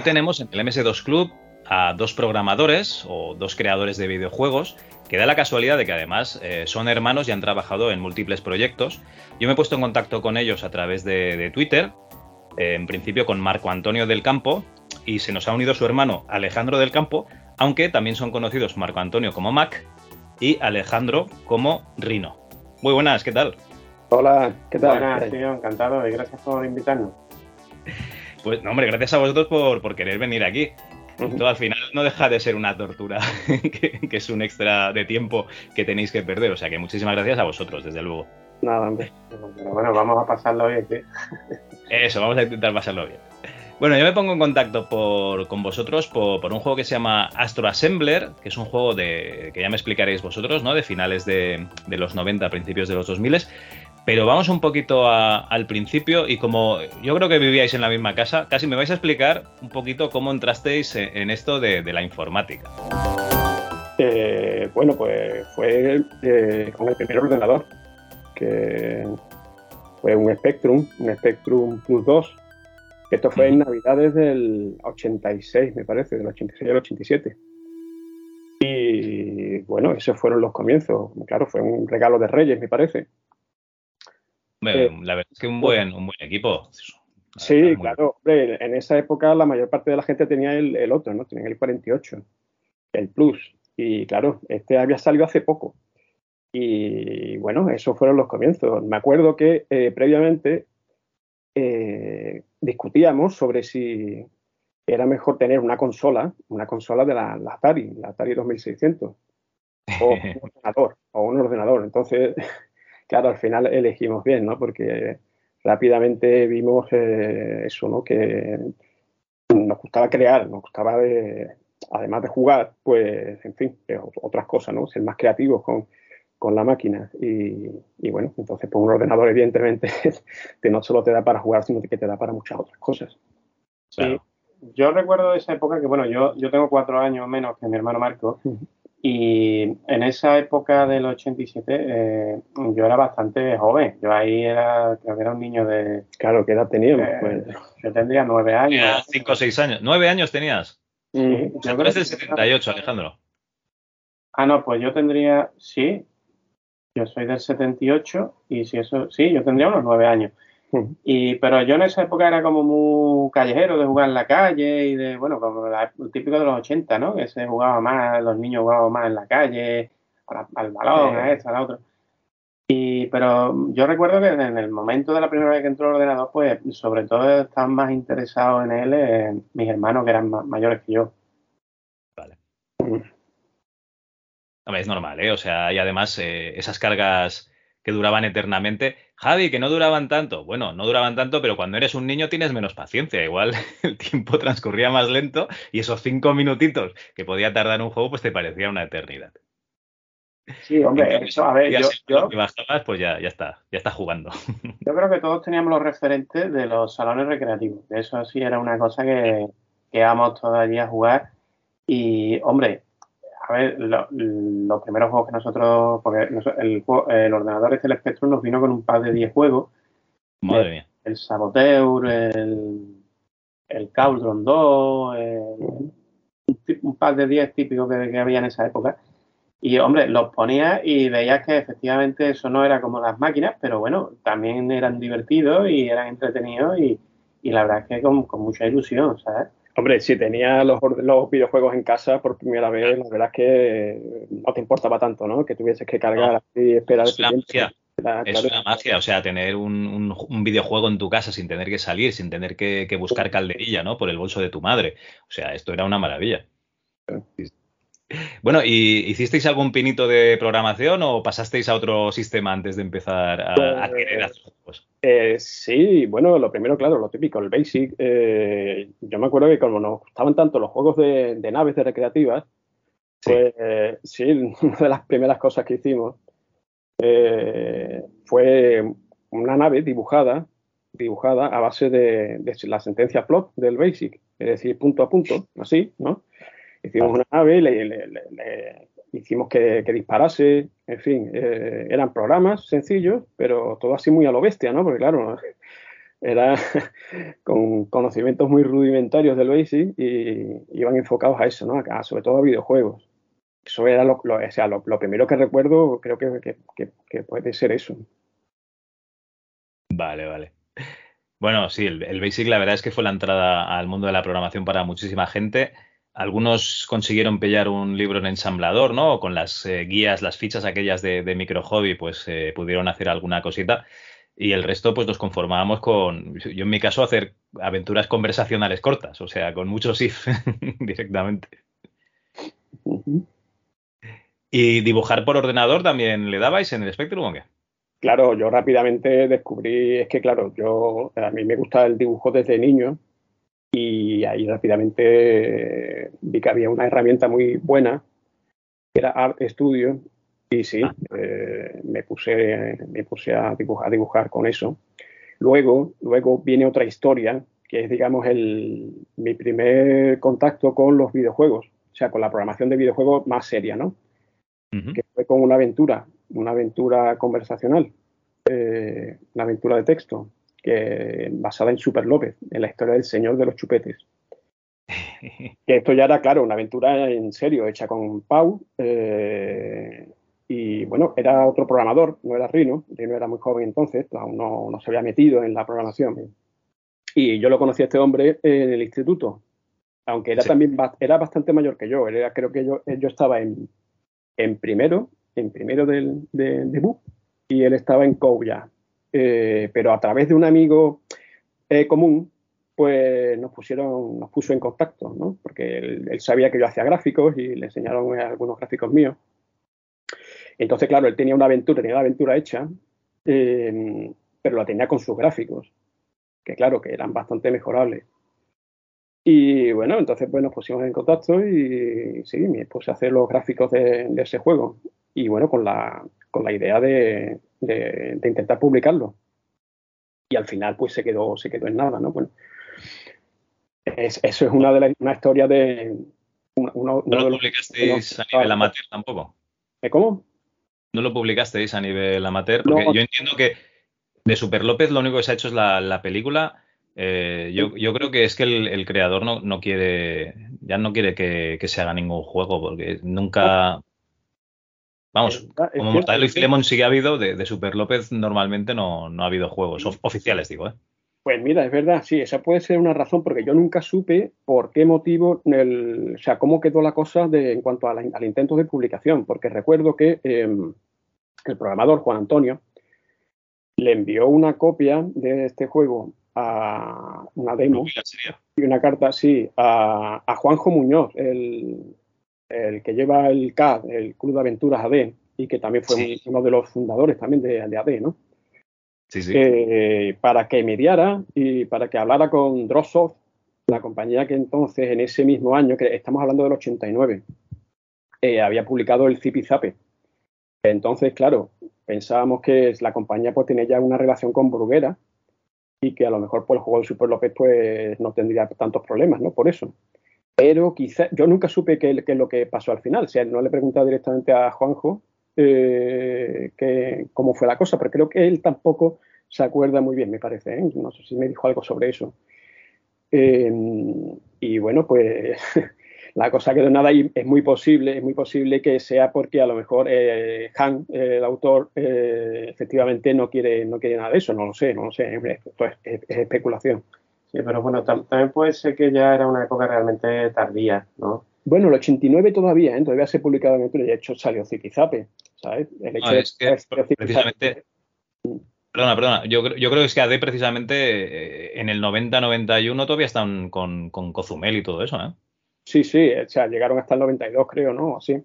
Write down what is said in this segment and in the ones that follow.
Hoy tenemos en el MS2 Club a dos programadores o dos creadores de videojuegos que da la casualidad de que además eh, son hermanos y han trabajado en múltiples proyectos. Yo me he puesto en contacto con ellos a través de, Twitter, eh, en principio con Marco Antonio del Campo, y se nos ha unido su hermano Alejandro del Campo, aunque también son conocidos Marco Antonio como Mac y Alejandro como Rino. Muy buenas, ¿qué tal? Hola, ¿qué tal? Buenas, tío, encantado y gracias por invitarnos. Pues, no, hombre, gracias a vosotros por, querer venir aquí. Todo al final no deja de ser una tortura, que, es un extra de tiempo que tenéis que perder. O sea que muchísimas gracias a vosotros, desde luego. Nada, hombre. Pero bueno, vamos a pasarlo bien. Eso, vamos a intentar pasarlo bien. Bueno, yo me pongo en contacto con vosotros por, un juego que se llama Astro Assembler, que es un juego de que ya me explicaréis vosotros, ¿no? De finales de, de los 90, principios de los 2000, pero vamos un poquito al principio y como yo creo que vivíais en la misma casa, casi me vais a explicar un poquito cómo entrasteis en, esto de, la informática. Eh, bueno, pues fue eh, con el primer ordenador, que fue un Spectrum, un Spectrum Plus 2. Esto fue en Navidades del 86, me parece, del 86 al 87. Y bueno, esos fueron los comienzos. Claro, fue un regalo de Reyes, me parece. Eh, la verdad es que un buen, un buen equipo. Sí, claro. en esa época la mayor parte de la gente tenía el, otro, ¿no? Tenían el 48, el Plus. Y claro, este había salido hace poco. Y bueno, esos fueron los comienzos. Me acuerdo que eh, previamente eh, discutíamos sobre si era mejor tener una consola, una consola de la, la Atari, la Atari 2600, o un ordenador, o un ordenador. Entonces, claro, al final elegimos bien, ¿no? Porque rápidamente vimos eh, eso, ¿no? Que nos gustaba crear, nos gustaba, además de jugar, pues, en fin, eh, otras cosas, ¿no? Ser más creativos con, la máquina. Y, bueno, entonces, pues un ordenador, evidentemente, que no solo te da para jugar, sino que te da para muchas otras cosas. Sí. Yo recuerdo esa época que, bueno, yo, yo tengo cuatro años menos que mi hermano Marco. Y en esa época del 87 eh, yo era bastante joven. Yo ahí era, creo que era un niño de... Claro, ¿qué edad teníamos? Eh, pues. Yo tendría nueve años. cinco o seis años. ¿Nueve años tenías? Sí. Yo creo del 78, Alejandro. Ah, no, pues yo tendría, sí, yo soy del 78 y si eso, sí, yo tendría unos nueve años. Y, pero yo en esa época era como muy callejero de jugar en la calle y de, bueno, como el típico de los 80, ¿no? Que se jugaba más, los niños jugaban más en la calle, al, balón, a esto, a la otra. Y, pero yo recuerdo que en el momento de la primera vez que entró el ordenador, pues sobre todo estaban más interesados en él eh, mis hermanos que eran mayores que yo. Vale. es normal, ¿eh? O sea, y además eh, esas cargas que duraban eternamente. Javi, que no duraban tanto. Bueno, no duraban tanto, pero cuando eres un niño tienes menos paciencia. Igual el tiempo transcurría más lento y esos cinco minutitos que podía tardar un juego, pues te parecía una eternidad. Sí, hombre, eso, a ver, yo, pues ya, ya está, ya está jugando. Yo creo que todos teníamos los referentes de los salones recreativos. Eso sí era una cosa que, que íbamos todavía a jugar. Y, hombre, a ver, los primeros juegos que nosotros, porque el, el ordenador este, el Spectrum, nos vino con un par de 10 juegos. Madre mía. El Saboteur, el, el Cauldron 2, un, par de 10 típicos que, había en esa época. Y hombre, los ponías y veías que efectivamente eso no era como las máquinas, pero bueno, también eran divertidos y eran entretenidos y, la verdad es que con, con mucha ilusión, ¿sabes? Hombre, si tenía los, videojuegos en casa por primera vez, la verdad es que no te importaba tanto, ¿no? Que tuvieses que cargar y esperar es una magia. es una magia, o sea, tener un, videojuego en tu casa sin tener que salir, sin tener que, buscar calderilla, ¿no? Por el bolso de tu madre. O sea, esto era una maravilla. Bueno, ¿y hicisteis algún pinito de programación o pasasteis a otro sistema antes de empezar a, a hacer juegos? Eh, sí, bueno, lo primero, claro, lo típico, el Basic. Eh, yo me acuerdo que como nos gustaban tanto los juegos de, naves de recreativas, pues sí, una de las primeras cosas que hicimos fue una nave dibujada, dibujada a base de, la sentencia plot del Basic, es decir, punto a punto, así, ¿no? Hicimos una nave, le, hicimos que, disparase, en fin, eh, eran programas sencillos, pero todo así muy a lo bestia, ¿no? Porque claro, era con conocimientos muy rudimentarios del BASIC y iban enfocados a eso, ¿no? sobre todo a videojuegos. Eso era lo, o sea, lo, primero que recuerdo, creo que, que, puede ser eso. Vale, vale. Bueno, sí, el, el, Basic la verdad es que fue la entrada al mundo de la programación para muchísima gente. Algunos consiguieron pillar un libro en ensamblador, ¿no? Con las eh, guías, las fichas aquellas de, micro hobby, pues eh, pudieron hacer alguna cosita. Y el resto, pues nos conformábamos con, yo en mi caso, hacer aventuras conversacionales cortas, o sea, con muchos if directamente. ¿Y dibujar por ordenador también le dabais en el Spectrum o qué? Claro, yo rápidamente descubrí, es que claro, yo a mí me gusta el dibujo desde niño y ahí rápidamente vi que había una herramienta muy buena, que era Art Studio, y sí, ah. eh, me, puse, me puse a dibujar, a dibujar con eso. Luego, luego viene otra historia, que es, digamos, el, mi primer contacto con los videojuegos, o sea, con la programación de videojuegos más seria, ¿no? Que fue con una aventura, una aventura conversacional, eh, una aventura de texto, que, basada en Super López, en la historia del señor de los chupetes. que esto ya era, claro, una aventura en serio, hecha con Pau. Eh, y bueno, era otro programador, no era Rino. Rino era muy joven entonces, aún no, se había metido en la programación. Y yo lo conocí a este hombre en el instituto, aunque era también era bastante mayor que yo. Era, creo que yo, yo estaba en, en primero, en primero del, de, de y él estaba en COU ya. Eh, pero a través de un amigo eh, común, pues nos pusieron, nos puso en contacto, ¿no? Porque él, sabía que yo hacía gráficos y le enseñaron algunos gráficos míos. Entonces, claro, él tenía una aventura, tenía la aventura hecha, eh, pero la tenía con sus gráficos, que claro, que eran bastante mejorables. Y bueno, entonces pues nos pusimos en contacto y sí, me puse a hacer los gráficos de, de ese juego. Y bueno, con la, con la idea de, de, intentar publicarlo. Y al final, pues se quedó, se quedó en nada, ¿no? Bueno, eso es una de las una historia de. ¿No lo publicasteis a nivel amateur tampoco? ¿Eh, ¿Cómo? ¿No lo publicasteis a nivel amateur? Porque yo entiendo que de Super López lo único que se ha hecho es la, película. Eh, yo, yo, creo que es que el, creador no, no, quiere, ya no quiere que, que, se haga ningún juego, porque nunca, Vamos, como Mortadelo y Filemon sí que ha habido, de, Super López normalmente no, ha habido juegos oficiales, digo, ¿eh? Pues mira, es verdad, sí, esa puede ser una razón, porque yo nunca supe por qué motivo, el, o sea, cómo quedó la cosa de, en cuanto al intento de publicación, porque recuerdo que em, el programador Juan Antonio le envió una copia de este juego a una demo y una carta, sí, a, a Juanjo Muñoz, el, el que lleva el CAD, el Club de Aventuras AD, y que también fue uno de los fundadores también de, de AD, ¿no? Sí, sí. Para que mediara y para que hablara con Drossoft, la compañía que entonces, en ese mismo año, que estamos hablando del 89, eh, había publicado el Zipizape. Entonces, claro, pensábamos que la compañía pues tenía ya una relación con Bruguera y que a lo mejor pues, el juego de Super López pues no tendría tantos problemas, ¿no? Por eso pero quizá yo nunca supe qué, es lo que pasó al final. O sea, no le he preguntado directamente a Juanjo eh, cómo fue la cosa, pero creo que él tampoco se acuerda muy bien, me parece. ¿eh? No sé si me dijo algo sobre eso. Eh, y bueno, pues la cosa quedó nada y es muy posible, es muy posible que sea porque a lo mejor Han, el autor, efectivamente no quiere, no quiere nada de eso, no lo sé, no lo sé, esto es especulación. Sí, pero bueno, también puede ser que ya era una época realmente tardía, ¿no? Bueno, el 89 todavía, ¿eh? todavía se publicaba en el y de hecho salió Zipizape, ¿sabes? El hecho es que precisamente... Perdona, perdona. Yo, yo creo que es que AD precisamente eh, en el 90-91 todavía están con, con Cozumel y todo eso, ¿eh? Sí, sí, o sea, llegaron hasta el 92, creo, ¿no? Así.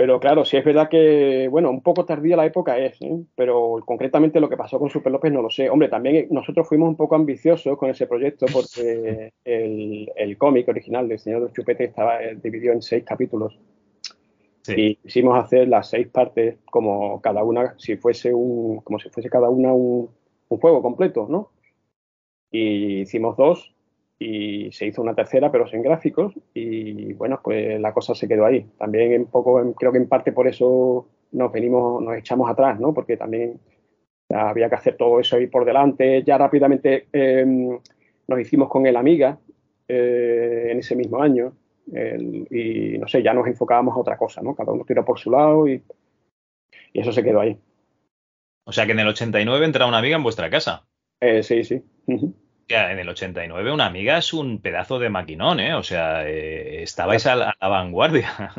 Pero claro, sí es verdad que, bueno, un poco tardía la época es, ¿eh? pero concretamente lo que pasó con Super López no lo sé. Hombre, también nosotros fuimos un poco ambiciosos con ese proyecto porque el, cómic original del Señor del Chupete estaba eh, dividido en seis capítulos. Y quisimos hacer las seis partes como cada una, si fuese un, como si fuese cada una un, un juego completo, ¿no? Y hicimos dos y se hizo una tercera, pero sin gráficos, y bueno, pues la cosa se quedó ahí. También un poco, creo que en parte por eso nos venimos, nos echamos atrás, ¿no? Porque también había que hacer todo eso ahí por delante. Ya rápidamente em, nos hicimos con el Amiga eh, en ese mismo año, y no sé, ya nos enfocábamos a otra cosa, ¿no? Cada uno tira por su lado y, y eso se quedó ahí. O sea que en el 89 entra una amiga en vuestra casa. Eh, sí, sí en el 89 una amiga es un pedazo de maquinón, ¿eh? O sea, eh, estabais a la, vanguardia.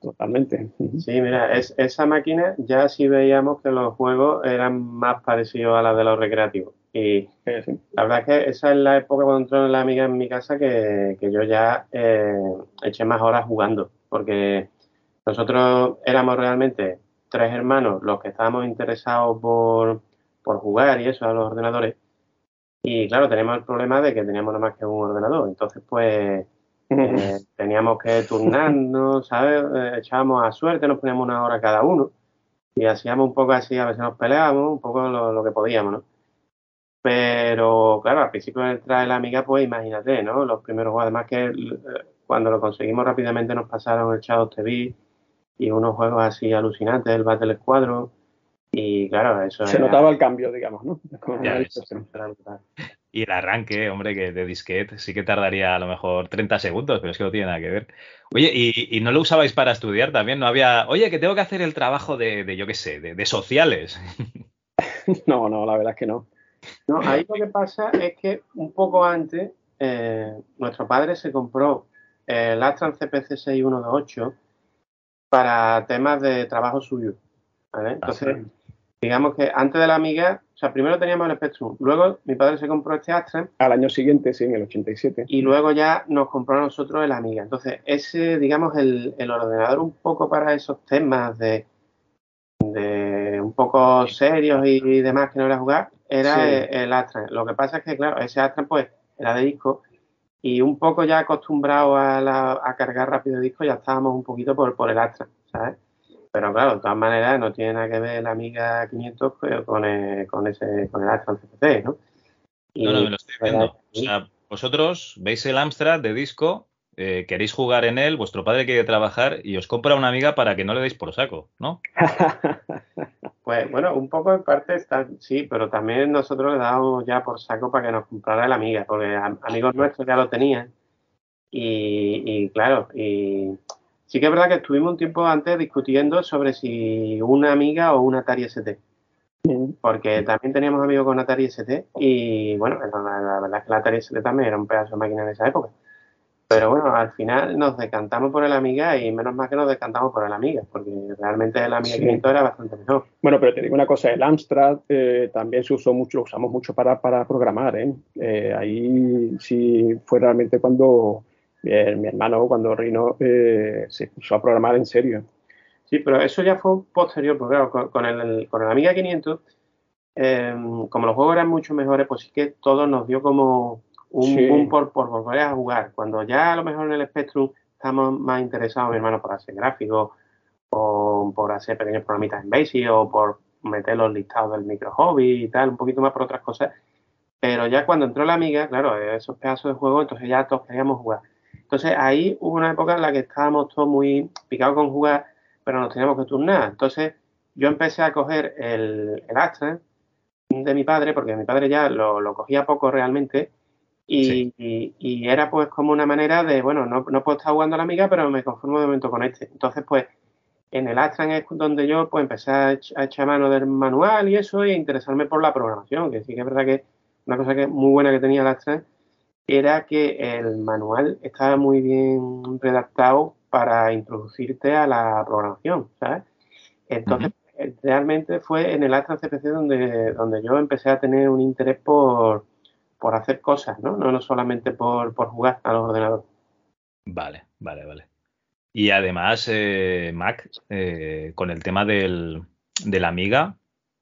Totalmente. Sí, mira, es, esa máquina ya sí veíamos que los juegos eran más parecidos a las de los recreativos. Y la verdad es que esa es la época cuando entró la amiga en mi casa que, yo ya eh, eché más horas jugando. Porque nosotros éramos realmente tres hermanos los que estábamos interesados por, por jugar y eso a los ordenadores y claro, teníamos el problema de que teníamos nada más que un ordenador. Entonces, pues eh, teníamos que turnarnos, ¿sabes? Eh, echábamos a suerte, nos poníamos una hora cada uno y hacíamos un poco así, a veces nos peleábamos, un poco lo, que podíamos, ¿no? Pero claro, al principio de entrar la amiga, pues imagínate, ¿no? Los primeros juegos, además que eh, cuando lo conseguimos rápidamente nos pasaron el Shadow TV y unos juegos así alucinantes, el Battle Squadron y claro, eso Se notaba el cambio, digamos, ¿no? y el arranque, hombre, que de disquete sí que tardaría a lo mejor 30 segundos, pero es que no tiene nada que ver. Oye, ¿y, no lo usabais para estudiar también? ¿No había, oye, que tengo que hacer el trabajo de, yo qué sé, de, sociales? no, no, la verdad es que no. No, ahí lo que pasa es que un poco antes, eh, nuestro padre se compró el Astran CPC 6128 para temas de trabajo suyo. ¿vale? Entonces, digamos que antes de la Amiga, o sea, primero teníamos el Spectrum, luego mi padre se compró este Astra. Al año siguiente, sí, en el 87. Y luego ya nos compró a nosotros el Amiga. Entonces, ese, digamos, el, ordenador un poco para esos temas de, de un poco serios y, demás que no era jugar, era el, Astra. Lo que pasa es que, claro, ese Astra, pues, era de disco y un poco ya acostumbrado a, a cargar rápido disco, ya estábamos un poquito por, por el Astra, ¿sabes? Pero claro, de todas maneras no tiene nada que ver la Amiga 500 con el, con ese, con el Astra CPC, ¿no? no, no, me lo estoy viendo. O sea, vosotros veis el Amstrad de disco, eh, queréis jugar en él, vuestro padre quiere trabajar y os compra una amiga para que no le deis por saco, ¿no? pues bueno, un poco en parte está, sí, pero también nosotros le damos ya por saco para que nos comprara la amiga, porque amigos nuestros ya lo tenían. Y, y claro, y Sí que es verdad que estuvimos un tiempo antes discutiendo sobre si una amiga o una Atari ST. Porque también teníamos amigos con Atari ST y bueno, la, verdad es que la Atari ST también era un pedazo de máquina en esa época. Pero bueno, al final nos decantamos por el Amiga y menos mal que nos decantamos por el Amiga, porque realmente el Amiga 500 era bastante mejor. Bueno, pero te digo una cosa, el Amstrad eh, también se usó mucho, lo usamos mucho para, para programar. ¿eh? Eh, ahí sí fue realmente cuando mi hermano cuando Rino eh, se puso a programar en serio. Sí, pero eso ya fue posterior, porque claro, con, el, con el Amiga 500, em, como los juegos eran mucho mejores, pues sí que todo nos dio como un boom por, por, volver a jugar. Cuando ya a lo mejor en el Spectrum estamos más interesados, mi hermano, por hacer gráficos, o por hacer pequeños programitas en Basic, o por meter los listados del micro hobby y tal, un poquito más por otras cosas. Pero ya cuando entró la Amiga, claro, esos pedazos de juego, entonces ya todos queríamos jugar. Entonces ahí hubo una época en la que estábamos todos muy picados con jugar, pero nos teníamos que turnar. Entonces yo empecé a coger el, el Astra de mi padre, porque mi padre ya lo, cogía poco realmente, y, era pues como una manera de, bueno, no, no, puedo estar jugando a la amiga, pero me conformo de momento con este. Entonces pues en el Astra es donde yo pues empecé a, echar mano del manual y eso, y a interesarme por la programación, que sí que es verdad que una cosa que muy buena que tenía el Astra era que el manual estaba muy bien redactado para introducirte a la programación, ¿sabes? Entonces, realmente fue en el Astra CPC donde, donde yo empecé a tener un interés por, hacer cosas, ¿no? No, no solamente por, jugar a los ordenadores. Vale, vale, vale. Y además, eh, Mac, eh, con el tema del, de la Amiga,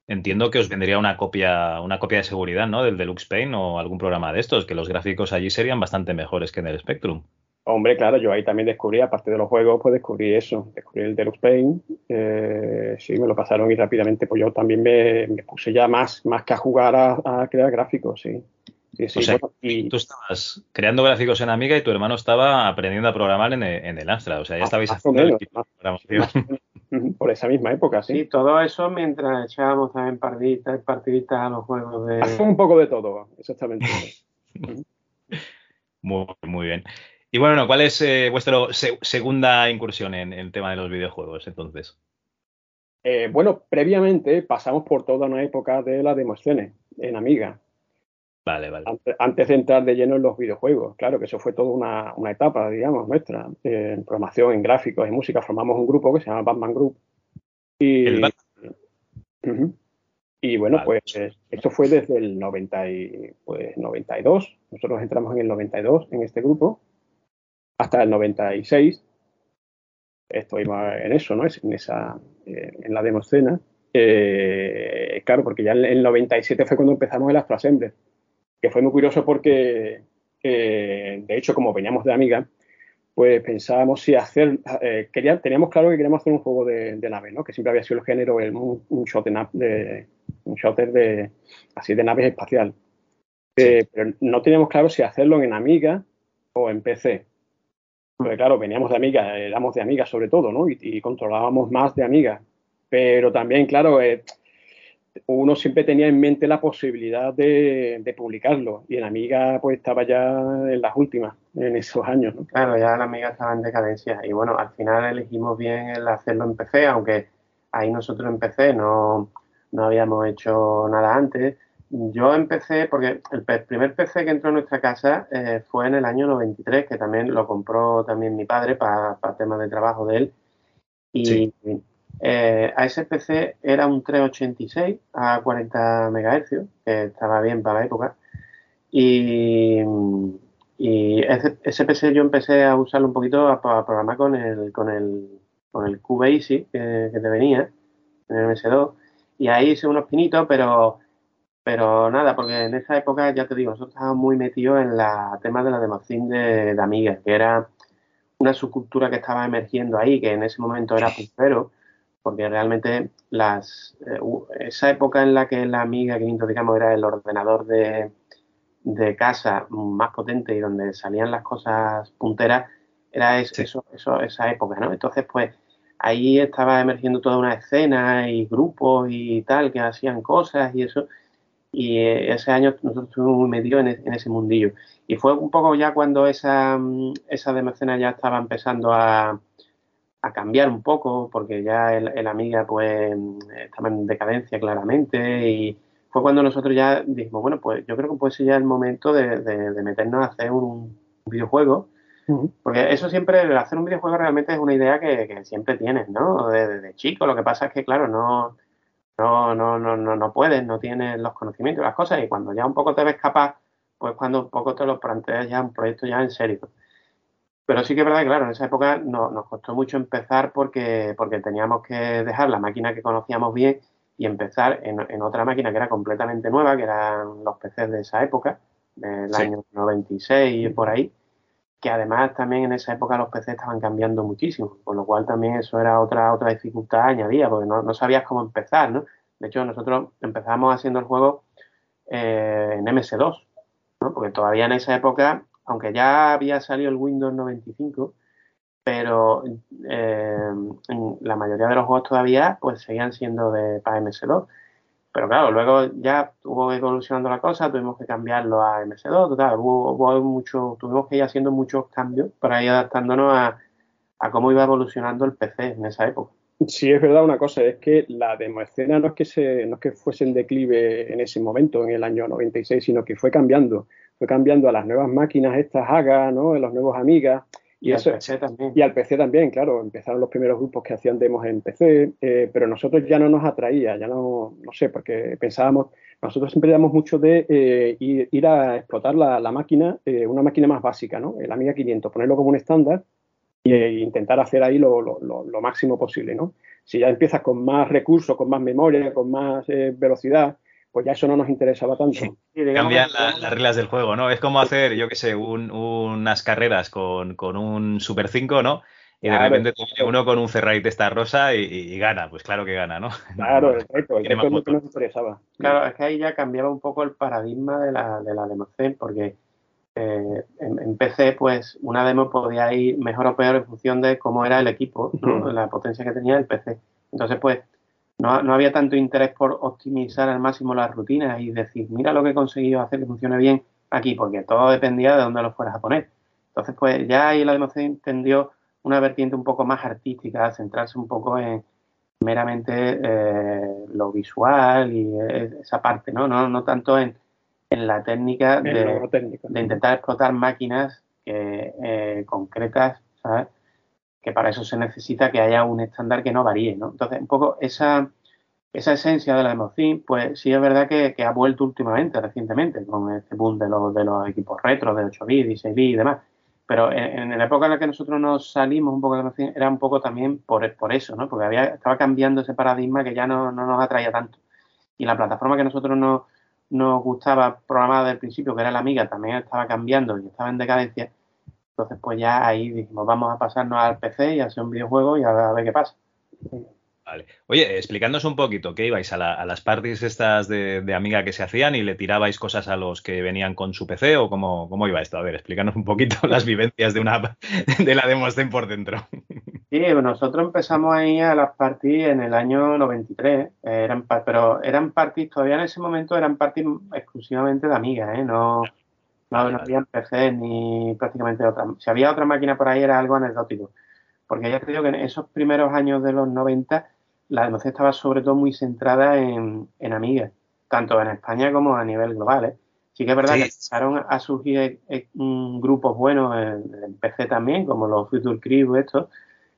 entiendo que os vendría una copia, una copia de seguridad, ¿no? Del Deluxe Paint o algún programa de estos, que los gráficos allí serían bastante mejores que en el Spectrum. Hombre, claro, yo ahí también descubrí, aparte de los juegos, pues descubrí eso, descubrí el Deluxe Paint, eh, sí, me lo pasaron y rápidamente, pues yo también me, puse ya más, más que a jugar a, crear gráficos, sí. Sí, sí, y... Tú estabas creando gráficos en Amiga y tu hermano estaba aprendiendo a programar en el, en el Astra, o sea, ya estabais haciendo el por esa misma época, sí. Sí, todo eso mientras echábamos también partiditas, partiditas a los juegos de... Un poco de todo, exactamente. muy, muy bien. Y bueno, ¿cuál es eh, vuestra segunda incursión en, el tema de los videojuegos entonces? Eh, bueno, previamente pasamos por toda una época de las demostraciones en Amiga. Vale, vale. Antes, de entrar de lleno en los videojuegos, claro que eso fue toda una, etapa, digamos, nuestra. en programación, en gráficos, en música, formamos un grupo que se llama Batman Group. Y, ¿El y bueno, pues esto fue desde el 90 y, pues, 92. Nosotros entramos en el 92 en este grupo hasta el 96. Estuvimos en eso, ¿no? En, esa, eh, en la demoscena. Eh, claro, porque ya en el 97 fue cuando empezamos el Astro Assembly que fue muy curioso porque, de hecho, como veníamos de Amiga, pues pensábamos si hacer, eh, teníamos claro que queríamos hacer un juego de, nave, ¿no? Que siempre había sido el género, el, un, un, de, un shooter de, así de naves espacial. Eh, pero no teníamos claro si hacerlo en Amiga o en PC. Porque claro, veníamos de Amiga, éramos de Amiga sobre todo, ¿no? Y, controlábamos más de Amiga. Pero también, claro, eh, uno siempre tenía en mente la posibilidad de, publicarlo y en Amiga pues estaba ya en las últimas, en esos años. Claro, ya la Amiga estaba en decadencia y bueno, al final elegimos bien el hacerlo en PC, aunque ahí nosotros en PC no, habíamos hecho nada antes. Yo empecé, porque el primer PC que entró en nuestra casa eh, fue en el año 93, que también lo compró también mi padre para, temas de trabajo de él. Y, eh, a ese PC era un 386 a 40 MHz, que estaba bien para la época. Y, ese, PC yo empecé a usarlo un poquito a, programar con el, con el, con el que, que te venía, en el MS2. Y ahí hice unos pinitos, pero, pero nada, porque en esa época, ya te digo, nosotros estábamos muy metidos en la tema de la democracia de, de Amiga, que era una subcultura que estaba emergiendo ahí, que en ese momento era puntero porque realmente las, eh, esa época en la que la Amiga 500, digamos, era el ordenador de, casa más potente y donde salían las cosas punteras, era eso, eso, esa época, ¿no? Entonces, pues ahí estaba emergiendo toda una escena y grupos y tal que hacían cosas y eso. Y eh, ese año nosotros estuvimos muy metidos en, en, ese mundillo. Y fue un poco ya cuando esa, esa democena ya estaba empezando a, a cambiar un poco, porque ya el, Amiga pues estaba en decadencia claramente y fue cuando nosotros ya dijimos, bueno, pues yo creo que puede ser ya el momento de, meternos a hacer un, videojuego, porque eso siempre, hacer un videojuego realmente es una idea que, siempre tienes, ¿no? Desde chico, lo que pasa es que, claro, no, no, no, no, no, no puedes, no tienes los conocimientos, las cosas, y cuando ya un poco te ves capaz, pues cuando un poco te lo planteas ya un proyecto ya en serio. Pero sí que es verdad que, claro, en esa época nos costó mucho empezar porque, porque teníamos que dejar la máquina que conocíamos bien y empezar en, otra máquina que era completamente nueva, que eran los PCs de esa época, del año 96 y por ahí, que además también en esa época los PCs estaban cambiando muchísimo, con lo cual también eso era otra, otra dificultad añadida, porque no, sabías cómo empezar, ¿no? De hecho, nosotros empezamos haciendo el juego eh, en MS2, ¿no? Porque todavía en esa época aunque ya había salido el Windows 95, pero eh, la mayoría de los juegos todavía pues seguían siendo de para MS2. Pero claro, luego ya hubo evolucionando la cosa, tuvimos que cambiarlo a MS2, total, hubo, mucho, tuvimos que ir haciendo muchos cambios para ir adaptándonos a, cómo iba evolucionando el PC en esa época. Sí, es verdad una cosa, es que la demoescena no es que se, no es que fuese en declive en ese momento, en el año 96, sino que fue cambiando fue cambiando a las nuevas máquinas estas AGA, ¿no? los nuevos Amigas, Y, eso, al PC también. Y al PC también, claro. Empezaron los primeros grupos que hacían demos en PC, eh, pero nosotros ya no nos atraía, ya no, no sé, porque pensábamos, nosotros siempre damos mucho de eh, ir, a explotar la, máquina, eh, una máquina más básica, ¿no? El Amiga 500, ponerlo como un estándar e intentar hacer ahí lo, lo, máximo posible, ¿no? Si ya empiezas con más recursos, con más memoria, con más velocidad, pues ya eso no nos interesaba tanto. Cambian las reglas del juego, ¿no? Es como hacer, yo qué sé, unas carreras con, un Super 5, ¿no? Y de repente uno con un Ferrari testa rosa y, gana, pues claro que gana, ¿no? Claro, el reto, el reto es lo que nos interesaba. Claro, es que ahí ya cambiaba un poco el paradigma de la, de la porque eh, en, PC, pues una demo podía ir mejor o peor en función de cómo era el equipo, la potencia que tenía el PC. Entonces, pues no, no, había tanto interés por optimizar al máximo las rutinas y decir, mira lo que he conseguido hacer que funcione bien aquí, porque todo dependía de dónde lo fueras a poner. Entonces, pues ya ahí la demostración tendió una vertiente un poco más artística, centrarse un poco en meramente eh, lo visual y esa parte, ¿no? No, no tanto en, en la técnica de, de, intentar explotar máquinas que, eh, concretas, ¿sabes? Que para eso se necesita que haya un estándar que no varíe, ¿no? Entonces, un poco esa, esa esencia de la Democin, pues sí es verdad que, ha vuelto últimamente, recientemente, con este boom de los, de los equipos retro, de 8 bits, 16 bits y demás. Pero en, la época en la que nosotros nos salimos un poco de la era un poco también por, por eso, ¿no? Porque había, estaba cambiando ese paradigma que ya no, nos atraía tanto. Y la plataforma que nosotros nos, nos gustaba programada desde el principio, que era la Amiga, también estaba cambiando y estaba en decadencia. Entonces, pues ya ahí dijimos, vamos a pasarnos al PC y a hacer un videojuego y a ver qué pasa. Vale. Oye, explicándonos un poquito, ¿qué ibais a, las parties estas de, Amiga que se hacían y le tirabais cosas a los que venían con su PC o cómo, cómo iba esto? A ver, explícanos un poquito las vivencias de una de la Demoscene por dentro. Sí, nosotros empezamos ahí a las parties en el año 93, eran, pero eran parties, todavía en ese momento eran parties exclusivamente de Amiga, ¿eh? No, no, no había PC ni prácticamente otra. Si había otra máquina por ahí era algo anecdótico. Porque ya te digo que en esos primeros años de los 90 la democracia estaba sobre todo muy centrada en, en amigas, tanto en España como a nivel global. ¿eh? Sí que es verdad que empezaron a surgir eh, grupos buenos en, PC también, como los Future Crew, estos,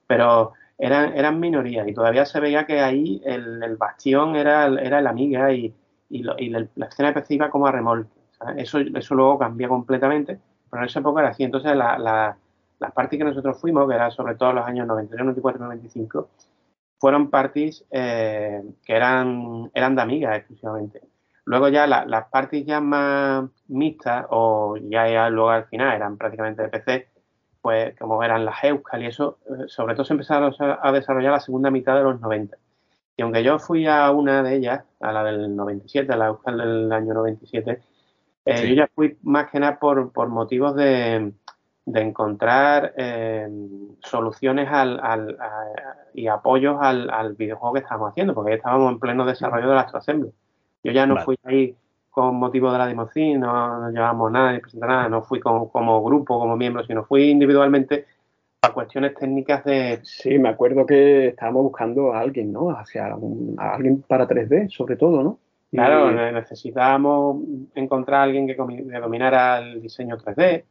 pero eran, eran minorías y todavía se veía que ahí el, bastión era, era la amiga y, y, la, escena de PC iba como a remolque. Eso, eso luego cambia completamente, pero en esa época era así. Entonces, la, la, las parties que nosotros fuimos, que eran sobre todo los años 93, 94 95, fueron parties eh, que eran, eran de amigas exclusivamente. Luego ya las parties ya más mixtas, o ya, ya, luego al final eran prácticamente de PC, pues como eran las Euskal y eso, eh, sobre todo se empezaron a desarrollar la segunda mitad de los 90. Y aunque yo fui a una de ellas, a la del 97, a la Euskal del año 97, eh, yo ya fui más que nada por, por motivos de, de encontrar eh, soluciones al, al, y apoyos al, al, videojuego que estábamos haciendo, porque estábamos en pleno desarrollo de la Assembly. Yo ya no fui ahí con motivo de la Democin, no, no llevábamos nada ni presentamos nada, no fui como, como grupo, como miembro, sino fui individualmente a cuestiones técnicas de... Sí, me acuerdo que estábamos buscando a alguien, ¿no? Hacia a alguien para 3D, sobre todo, ¿no? Claro, necesitábamos encontrar a alguien que, dominara el diseño 3D.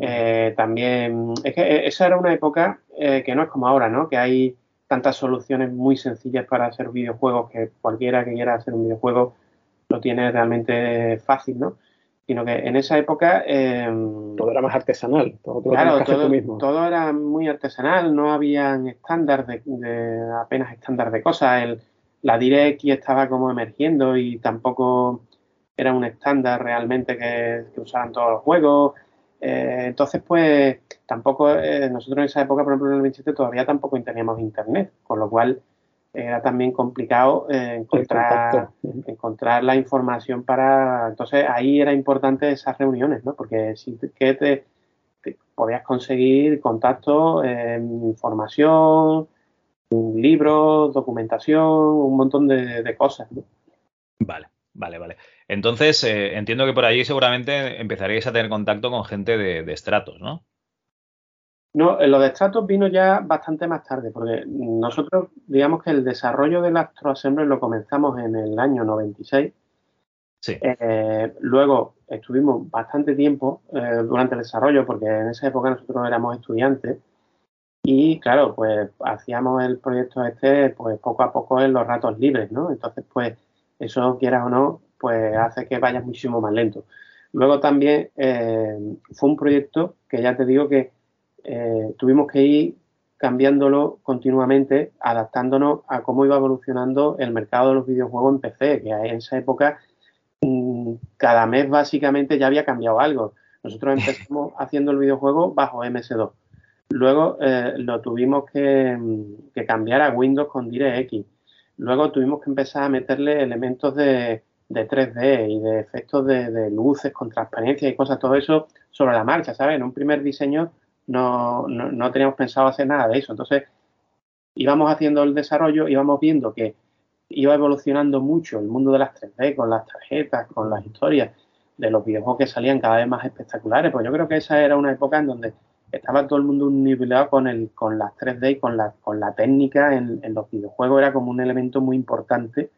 Eh, también, es que eh, esa era una época eh, que no es como ahora, ¿no? Que hay tantas soluciones muy sencillas para hacer videojuegos que cualquiera que quiera hacer un videojuego lo tiene realmente fácil, ¿no? Sino que en esa época... todo era más artesanal, todo, claro, todo, mismo. todo era muy artesanal, no habían estándar de, de, apenas estándar de cosas. El, la Direct estaba como emergiendo y tampoco era un estándar realmente que, usaran todos los juegos. Eh, entonces, pues tampoco, eh, nosotros en esa época, por ejemplo en el 27, todavía tampoco teníamos internet, con lo cual era también complicado eh, encontrar, encontrar la información para... Entonces ahí era importante esas reuniones, ¿no? Porque si que te, podías conseguir contacto, información, libros, documentación, un montón de, cosas. Vale, vale, vale. Entonces, eh, entiendo que por allí seguramente empezaríais a tener contacto con gente de, estratos, ¿no? No, lo de estratos vino ya bastante más tarde, porque nosotros, digamos que el desarrollo del Astro Assembly lo comenzamos en el año 96 Sí. Eh, luego estuvimos bastante tiempo eh, durante el desarrollo, porque en esa época nosotros éramos estudiantes, y claro, pues hacíamos el proyecto este pues poco a poco en los ratos libres, ¿no? Entonces, pues eso, quieras o no, pues hace que vayas muchísimo más lento. Luego también eh, fue un proyecto que ya te digo que eh, tuvimos que ir cambiándolo continuamente, adaptándonos a cómo iba evolucionando el mercado de los videojuegos en PC, que en esa época mm, cada mes básicamente ya había cambiado algo. Nosotros empezamos haciendo el videojuego bajo MS2. Luego eh, lo tuvimos que, cambiar a Windows con DirectX. Luego tuvimos que empezar a meterle elementos de, de 3D y de efectos de, luces con transparencia y cosas, todo eso sobre la marcha, ¿sabes? En un primer diseño no, no, teníamos pensado hacer nada de eso. Entonces, íbamos haciendo el desarrollo, íbamos viendo que iba evolucionando mucho el mundo de las 3D, con las tarjetas, con las historias de los videojuegos que salían cada vez más espectaculares. Pues yo creo que esa era una época en donde estaba todo el mundo nivelado con, el, con las 3D y con la, con la técnica en, en los videojuegos. Era como un elemento muy importante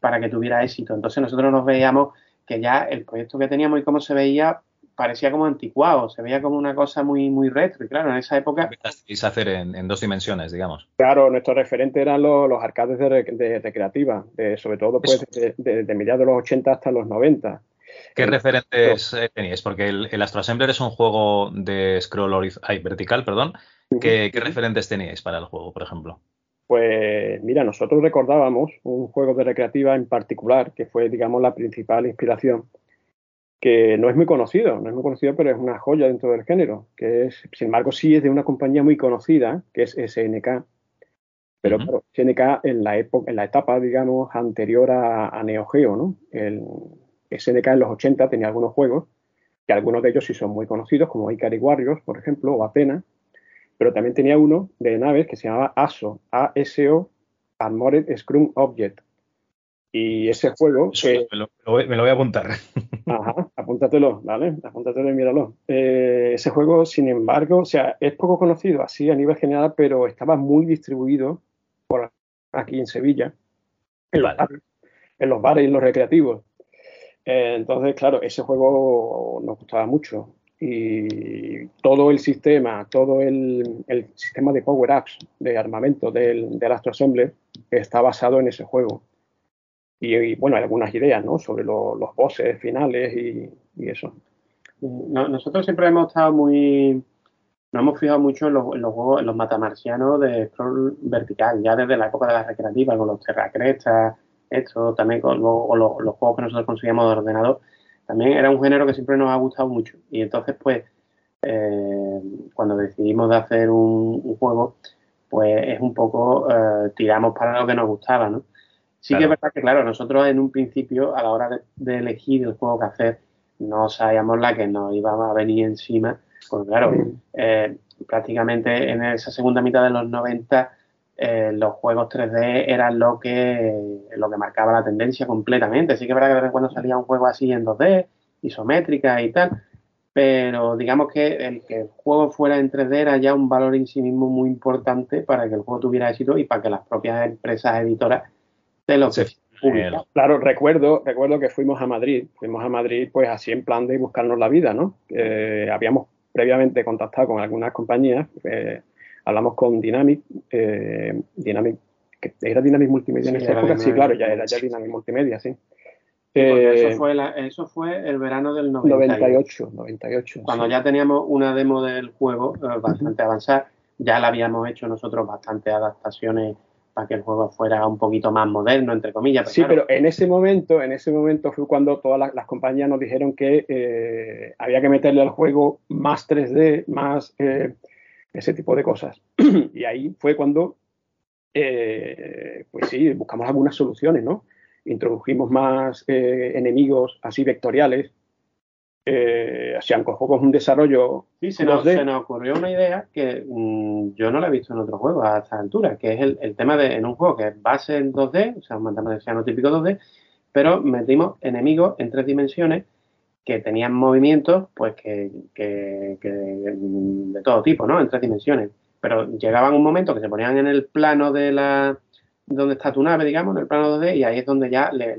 para que tuviera éxito. Entonces nosotros nos veíamos que ya el proyecto que teníamos y cómo se veía parecía como anticuado, se veía como una cosa muy, muy retro. Y claro, en esa época. a hacer en, dos dimensiones, digamos. Claro, nuestro referente eran los, arcades de, recreativa, sobre todo pues, de, mediados de los 80 hasta los 90. ¿Qué referentes eh, teníais? Porque el, el, Astro Assembler es un juego de scroll vertical, perdón. ¿Qué, ¿Qué referentes teníais para el juego, por ejemplo? Pues mira, nosotros recordábamos un juego de recreativa en particular, que fue, digamos, la principal inspiración, que no es muy conocido, no es muy conocido, pero es una joya dentro del género, que es, sin embargo, sí es de una compañía muy conocida, que es SNK. Pero claro, SNK en la época, en la etapa, digamos, anterior a, Neo Geo, ¿no? El SNK en los 80 tenía algunos juegos, que algunos de ellos sí son muy conocidos, como Ikari Warriors, por ejemplo, o Athena, pero también tenía uno de naves que se llamaba ASO, ASO, Armored Scrum Object. Y ese juego... me, lo, voy a apuntar. Ajá, apúntatelo, ¿vale? Apúntatelo y míralo. Eh, ese juego, sin embargo, o sea, es poco conocido así a nivel general, pero estaba muy distribuido por aquí en Sevilla, en, los, bares, en los bares y en los recreativos. Eh, entonces, claro, ese juego nos gustaba mucho y todo el sistema, todo el, sistema de power-ups, de armamento del, del Astro Assembler está basado en ese juego. Y, bueno, hay algunas ideas, ¿no? Sobre los bosses finales y, eso. nosotros siempre hemos estado muy... Nos hemos fijado mucho en los, en los juegos, en los matamarcianos de scroll vertical, ya desde la época de las recreativas, con los terracrestas, esto, también con los, los juegos que nosotros conseguíamos de ordenador también era un género que siempre nos ha gustado mucho. Y entonces, pues, eh, cuando decidimos de hacer un, juego, pues es un poco, eh, tiramos para lo que nos gustaba, ¿no? Sí que es verdad que, claro, nosotros en un principio, a la hora de, elegir el juego que hacer, no sabíamos la que nos íbamos a venir encima. Pues claro, eh, prácticamente en esa segunda mitad de los 90 eh, los juegos 3D eran lo que, lo que marcaba la tendencia completamente. Sí que es verdad que de vez en cuando salía un juego así en 2D, isométrica y tal, pero digamos que el que el juego fuera en 3D era ya un valor en sí mismo muy importante para que el juego tuviera éxito y para que las propias empresas editoras de lo que Claro, recuerdo, recuerdo que fuimos a Madrid, fuimos a Madrid pues así en plan de buscarnos la vida, ¿no? Eh, habíamos previamente contactado con algunas compañías, eh, hablamos con Dynamic, eh, Dynamic, que era Dynamic Multimedia en esa época, sí, claro, ya era ya Dynamic Multimedia, sí. Eh, eso, fue eso fue el verano del 98. 98, Cuando ya teníamos una demo del juego eh, bastante avanzada, ya la habíamos hecho nosotros bastantes adaptaciones para que el juego fuera un poquito más moderno, entre comillas. sí, pero en ese momento, en ese momento fue cuando todas las, compañías nos dijeron que eh, había que meterle al juego más 3D, más ese tipo de cosas. y ahí fue cuando, eh, pues sí, buscamos algunas soluciones, ¿no? Introdujimos más eh, enemigos así vectoriales. Eh, hacían con un desarrollo. Sí, se nos, se nos, ocurrió una idea que mm, yo no la he visto en otros juegos a esta altura, que es el, tema de en un juego que es base en 2D, o sea, un no típico 2D, pero metimos enemigos en tres dimensiones que tenían movimientos, pues que, de todo tipo, ¿no? En tres dimensiones. Pero llegaban un momento que se ponían en el plano de la donde está tu nave, digamos, en el plano 2D, y ahí es donde ya le,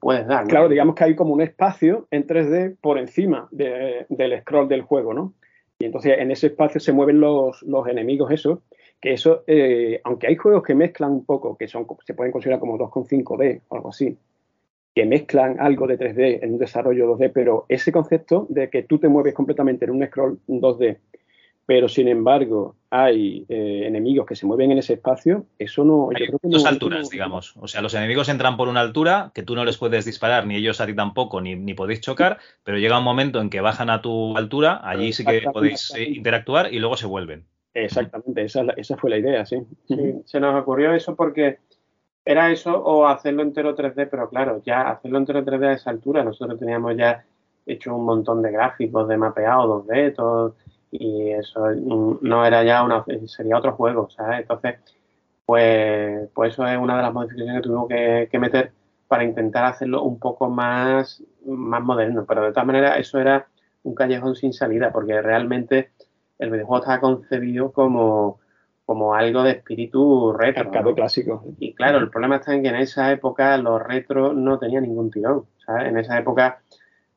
puedes dar. Claro, digamos que hay como un espacio en 3D por encima del scroll del juego, ¿no? Y entonces en ese espacio se mueven los, los enemigos esos, que eso, eh, aunque hay juegos que mezclan un poco, que son se pueden considerar como 2,5D o algo así, que mezclan algo de 3D en un desarrollo 2D, pero ese concepto de que tú te mueves completamente en un scroll 2D pero sin embargo hay eh, enemigos que se mueven en ese espacio, eso no... Hay dos alturas, digamos. O sea, los enemigos entran por una altura que tú no les puedes disparar, ni ellos a ti tampoco, ni, ni podéis chocar, pero llega un momento en que bajan a tu altura, allí sí que podéis eh, interactuar y luego se vuelven. Exactamente, esa, esa fue la idea, sí. sí. Se nos ocurrió eso porque era eso o hacerlo entero 3D, pero claro, ya hacerlo entero 3D a esa altura, nosotros teníamos ya hecho un montón de gráficos de mapeado 2D, todo y eso no era ya una, sería otro juego, ¿sabes? Entonces, pues, pues eso es una de las modificaciones que tuvimos que, meter para intentar hacerlo un poco más, más moderno, pero de todas maneras eso era un callejón sin salida, porque realmente el videojuego estaba concebido como, como algo de espíritu retro. clásico. Y claro, el problema está en que en esa época los retros no tenían ningún tirón. ¿sabes? En esa época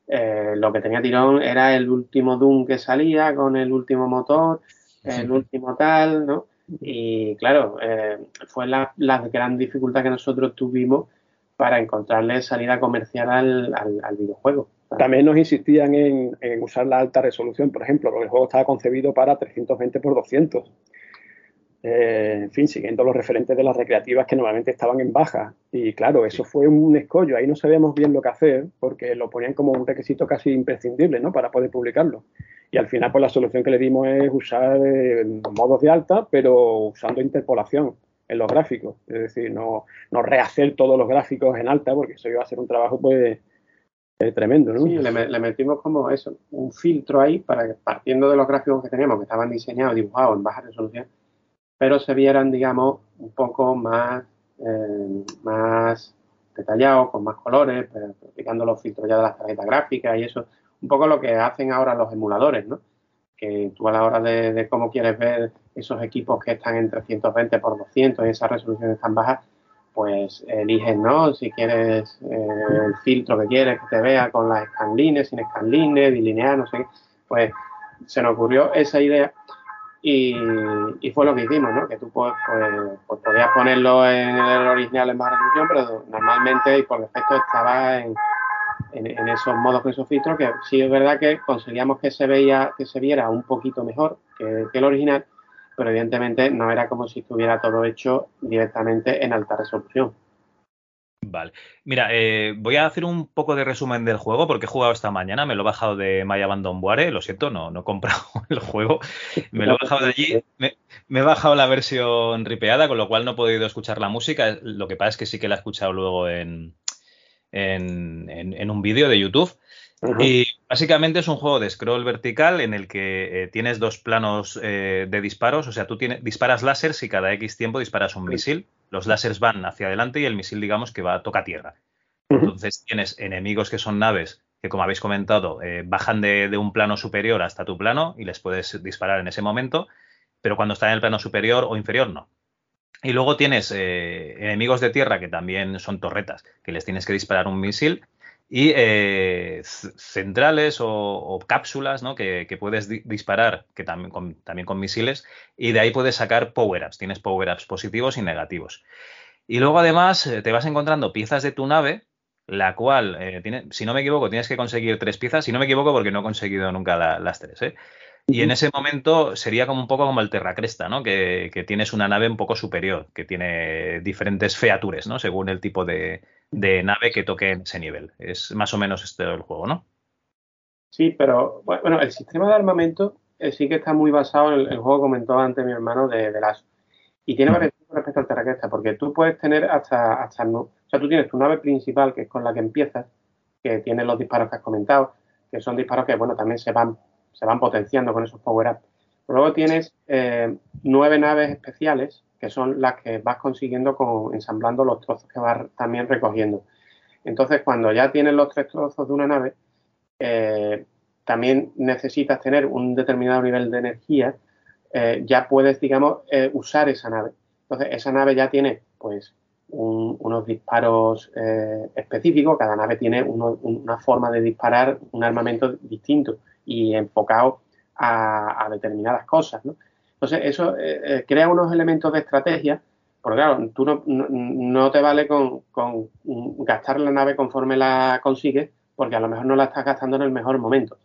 eh, lo que tenía tirón era el último Doom que salía con el último motor, el último tal, ¿no? Y claro, eh, fue la, gran dificultad que nosotros tuvimos para encontrarle salida comercial al, videojuego. También nos insistían en, en, usar la alta resolución, por ejemplo, porque el juego estaba concebido para 320 x 200. Eh, en fin, siguiendo los referentes de las recreativas que normalmente estaban en baja. Y claro, eso fue un escollo, ahí no sabíamos bien lo que hacer porque lo ponían como un requisito casi imprescindible ¿no? para poder publicarlo. Y al final, pues la solución que le dimos es usar eh, modos de alta, pero usando interpolación en los gráficos. Es decir, no, no rehacer todos los gráficos en alta porque eso iba a ser un trabajo pues eh, tremendo, ¿no? Sí, le, le, metimos como eso, un filtro ahí para que partiendo de los gráficos que teníamos, que estaban diseñados, dibujados en baja resolución, pero se vieran, digamos, un poco más, eh, más detallados, con más colores, pues, aplicando los filtros ya de las tarjetas gráficas y eso, un poco lo que hacen ahora los emuladores, ¿no? Que tú a la hora de, cómo quieres ver esos equipos que están en 320 por 200 y esas resoluciones tan bajas, pues eliges, ¿no? Si quieres eh, el filtro que quieres que te vea con las scanlines, sin scanlines, dilinear, no sé qué, pues se nos ocurrió esa idea y, fue lo que hicimos, ¿no? Que tú pues, pues, pues, podías ponerlo en el original en baja resolución, pero normalmente y por defecto estaba en, en, esos modos con esos filtros, que sí es verdad que conseguíamos que se veía, que se viera un poquito mejor que el original, pero evidentemente no era como si estuviera todo hecho directamente en alta resolución. Vale. Mira, eh, voy a hacer un poco de resumen del juego porque he jugado esta mañana, me lo he bajado de My Abandonware, lo siento, no, no he comprado el juego, me lo he bajado de allí, me, he bajado la versión ripeada, con lo cual no he podido escuchar la música, lo que pasa es que sí que la he escuchado luego en, en, un vídeo de YouTube. Y básicamente es un juego de scroll vertical en el que eh, tienes dos planos eh, de disparos, o sea, tú tienes, disparas láseres y cada X tiempo disparas un misil los láseres van hacia adelante y el misil, digamos, que va a toca tierra. Entonces tienes enemigos que son naves que, como habéis comentado, eh, bajan de, un plano superior hasta tu plano y les puedes disparar en ese momento, pero cuando están en el plano superior o inferior no. Y luego tienes eh, enemigos de tierra que también son torretas, que les tienes que disparar un misil y eh, centrales o, cápsulas ¿no? que, puedes disparar que también, con, también con misiles y de ahí puedes sacar power-ups. Tienes power-ups positivos y negativos. Y luego además eh, te vas encontrando piezas de tu nave, la cual, eh, tiene, si no me equivoco, tienes que conseguir tres piezas. Si no me equivoco, porque no he conseguido nunca las tres. ¿eh? Y en ese momento sería como un poco como el Terracresta, ¿no? Que, que, tienes una nave un poco superior, que tiene diferentes features, ¿no? Según el tipo de, de nave que toque en ese nivel. Es más o menos este el juego, ¿no? Sí, pero bueno, el sistema de armamento eh, sí que está muy basado en el, juego comentó antes mi hermano de, de las y tiene varias respecto al Terraquesta, porque tú puedes tener hasta, hasta o sea, tú tienes tu nave principal, que es con la que empiezas, que tiene los disparos que has comentado, que son disparos que, bueno, también se van, se van potenciando con esos power-ups. Luego tienes eh, nueve naves especiales, que son las que vas consiguiendo con, ensamblando los trozos que vas también recogiendo. Entonces, cuando ya tienes los tres trozos de una nave, eh, también necesitas tener un determinado nivel de energía, eh, ya puedes, digamos, eh, usar esa nave. Entonces, esa nave ya tiene, pues, unos disparos específicos, cada nave tiene una forma de disparar un armamento distinto y enfocado a, determinadas cosas. ¿no? Entonces, eso eh, eh, crea unos elementos de estrategia, porque claro, tú no, no, te vale con, con, gastar la nave conforme la consigues, porque a lo mejor no la estás gastando en el mejor momento.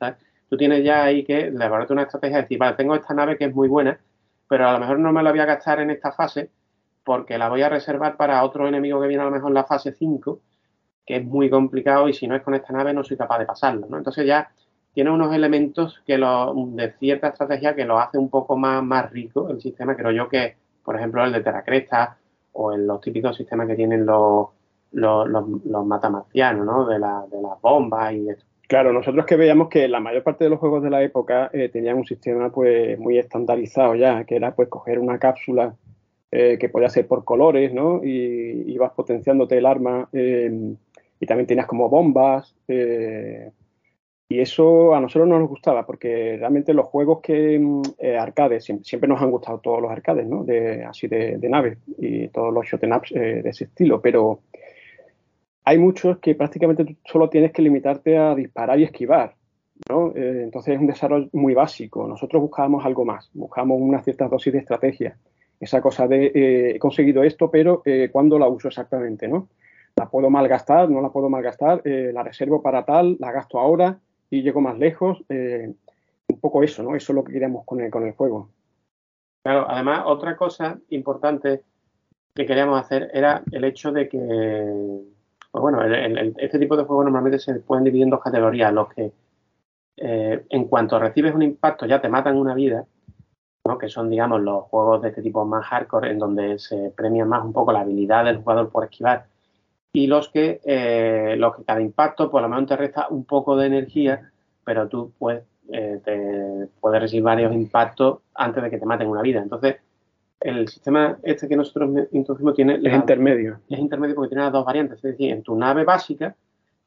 Tú tienes ya ahí que elaborarte una estrategia de decir, vale, tengo esta nave que es muy buena, pero a lo mejor no me la voy a gastar en esta fase porque la voy a reservar para otro enemigo que viene a lo mejor en la fase 5, que es muy complicado y si no es con esta nave no soy capaz de pasarlo, ¿no? Entonces ya tiene unos elementos que lo, de cierta estrategia que lo hace un poco más, más rico el sistema, creo yo que, por ejemplo, el de Terracresta o en los típicos sistemas que tienen los, los, los, matamarcianos, ¿no? De, la, de las bombas y esto. Claro, nosotros que veíamos que la mayor parte de los juegos de la época eh, tenían un sistema pues muy estandarizado ya, que era pues coger una cápsula eh, que podía ser por colores, ¿no? Y ibas potenciándote el arma em, y también tenías como bombas. Eh, y eso a nosotros no nos gustaba porque realmente los juegos que em, eh, arcades, siempre, nos han gustado todos los arcades. De, así de, de nave y todos los shot ups de ese estilo, pero hay muchos que prácticamente solo tienes que limitarte a disparar y esquivar. ¿no? entonces es un desarrollo muy básico. Nosotros buscábamos algo más, buscábamos una cierta dosis de estrategia esa cosa de eh, he conseguido esto, pero eh, ¿cuándo la uso exactamente? ¿no? La puedo malgastar, no la puedo malgastar, eh, la reservo para tal, la gasto ahora y llego más lejos. un poco eso, ¿no? Eso es lo que queríamos con el, con el juego. Claro, además, otra cosa importante que queríamos hacer era el hecho de que, pues bueno, este tipo de juegos normalmente se pueden dividir en dos categorías. Los que, en cuanto recibes un impacto, ya te matan una vida, que son, digamos, los juegos de este tipo más hardcore, en donde se premia más un poco la habilidad del jugador por esquivar, y los que, eh, los que cada impacto, por lo menos te resta un poco de energía, pero tú pues, te puedes recibir varios impactos antes de que te maten una vida. Entonces, el sistema este que nosotros introducimos tiene... Es intermedio. Es intermedio porque tiene las dos variantes. Es decir, en tu nave básica,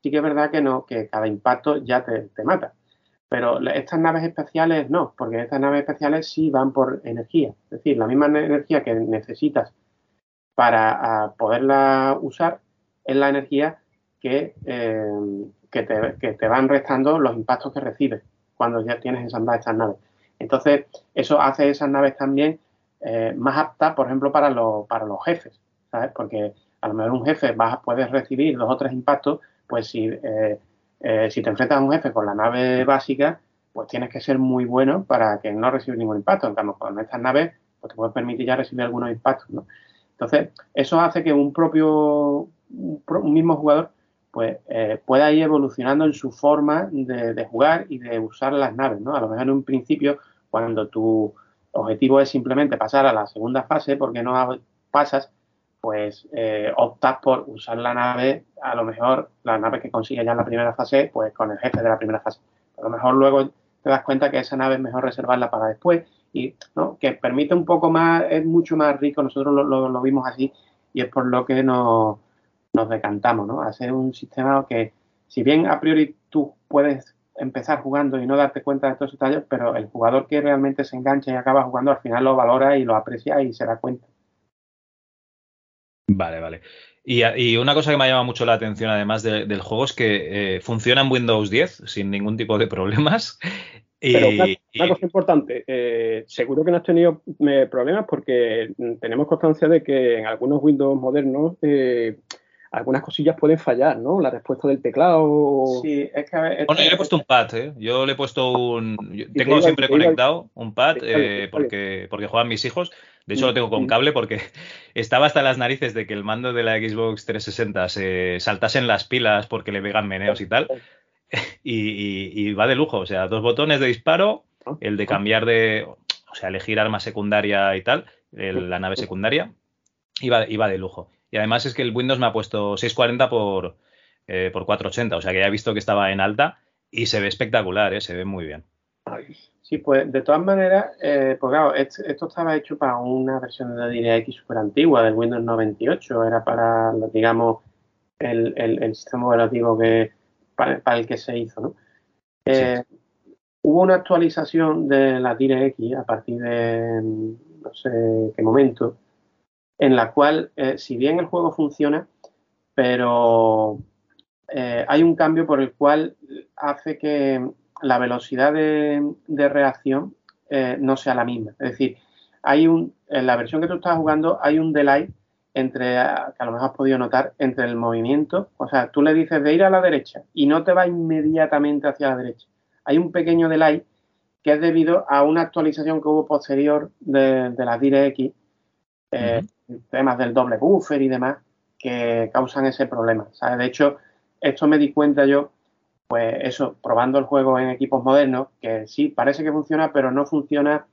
sí que es verdad que no, que cada impacto ya te, te mata. Pero estas naves especiales no, porque estas naves especiales sí van por energía. Es decir, la misma energía que necesitas para ah, poderla usar es la energía que, eh, que, te, van restando los impactos que recibes cuando ya tienes ensambladas estas naves. Entonces, eso hace esas naves también eh, más aptas, por ejemplo, para, los, para los jefes, ¿sabes? Porque a lo mejor un jefe vas, puedes recibir dos o tres impactos, pues si eh, si te enfrentas a un jefe con la nave básica, pues tienes que ser muy bueno para que no recibas ningún impacto. En cambio, con estas naves, pues te puedes permitir ya recibir algunos impactos, ¿no? Entonces, eso hace que un propio, un mismo jugador, pues eh, pueda ir evolucionando en su forma de, jugar y de usar las naves, ¿no? A lo mejor en un principio, cuando tu objetivo es simplemente pasar a la segunda fase, porque no pasas, pues eh, optas por usar la nave, a lo mejor la nave que consigues ya en la primera fase, pues con el jefe de la primera fase. A lo mejor luego te das cuenta que esa nave es mejor reservarla para después y ¿no? que permite un poco más, es mucho más rico, nosotros lo, vimos así y es por lo que nos, nos decantamos, ¿no? Hacer un sistema que, si bien a priori tú puedes empezar jugando y no darte cuenta de estos detalles, pero el jugador que realmente se engancha y acaba jugando al final lo valora y lo aprecia y se da cuenta. Vale, vale. Y, una cosa que me ha llamado mucho la atención, además del juego, es que eh, funciona en Windows 10 sin ningún tipo de problemas. Pero una, cosa importante, eh, seguro que no has tenido eh, problemas porque tenemos constancia de que en algunos Windows modernos algunas cosillas pueden fallar, ¿no? La respuesta del teclado. Sí, es que a ver, Bueno, yo le he puesto un pad, ¿eh? Yo le he puesto un. tengo siempre conectado un pad porque, porque juegan mis hijos. De hecho, lo tengo con cable porque estaba hasta las narices de que el mando de la Xbox 360 se saltase en las pilas porque le vegan meneos y tal. Y, va de lujo. O sea, dos botones de disparo, el de cambiar de. O sea, elegir arma secundaria y tal, la nave secundaria, y va, de lujo. Y además es que el Windows me ha puesto 640 por, eh, por 480. O sea que ya he visto que estaba en alta y se ve espectacular, ¿eh? se ve muy bien. Sí, pues de todas maneras, eh, pues claro, esto, estaba hecho para una versión de DirectX súper antigua, del Windows 98, era para, digamos, el, el, sistema operativo que, para, el que se hizo, ¿no? Eh, hubo una actualización de la DirectX a partir de no sé qué momento, en la cual, eh, si bien el juego funciona, pero eh, hay un cambio por el cual hace que la velocidad de, reacción eh, no sea la misma. Es decir, hay un, en la versión que tú estás jugando hay un delay entre, que a lo mejor has podido notar, entre el movimiento. O sea, tú le dices de ir a la derecha y no te va inmediatamente hacia la derecha. Hay un pequeño delay que es debido a una actualización que hubo posterior de, de la DirectX, eh, temas del doble buffer y demás, que causan ese problema. De hecho, esto me di cuenta yo, pues eso, probando el juego en equipos modernos, que sí, parece que funciona, pero no funciona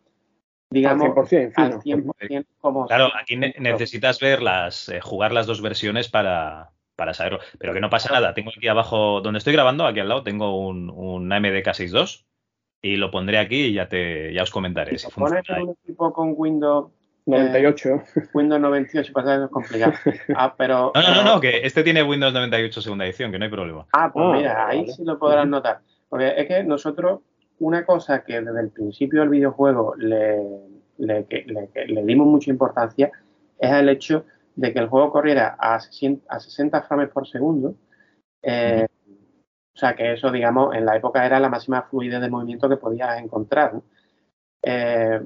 digamos, al 100%, como... Claro, aquí necesitas verlas, eh, jugar las dos versiones para, para saberlo. Pero que no pasa nada. Tengo aquí abajo, donde estoy grabando, aquí al lado, tengo un, un AMD-K62 y lo pondré aquí y ya te ya os comentaré. Si, pones un equipo con Windows 98. Eh, Windows 98, pasa que es complicado. Ah, pero, no, no, no, no, que este tiene Windows 98 segunda edición, que no hay problema. Ah, pues ah, mira, ahí sí lo podrás notar. Porque es que nosotros, una cosa que desde el principio del videojuego le, le, dimos mucha importancia es el hecho de que el juego corriera a 60, frames por segundo. Eh, o sea, que eso, digamos, en la época era la máxima fluidez de movimiento que podías encontrar. Eh,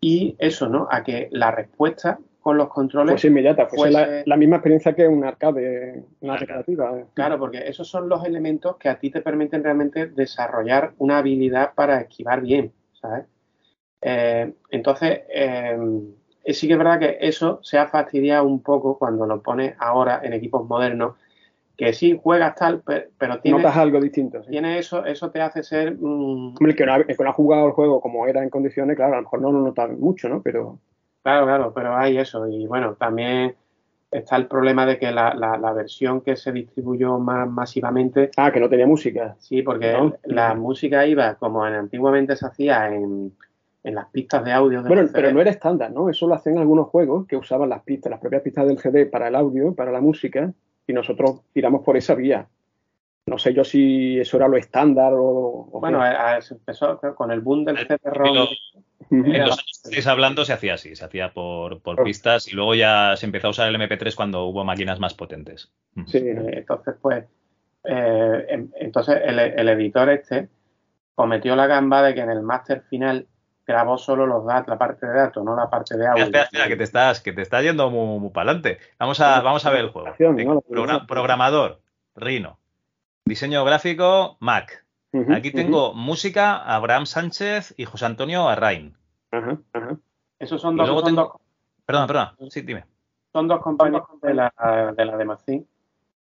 y eso, ¿no? A que la respuesta con los controles. Pues inmediata, pues la, misma experiencia que un arcade, una recreativa. Claro, porque esos son los elementos que a ti te permiten realmente desarrollar una habilidad para esquivar bien, ¿sabes? Eh, entonces, eh, sí que es verdad que eso se ha fastidiado un poco cuando lo pones ahora en equipos modernos, que sí juegas tal, pero, tiene. Notas algo distinto. Tiene eso, eso te hace ser. el, que no ha, jugado el juego como era en condiciones, claro, a lo mejor no lo nota mucho, ¿no? Pero. Claro, claro, pero hay eso. Y bueno, también está el problema de que la, la, versión que se distribuyó más masivamente. Ah, que no tenía música. Sí, porque la música iba como antiguamente se hacía en, en las pistas de audio. bueno, pero no era estándar, ¿no? Eso lo hacen algunos juegos que usaban las pistas, las propias pistas del CD para el audio, para la música, y nosotros tiramos por esa vía. No sé yo si eso era lo estándar o... bueno, se empezó con el boom del CD-ROM. En los años que estáis hablando se hacía así, se hacía por, pistas y luego ya se empezó a usar el MP3 cuando hubo máquinas más potentes. Sí, entonces pues, eh, entonces el, editor este cometió la gamba de que en el máster final grabó solo los datos, la parte de datos, no la parte de audio. Espera, espera, que te estás, que te estás yendo muy, para adelante. Vamos a, vamos a ver el juego. programador, Rino. Diseño gráfico, Mac. Aquí tengo música, Abraham Sánchez y José Antonio Arrain. Ajá, Esos son dos, tengo... Perdón, perdón, sí, dime. Son dos compañeros de la de, la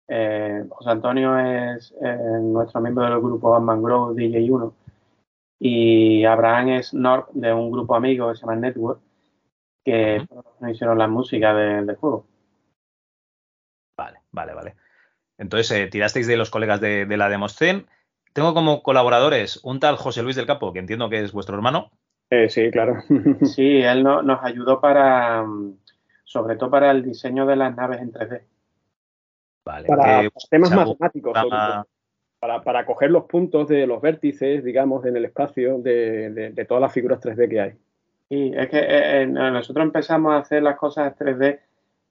eh, José Antonio es eh, nuestro miembro del grupo Batman Grow DJ1 y Abraham es North de un grupo amigo que se llama Network, que nos hicieron la música del juego. Vale, vale, vale. Entonces, eh, tirasteis de los colegas de, la Demoscen. Tengo como colaboradores un tal José Luis del Campo, que entiendo que es vuestro hermano. Eh, sí, claro. sí, él nos ayudó para, sobre todo para el diseño de las naves en 3D. Vale. Para temas matemáticos para, para coger los puntos de los vértices, digamos, en el espacio de, todas las figuras 3D que hay. Sí, es que eh, eh, nosotros empezamos a hacer las cosas 3D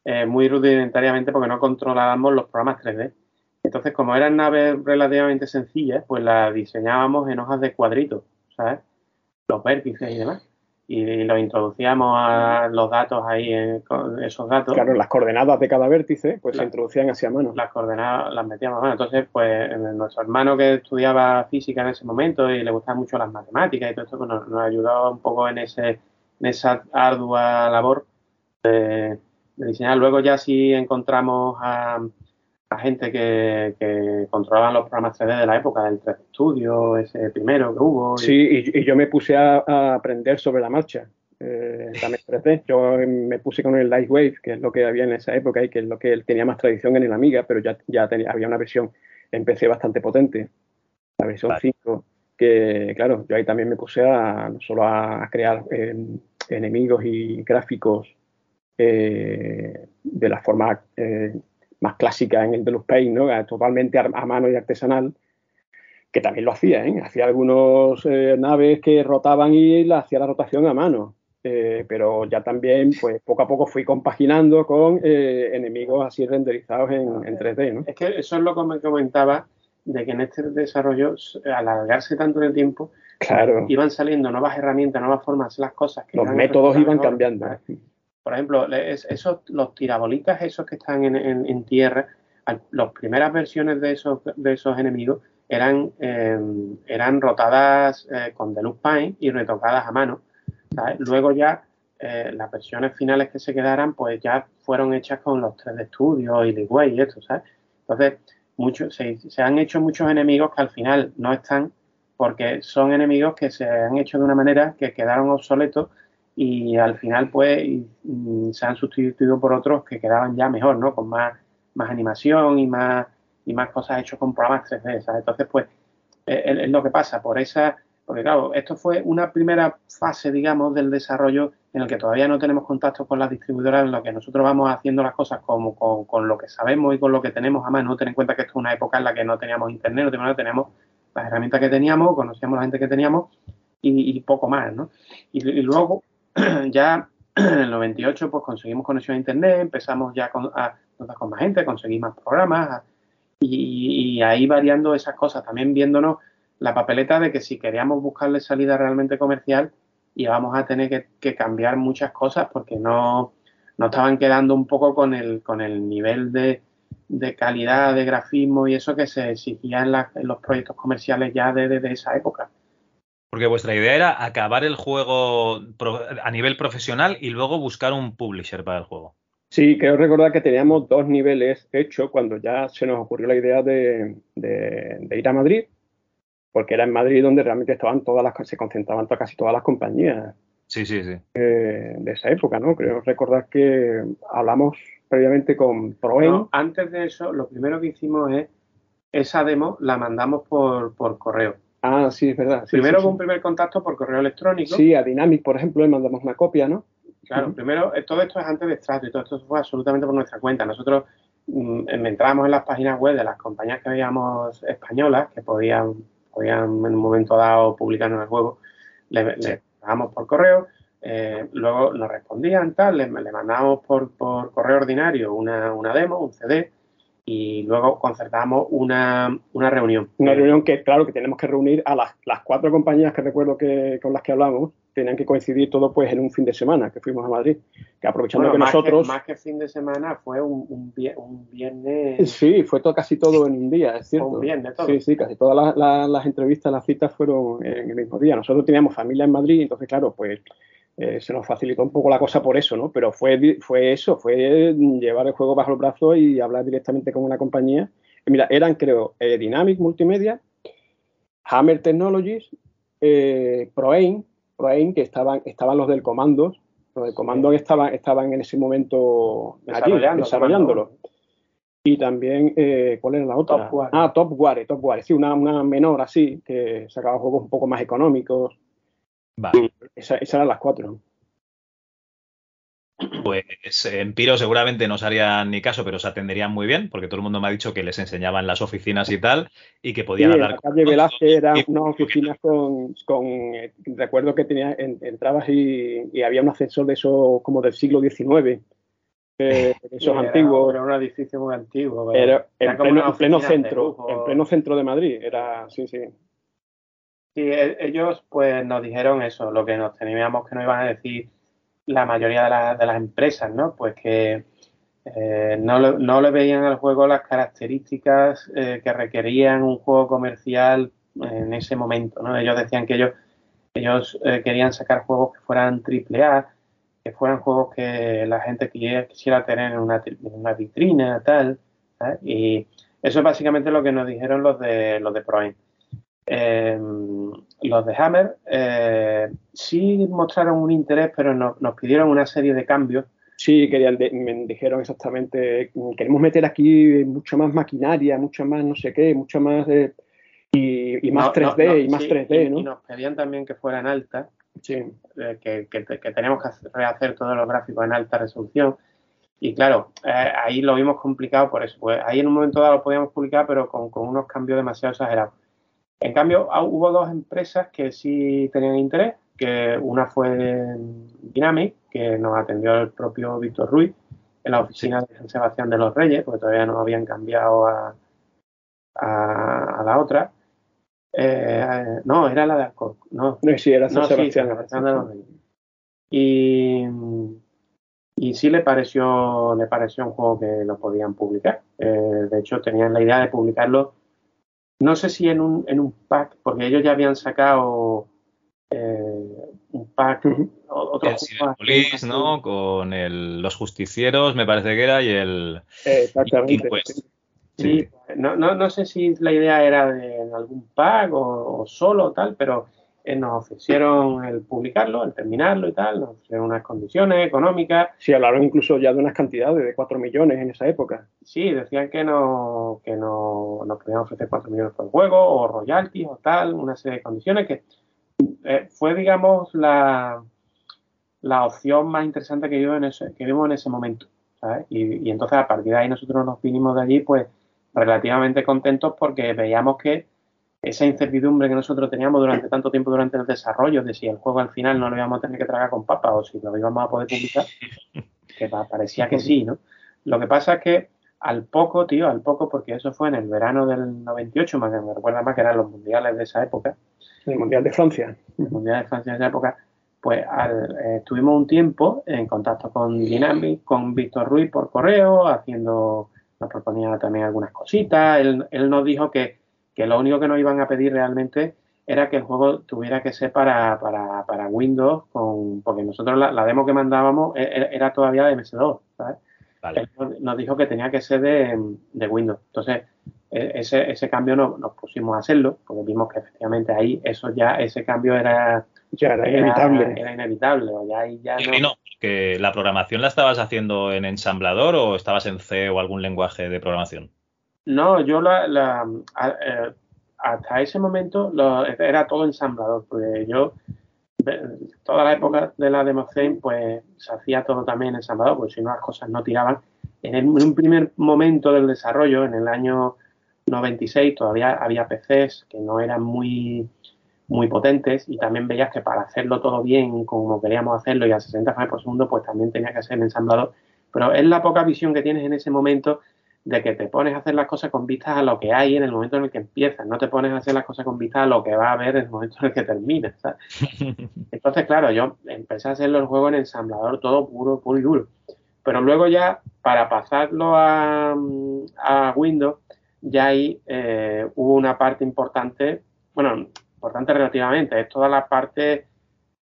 eh, muy rudimentariamente porque no controlábamos los programas 3D. Entonces, como eran naves relativamente sencillas, pues las diseñábamos en hojas de cuadritos, ¿sabes? Los vértices y demás y los introducíamos a los datos ahí, esos datos. Claro, las coordenadas de cada vértice, pues se introducían hacia mano. Las coordenadas las metíamos a mano. Entonces, pues nuestro hermano que estudiaba física en ese momento y le gustaban mucho las matemáticas y todo esto, pues nos, nos ayudó un poco en, ese, en esa ardua labor de, diseñar. Luego ya sí encontramos a, gente que, que controlaban los programas 3D de la época, del 3D Studio, ese primero que hubo. Sí, y, yo me puse a, aprender sobre la marcha. Eh, también 3D. Yo me puse con el Lightwave, que es lo que había en esa época y que es lo que tenía más tradición en el Amiga, pero ya, ya tenía, había una versión en PC bastante potente, la versión 5, que claro, yo ahí también me puse a no solo a, crear eh, enemigos y gráficos eh, de la forma eh, más clásica en el Deluxe Paint, ¿no? totalmente a, mano y artesanal, que también lo hacía, ¿eh? hacía algunas eh, naves que rotaban y la hacía la rotación a mano. eh, pero ya también, pues poco a poco fui compaginando con eh, enemigos así renderizados en, 3D, ¿no? Es que eso es lo que me comentaba, de que en este desarrollo, al alargarse tanto en el tiempo, claro. iban saliendo nuevas herramientas, nuevas formas, las cosas. Que Los métodos iban cambiando. Por ejemplo, esos, los tirabolitas, esos que están en, tierra, las primeras versiones de esos, de esos enemigos eran, eh, eran rotadas con Deluxe Paint y retocadas a mano Luego ya eh, las versiones finales que se quedaran, pues ya fueron hechas con los 3D Studio y Lightway y esto, ¿sabes? Entonces, muchos, se, han hecho muchos enemigos que al final no están porque son enemigos que se han hecho de una manera que quedaron obsoletos y al final pues se han sustituido por otros que quedaban ya mejor, ¿no? Con más, más animación y más, y más cosas hechas con programas 3D, ¿sabes? Entonces pues es lo que pasa, por esa porque claro, esto fue una primera fase, digamos, del desarrollo en el que todavía no tenemos contacto con las distribuidoras, en lo que nosotros vamos haciendo las cosas como con, lo que sabemos y con lo que tenemos a mano. Ten en cuenta que esto es una época en la que no teníamos internet, no teníamos las herramientas que teníamos, conocíamos la gente que teníamos y, poco más, ¿no? Y, luego, ya en el 98, pues conseguimos conexión a internet, empezamos ya con, a contar con más gente, conseguir más programas y, ahí variando esas cosas, también viéndonos la papeleta de que si queríamos buscarle salida realmente comercial íbamos a tener que, cambiar muchas cosas porque no, estaban quedando un poco con el, con el nivel de, calidad de grafismo y eso que se exigía en, los proyectos comerciales ya desde esa época. Porque vuestra idea era acabar el juego a nivel profesional y luego buscar un publisher para el juego. Sí, creo recordar que teníamos dos niveles hechos cuando ya se nos ocurrió la idea de ir a Madrid porque era en Madrid donde realmente estaban todas las, se concentraban casi todas las compañías. Sí, sí, sí. Eh, de esa época, ¿no? Creo recordar que hablamos previamente con Proen. antes de eso, lo primero que hicimos es esa demo la mandamos por, correo. Ah, sí, es verdad. primero hubo un primer contacto por correo electrónico. Sí, a Dynamic, por ejemplo, le mandamos una copia, ¿no? Claro, primero, eh, todo esto es antes de extracto y todo esto fue absolutamente por nuestra cuenta. Nosotros mm, entramos en las páginas web de las compañías que veíamos españolas que podían podían en un momento dado publicar en el juego, le, le por correo, eh, luego nos respondían, tal, le, le mandamos por, por, correo ordinario una, una, demo, un CD, y luego concertamos una, una, reunión. Una reunión que, claro, que tenemos que reunir a las, las cuatro compañías que recuerdo que con las que hablamos, tenían que coincidir todo pues en un fin de semana que fuimos a Madrid. Que aprovechando que nosotros. más que fin de semana fue un, un, viernes. Sí, fue todo, casi todo en un día, es cierto. Un viernes todo. Sí, sí, casi todas las, entrevistas, las citas fueron en el mismo día. Nosotros teníamos familia en Madrid, entonces, claro, pues. Eh, se nos facilitó un poco la cosa por eso, ¿no? Pero fue, fue eso, fue llevar el juego bajo el brazo y hablar directamente con una compañía. mira, eran, creo, eh, Dynamic Multimedia, Hammer Technologies, eh, ProAim, que estaban, estaban los del comando, los del comando que estaban, estaban en ese momento desarrollándolo. Y también, eh, ¿cuál era la otra? Ah, Top War, Top War, sí, una, una menor así, que sacaba juegos un poco más económicos. Vale. Esa, esas eran las cuatro. Pues en Piro seguramente no se harían ni caso, pero se atenderían muy bien, porque todo el mundo me ha dicho que les enseñaban las oficinas y tal, y que podían hablar. La calle Velázquez era unas oficinas con, eh, recuerdo que tenía, entrabas y, había un ascensor de eso como del siglo XIX. Eh, esos antiguos. Era un edificio muy antiguo. Era, en, pleno, centro, en pleno centro de Madrid. Era, sí, sí. Sí, e, ellos pues nos dijeron eso, lo que nos teníamos que nos iban a decir la mayoría de, las empresas, ¿no? Pues que eh, no, le, veían al juego las características eh, que requerían un juego comercial en ese momento, ¿no? Ellos decían que ellos, ellos eh, querían sacar juegos que fueran triple A, que fueran juegos que la gente quisiera, tener en una, una vitrina, tal, Y eso es básicamente lo que nos dijeron los de los de Proin. Eh, los de Hammer eh, sí mostraron un interés, pero nos pidieron una serie de cambios. Sí, querían, me dijeron exactamente, queremos meter aquí mucha más maquinaria, mucha más no sé qué, mucho más y, más 3D y más 3D, ¿no? Y nos pedían también que fueran altas, sí. Eh, que, que, tenemos que rehacer todos los gráficos en alta resolución. Y claro, ahí lo vimos complicado por eso. Pues ahí en un momento dado lo podíamos publicar, pero con, con unos cambios demasiado exagerados. En cambio, ah, hubo dos empresas que sí tenían interés, que una fue Dynamic, que nos atendió el propio Víctor Ruiz en la oficina de San Sebastián de los Reyes, porque todavía no habían cambiado a, a, la otra. Eh, no, era la de Alcor. No, sí, era San Sebastián. de los Reyes. Y, y sí le pareció, le pareció un juego que lo podían publicar. Eh, de hecho, tenían la idea de publicarlo, no sé si en un, en un pack, porque ellos ya habían sacado eh, un pack, otro el ¿no? Con el, los justicieros, me parece que era, y el... Exactamente. Sí, No, no, no, sé si la idea era de algún pack o, o solo tal, pero eh, nos ofrecieron el publicarlo, el terminarlo y tal, nos ofrecieron unas condiciones económicas. Sí, hablaron incluso ya de unas cantidades de 4 millones en esa época. Sí, decían que, no, que no, nos querían ofrecer 4 millones por el juego, o royalties o tal, una serie de condiciones que eh, fue, digamos, la, la opción más interesante que, yo en ese, que vimos en ese momento. Y, y entonces a partir de ahí nosotros nos vinimos de allí pues relativamente contentos porque veíamos que esa incertidumbre que nosotros teníamos durante tanto tiempo durante el desarrollo de si el juego al final no lo íbamos a tener que tragar con papa o si lo íbamos a poder publicar, que parecía que sí, ¿no? Lo que pasa es que al poco, tío, al poco, porque eso fue en el verano del 98, más que me recuerda más que eran los mundiales de esa época. El Mundial de Francia. El Mundial de Francia de esa época. Pues al, eh, estuvimos un tiempo en contacto con Dynamic, con Víctor Ruiz por correo, haciendo, nos proponía también algunas cositas. Él, él nos dijo que que lo único que nos iban a pedir realmente era que el juego tuviera que ser para, para, para Windows, con, porque nosotros la, demo que mandábamos e, e, era, todavía de MS2, ¿sabes? nos dijo que tenía que ser de, de Windows. Entonces, e, ese, ese cambio no, nos pusimos a hacerlo, porque vimos que efectivamente ahí eso ya, ese cambio era, ya era, inevitable. Era inevitable. O ya, ya y no, que la programación la estabas haciendo en ensamblador o estabas en C o algún lenguaje de programación. No, yo la, eh, hasta ese momento era todo ensamblador, porque yo toda la época de la demo pues se hacía todo también ensamblador, porque si no las cosas no tiraban. En, un primer momento del desarrollo, en el año 96, todavía había PCs que no eran muy muy potentes y también veías que para hacerlo todo bien como queríamos hacerlo y a 60 frames por segundo pues también tenía que ser ensamblador pero es la poca visión que tienes en ese momento de que te pones a hacer las cosas con vistas a lo que hay en el momento en el que empiezas, no te pones a hacer las cosas con vistas a lo que va a haber en el momento en el que terminas. Entonces, claro, yo empecé a hacerlo el juego en ensamblador todo puro, puro y duro. Pero luego ya, para pasarlo a, Windows, ya ahí eh, hubo una parte importante, bueno, importante relativamente, es toda la parte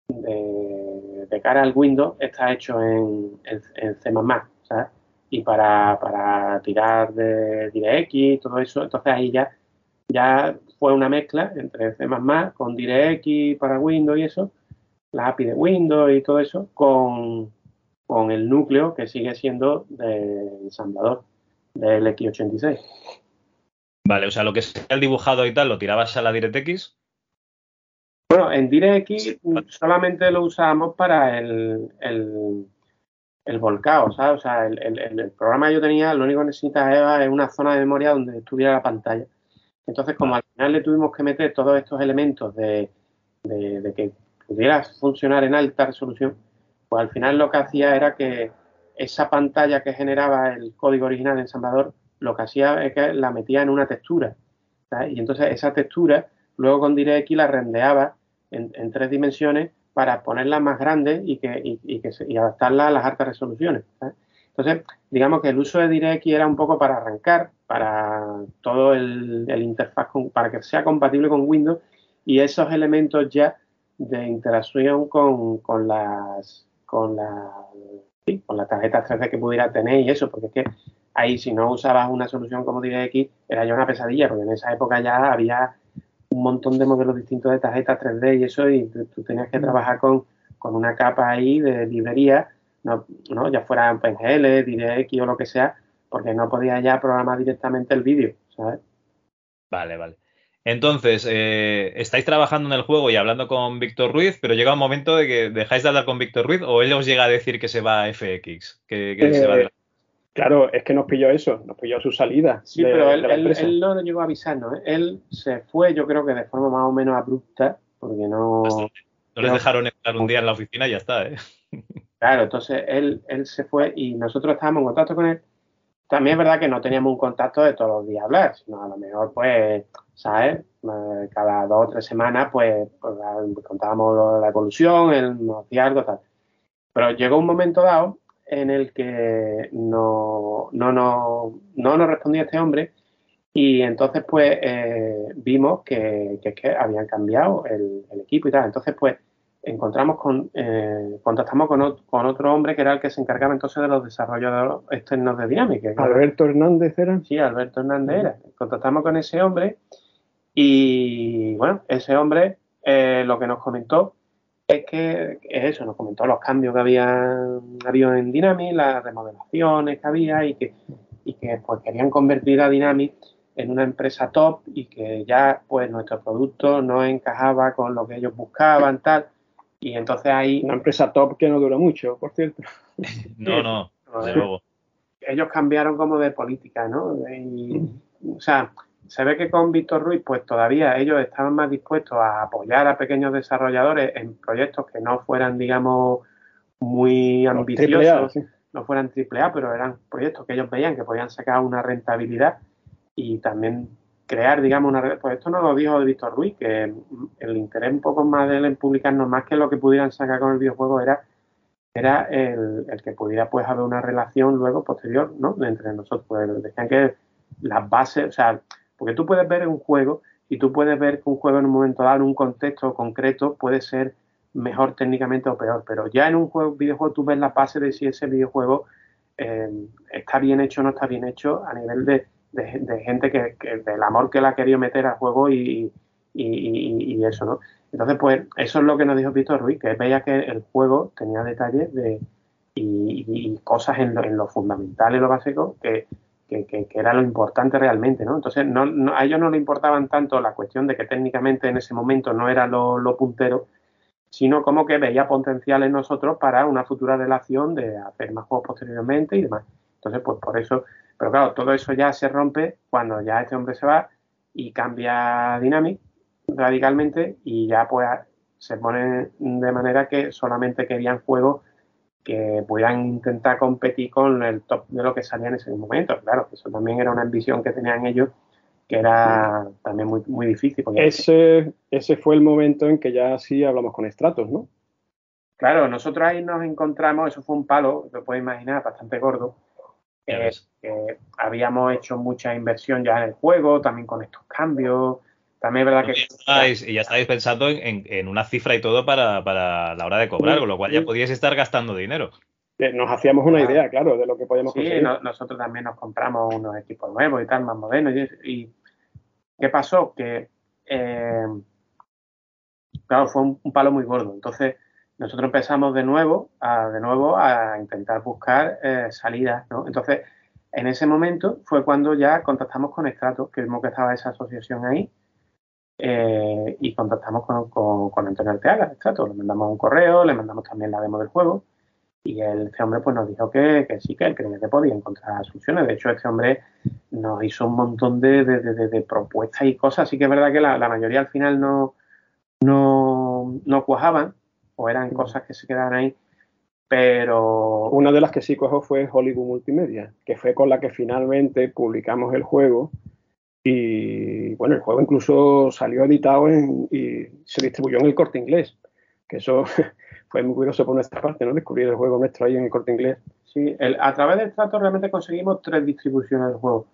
de, cara al Windows, está hecho en, en, en C++, ¿sabes? Y para, para tirar de DirectX y todo eso. Entonces ahí ya, ya fue una mezcla entre C++ con DirectX para Windows y eso, la API de Windows y todo eso, con, con el núcleo que sigue siendo de ensamblador del X86. Vale, o sea, lo que sea el dibujado y tal, ¿lo tirabas a la DirectX? Bueno, en DirectX solamente lo usamos para el, el volcado, ¿sabes? O sea, el, programa que yo tenía, lo único que necesitaba era una zona de memoria donde estuviera la pantalla. Entonces, como al final le tuvimos que meter todos estos elementos de, que pudiera funcionar en alta resolución, pues al final lo que hacía era que esa pantalla que generaba el código original de ensamblador, lo que hacía es que la metía en una textura. Y entonces esa textura, luego con DirectX la rendeaba en, en tres dimensiones para ponerla más grande y, que, y, que y adaptarla a las altas resoluciones. Entonces, digamos que el uso de DirectX era un poco para arrancar, para todo el, interfaz, para que sea compatible con Windows y esos elementos ya de interacción con, con las con la, con las tarjetas 3D que pudiera tener y eso, porque es que ahí si no usabas una solución como DirectX era ya una pesadilla, porque en esa época ya había un montón de modelos distintos de tarjetas 3D y eso, y tú, tenías que mm. trabajar con, una capa ahí de librería, no, no ya fuera OpenGL, DirectX o lo que sea, porque no podías ya programar directamente el vídeo, ¿sabes? Vale, vale. Entonces, eh, estáis trabajando en el juego y hablando con Víctor Ruiz, pero llega un momento de que dejáis de hablar con Víctor Ruiz o él os llega a decir que se va a FX, que, se va de eh, Claro, es que nos pilló eso, nos pilló su salida. Sí, pero él, él, no llegó a avisarnos. ¿eh? Él se fue, yo creo que de forma más o menos abrupta, porque no. No les dejaron entrar un día en la oficina y ya está, ¿eh? Claro, entonces él, él se fue y nosotros estábamos en contacto con él. También es verdad que no teníamos un contacto de todos los días hablar, sino a lo mejor, pues, ¿sabes? Eh, cada dos o tres semanas, pues, pues contábamos la evolución, él nos hacía algo, tal. Pero llegó un momento dado en el que no, no, no, no nos respondía este hombre y entonces pues eh, vimos que, que, que, habían cambiado el, equipo y tal. Entonces pues encontramos con, eh, contactamos con, con, otro hombre que era el que se encargaba entonces de los desarrollos externos de Dynamic. Alberto Hernández era. Sí, Alberto Hernández era. Contactamos con ese hombre y bueno, ese hombre eh, lo que nos comentó es que es eso, nos comentó los cambios que había habido en Dynamic, las remodelaciones que había y que, y que pues querían convertir a Dynamic en una empresa top y que ya pues nuestro producto no encajaba con lo que ellos buscaban, tal. Y entonces ahí... Una empresa top que no duró mucho, por cierto. no, no, de luego. Ellos cambiaron como de política, ¿no? Y, o sea, se ve que con Víctor Ruiz, pues todavía ellos estaban más dispuestos a apoyar a pequeños desarrolladores en proyectos que no fueran, digamos, muy ambiciosos, no fueran triple A, pero eran proyectos que ellos veían que podían sacar una rentabilidad y también crear, digamos, una red. Pues esto no lo dijo Víctor Ruiz, que el interés un poco más de él en publicarnos más que lo que pudieran sacar con el videojuego era era el, el que pudiera pues haber una relación luego posterior, ¿no? Entre nosotros. Pues decían que las bases, o sea, porque tú puedes ver un juego y tú puedes ver que un juego en un momento dado, en un contexto concreto, puede ser mejor técnicamente o peor. Pero ya en un juego, videojuego tú ves la base de si ese videojuego eh, está bien hecho o no está bien hecho a nivel de, gente que, del amor que le ha querido meter al juego y, y, eso, ¿no? Entonces, pues eso es lo que nos dijo Víctor Ruiz, que veía que el juego tenía detalles de, y, cosas en lo, en lo fundamental, en lo básico, que, que, era lo importante realmente, ¿no? Entonces, no, a ellos no le importaban tanto la cuestión de que técnicamente en ese momento no era lo, puntero, sino como que veía potencial en nosotros para una futura relación de hacer más juegos posteriormente y demás. Entonces, pues por eso, pero claro, todo eso ya se rompe cuando ya este hombre se va y cambia Dynamic radicalmente y ya pues se pone de manera que solamente querían juegos que pudieran intentar competir con el top de lo que salía en ese momento. Claro, eso también era una ambición que tenían ellos que era también muy, muy difícil. Ese, ese fue el momento en que ya sí hablamos con Stratos, ¿no? Claro, nosotros ahí nos encontramos, eso fue un palo, lo puedes imaginar, bastante gordo. Eh, habíamos hecho mucha inversión ya en el juego, también con estos cambios, también es verdad que. Y ya estáis pensando en, una cifra y todo para, la hora de cobrar, con lo cual ya podíais estar gastando dinero. Nos hacíamos una idea, claro, de lo que podíamos sí, nosotros también nos compramos unos equipos nuevos y tal, más modernos. Y, ¿qué pasó? Que, eh, claro, fue un, palo muy gordo. Entonces, nosotros empezamos de nuevo a, de nuevo a intentar buscar eh, salidas, ¿no? Entonces, en ese momento fue cuando ya contactamos con Estrato, que vimos que estaba esa asociación ahí, eh, y contactamos con, con, Antonio Arteaga, Le mandamos un correo, le mandamos también la demo del juego y el, este hombre pues nos dijo que, sí, que él creía que podía encontrar soluciones. De hecho, este hombre nos hizo un montón de, propuestas y cosas. Así que es verdad que la, mayoría al final no, no, no cuajaban o eran cosas que se quedaban ahí. Pero. Una de las que sí cuajó fue Hollywood Multimedia, que fue con la que finalmente publicamos el juego y bueno, el juego incluso salió editado y se distribuyó en el corte inglés, que eso fue muy curioso por nuestra parte, ¿no? Descubrir el juego nuestro ahí en el corte inglés. Sí, a través del trato realmente conseguimos tres distribuciones del juego.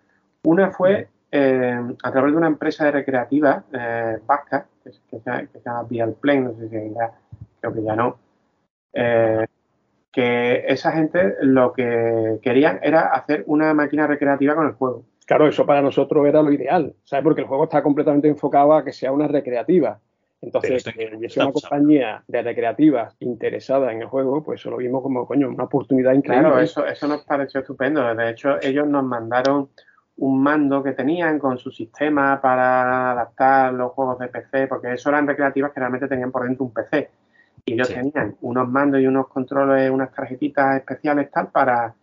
Una fue eh, a través de una empresa de recreativa eh, vasca, que, se, llama Vial Plane, no sé si ya, creo que ya no. Eh, que esa gente lo que querían era hacer una máquina recreativa con el juego. Claro, eso para nosotros era lo ideal, ¿sabes? Porque el juego está completamente enfocado a que sea una recreativa. Entonces, que hubiese una compañía de recreativas interesada en el juego, pues eso lo vimos como, coño, una oportunidad increíble. Claro, eso, eso nos pareció estupendo. De hecho, ellos nos mandaron un mando que tenían con su sistema para adaptar los juegos de PC, porque eso eran recreativas que realmente tenían por dentro un PC. Y ellos tenían unos mandos y unos controles, unas tarjetitas especiales tal para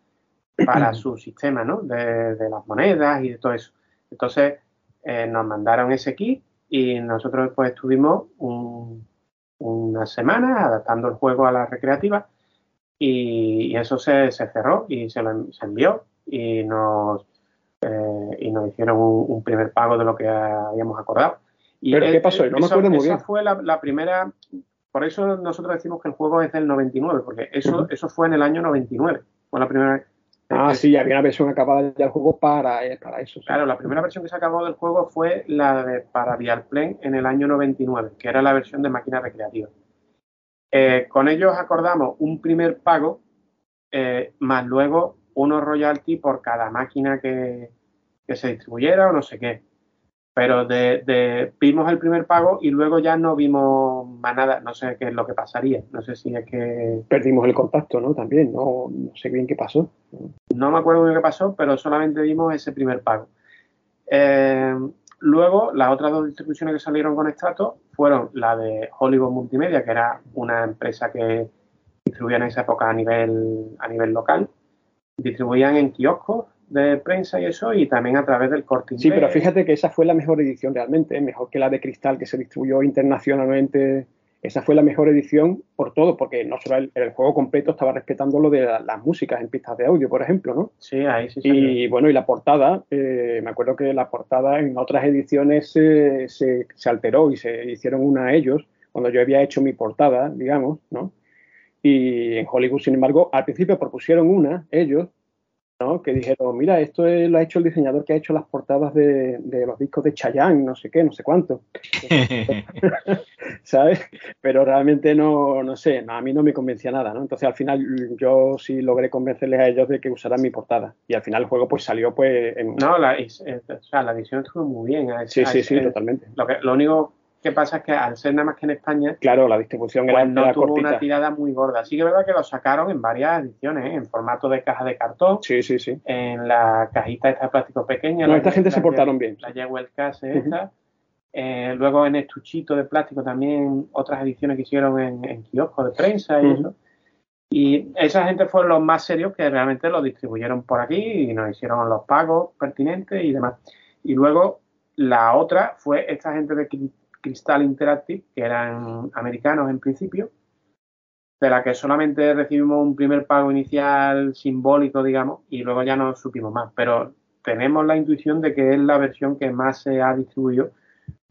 para su sistema, ¿no? De, las monedas y de todo eso. Entonces, eh, nos mandaron ese kit y nosotros pues estuvimos una semana adaptando el juego a la recreativa y, eso se, cerró y se, lo, se envió y nos, eh, y nos hicieron un, primer pago de lo que habíamos acordado. Y ¿Pero qué pasó? No me acuerdo muy bien. Esa fue la, primera, por eso nosotros decimos que el juego es del 99, porque eso, eso fue en el año 99. Fue la primera vez. Ah, sí, había una versión acabada del juego para, eh, para eso. Claro, la primera versión que se acabó del juego fue la de para Plane en el año 99, que era la versión de máquina recreativa. Eh, con ellos acordamos un primer pago, eh, más luego unos royalty por cada máquina que, que se distribuyera o no sé qué pero de, vimos el primer pago y luego ya no vimos más nada, no sé qué es lo que pasaría, no sé si es que... Perdimos el contacto, ¿no? También, no, sé bien qué pasó. No me acuerdo bien qué pasó, pero solamente vimos ese primer pago. Eh, luego, las otras dos distribuciones que salieron con Strato fueron la de Hollywood Multimedia, que era una empresa que distribuía en esa época a nivel, a nivel local. Distribuían en kioscos de prensa y eso, y también a través del corte Sí, pero fíjate que esa fue la mejor edición realmente, mejor que la de Cristal que se distribuyó internacionalmente. Esa fue la mejor edición por todo, porque no solo el, juego completo estaba respetando lo de las músicas en pistas de audio, por ejemplo, ¿no? Sí, ahí sí. Y bueno, y la portada, eh, me acuerdo que la portada en otras ediciones se, se, alteró y se hicieron una a ellos, cuando yo había hecho mi portada, digamos, ¿no? Y en Hollywood, sin embargo, al principio propusieron una, ellos, que dijeron, mira, esto lo ha hecho el diseñador que ha hecho las portadas de, los discos de Chayanne, no sé qué, no sé cuánto. ¿Sabes? Pero realmente no, no sé, a mí no me convencía nada, ¿no? Entonces al final yo sí logré convencerles a ellos de que usaran mi portada. Y al final el juego pues salió pues en... No, la, la edición estuvo muy bien. sí, sí, sí, totalmente. Lo, que, lo único que pasa es que al ser nada más que en España, claro, la distribución pues no tuvo una tirada muy gorda. Sí que es verdad que lo sacaron en varias ediciones, ¿eh? en formato de caja de cartón. Sí, sí, sí. En la cajita esta de plástico pequeña. No, esta gente se portaron bien. La Jewel Case esta. Eh, luego en estuchito de plástico también otras ediciones que hicieron en, en kioscos de prensa y eso. Y esa gente fueron los más serios que realmente lo distribuyeron por aquí y nos hicieron los pagos pertinentes y demás. Y luego la otra fue esta gente de Crystal Interactive, que eran americanos en principio, de la que solamente recibimos un primer pago inicial simbólico, digamos, y luego ya no supimos más. Pero tenemos la intuición de que es la versión que más se ha distribuido,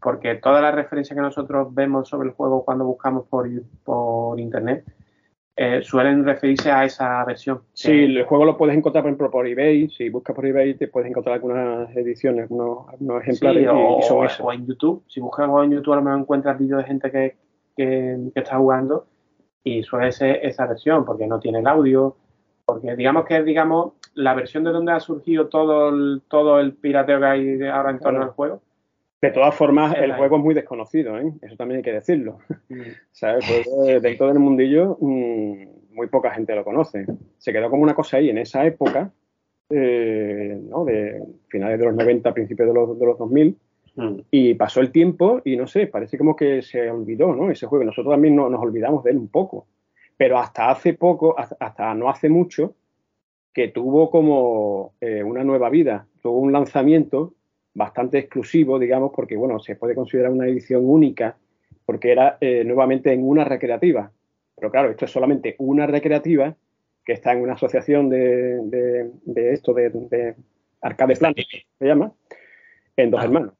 porque todas las referencias que nosotros vemos sobre el juego cuando buscamos por, por internet eh, suelen referirse a esa versión. Sí, el juego lo puedes encontrar, por ejemplo, por eBay. Si buscas por eBay, te puedes encontrar algunas ediciones, algunos, ejemplares. o, en YouTube. Si buscas algo en YouTube, a lo mejor encuentras vídeos de gente que, está jugando y suele ser esa versión, porque no tiene el audio. Porque digamos que es digamos, la versión de donde ha surgido todo el, todo el pirateo que hay ahora en torno al juego de todas formas, el juego es muy desconocido, ¿eh? eso también hay que decirlo. Mm. ¿Sabes? El dentro del mundillo, mm, muy poca gente lo conoce. Se quedó como una cosa ahí en esa época, eh, ¿no? de finales de los 90, principios de los, de los 2000, mm. y pasó el tiempo y no sé, parece como que se olvidó ¿no? ese juego. Nosotros también nos olvidamos de él un poco. Pero hasta hace poco, hasta, no hace mucho, que tuvo como eh, una nueva vida, tuvo un lanzamiento bastante exclusivo, digamos, porque bueno, se puede considerar una edición única, porque era eh, nuevamente en una recreativa. Pero claro, esto es solamente una recreativa que está en una asociación de, de, esto, de, de Arcade Plan, se llama, en dos ah. hermanos.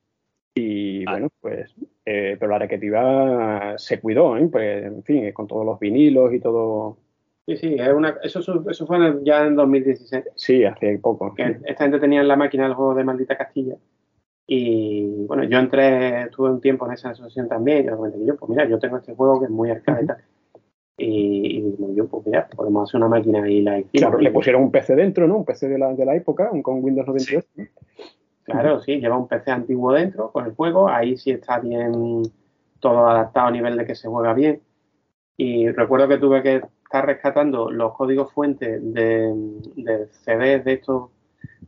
Y ah. bueno, pues, eh, pero la recreativa se cuidó, ¿eh? pues, en fin, con todos los vinilos y todo. Sí, sí, es una, eso, eso fue ya en 2016. Sí, hace poco. esta gente tenía en la máquina el juego de Maldita Castilla y bueno, yo entré, tuve un tiempo en esa asociación también, y yo comenté yo, pues mira, yo tengo este juego que es muy arcade y tal. Y, yo, pues mira, podemos hacer una máquina y la Claro, le pusieron un PC dentro, ¿no? Un PC de la, de la época, un, con Windows 98. Claro, sí, lleva un PC antiguo dentro con el juego, ahí sí está bien todo adaptado a nivel de que se juega bien. Y recuerdo que tuve que estar rescatando los códigos fuentes de, de CDs de estos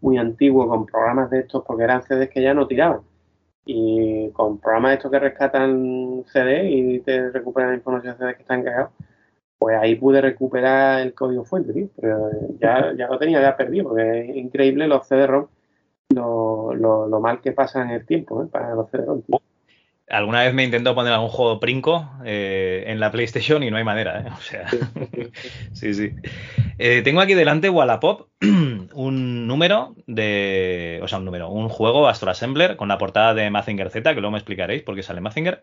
muy antiguo con programas de estos, porque eran CDs que ya no tiraban. Y con programas de estos que rescatan CD y te recuperan información de CDs que están cagados, pues ahí pude recuperar el código fuente, pero ya, ya lo tenía ya perdido, porque es increíble los CD-ROM, lo, lo, mal que pasa en el tiempo ¿eh? para los CD-ROM. Alguna vez me intentó poner algún juego Princo eh, en la PlayStation y no hay manera, ¿eh? O sea, sí, sí. Eh, tengo aquí delante Wallapop un número de. O sea, un número, un juego Astro Assembler con la portada de Mazinger Z, que luego me explicaréis por qué sale Mazinger.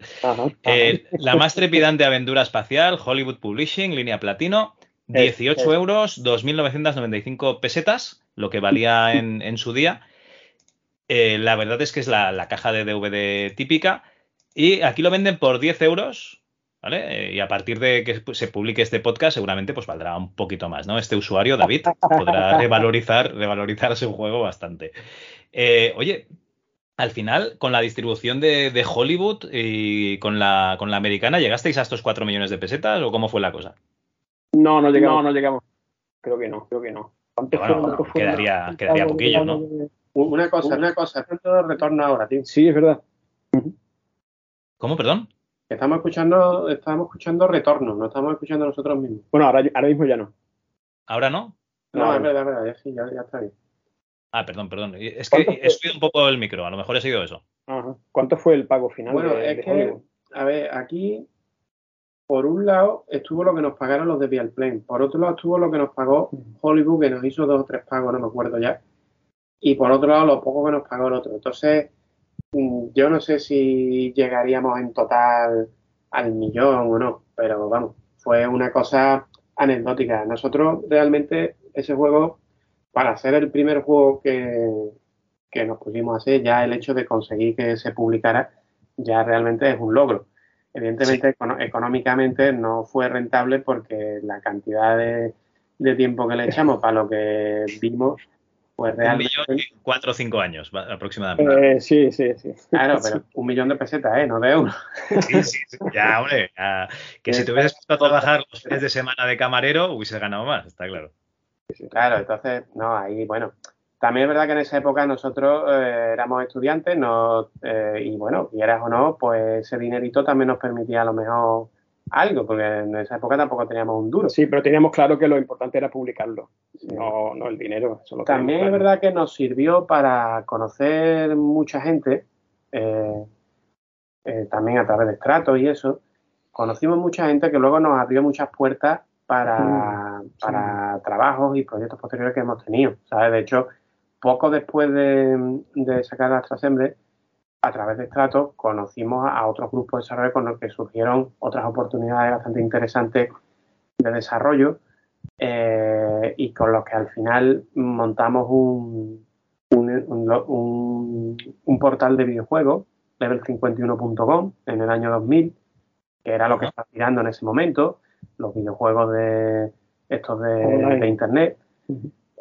Eh, la más trepidante aventura espacial, Hollywood Publishing, línea platino. 18 euros, 2.995 pesetas, lo que valía en, su día. la verdad es que es la, la caja de DVD típica. Y aquí lo venden por 10 euros, ¿vale? Eh, y a partir de que se publique este podcast, seguramente pues valdrá un poquito más, ¿no? Este usuario, David, podrá revalorizar, revalorizar su juego bastante. Eh, oye, al final, con la distribución de, Hollywood y con la, con la americana, ¿llegasteis a estos 4 millones de pesetas o cómo fue la cosa? No, no llegamos. No, no llegamos. Creo que no, creo que no. quedaría, quedaría poquillo, ¿no? Una cosa, una cosa, todo retorno ahora, tío. Sí, es verdad. ¿Cómo, perdón? Estamos escuchando, estamos escuchando retorno, no estamos escuchando nosotros mismos. Bueno, ahora, ahora mismo ya no. ¿Ahora no? No, es verdad, es verdad, ya, sí, ya, está bien. Ah, perdón, perdón. Es que he subido un poco el micro, a lo mejor he sido eso. Ajá. ¿Cuánto fue el pago final? Bueno, es que, a ver, aquí, por un lado, estuvo lo que nos pagaron los de Vialplane. Por otro lado, estuvo lo que nos pagó Hollywood, que nos hizo dos o tres pagos, no me acuerdo ya. Y por otro lado, lo poco que nos pagó el otro. Entonces, yo no sé si llegaríamos en total al millón o no, pero vamos, fue una cosa anecdótica. Nosotros realmente ese juego, para ser el primer juego que, que nos pusimos a hacer, ya el hecho de conseguir que se publicara ya realmente es un logro. Evidentemente, económicamente no fue rentable porque la cantidad de, de, tiempo que le echamos para lo que vimos pues realmente... Un millón en cuatro o cinco años aproximadamente. Eh, sí, sí, sí. Claro, pero un millón de pesetas, ¿eh? No de euros. Sí, sí, ya, hombre. que si te hubieras puesto a trabajar los fines de semana de camarero, hubiese ganado más, está claro. Claro, entonces, no, ahí, bueno. También es verdad que en esa época nosotros eh, éramos estudiantes no, eh, y bueno, quieras o no, pues ese dinerito también nos permitía a lo mejor algo, porque en esa época tampoco teníamos un duro. Sí, pero teníamos claro que lo importante era publicarlo, no, no el dinero. También es verdad que nos sirvió para conocer mucha gente, eh, eh, también a través de estratos y eso. Conocimos mucha gente que luego nos abrió muchas puertas para, mm, para trabajos y proyectos posteriores que hemos tenido. ¿sabes? De hecho, poco después de, de sacar Astrasemble, a través de Stratos conocimos a otros grupos de desarrollo con los que surgieron otras oportunidades bastante interesantes de desarrollo eh, y con los que al final montamos un, un, portal de videojuegos, level51.com, en el año 2000, que era lo que estaba tirando en ese momento, los videojuegos de estos de, Internet.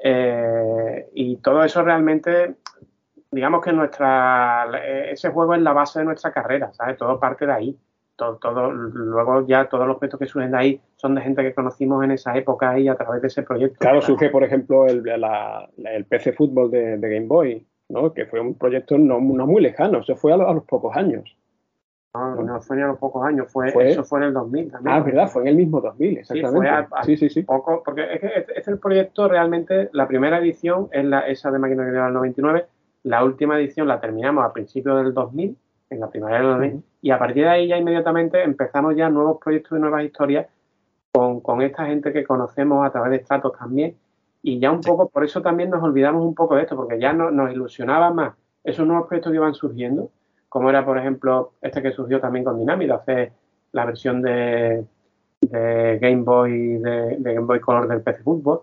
Eh, y todo eso realmente digamos que nuestra ese juego es la base de nuestra carrera, ¿sabes? Todo parte de ahí. Todo, todo, luego ya todos los proyectos que surgen de ahí son de gente que conocimos en esa época y a través de ese proyecto. Claro, surge, por ejemplo, el, el PC Fútbol de, Game Boy, ¿no? que fue un proyecto no, muy lejano, se fue a, los pocos años. No, no fue ni a los pocos años, fue, eso fue en el 2000 también. Ah, es verdad, fue en el mismo 2000, exactamente. Sí, sí, sí, Poco, porque es que este es el proyecto realmente, la primera edición es la, esa de Máquina que el 99, la última edición la terminamos a principios del 2000, en la primavera del 2000, y a partir de ahí ya inmediatamente empezamos ya nuevos proyectos y nuevas historias con, esta gente que conocemos a través de estratos también. Y ya un poco, por eso también nos olvidamos un poco de esto, porque ya no, nos ilusionaba más esos nuevos proyectos que iban surgiendo, como era, por ejemplo, este que surgió también con Dynamite, hacer la versión de, Game Boy, de, de, Game Boy Color del PC Fútbol,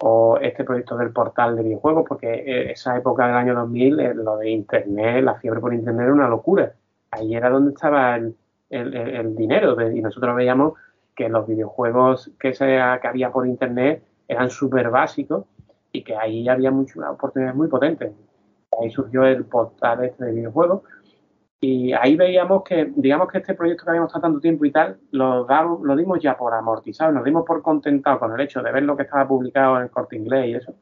o este proyecto del portal de videojuegos, porque eh, esa época del año 2000, eh, lo de Internet, la fiebre por Internet era una locura. Ahí era donde estaba el, dinero y nosotros veíamos que los videojuegos que, se, que había por Internet eran súper básicos y que ahí había muchas oportunidades muy potentes. Ahí surgió el portal este de videojuegos y ahí veíamos que, digamos que este proyecto que habíamos estado tanto tiempo y tal, lo, lo dimos ya por amortizado, nos dimos por contentados con el hecho de ver lo que estaba publicado en el corte inglés y eso.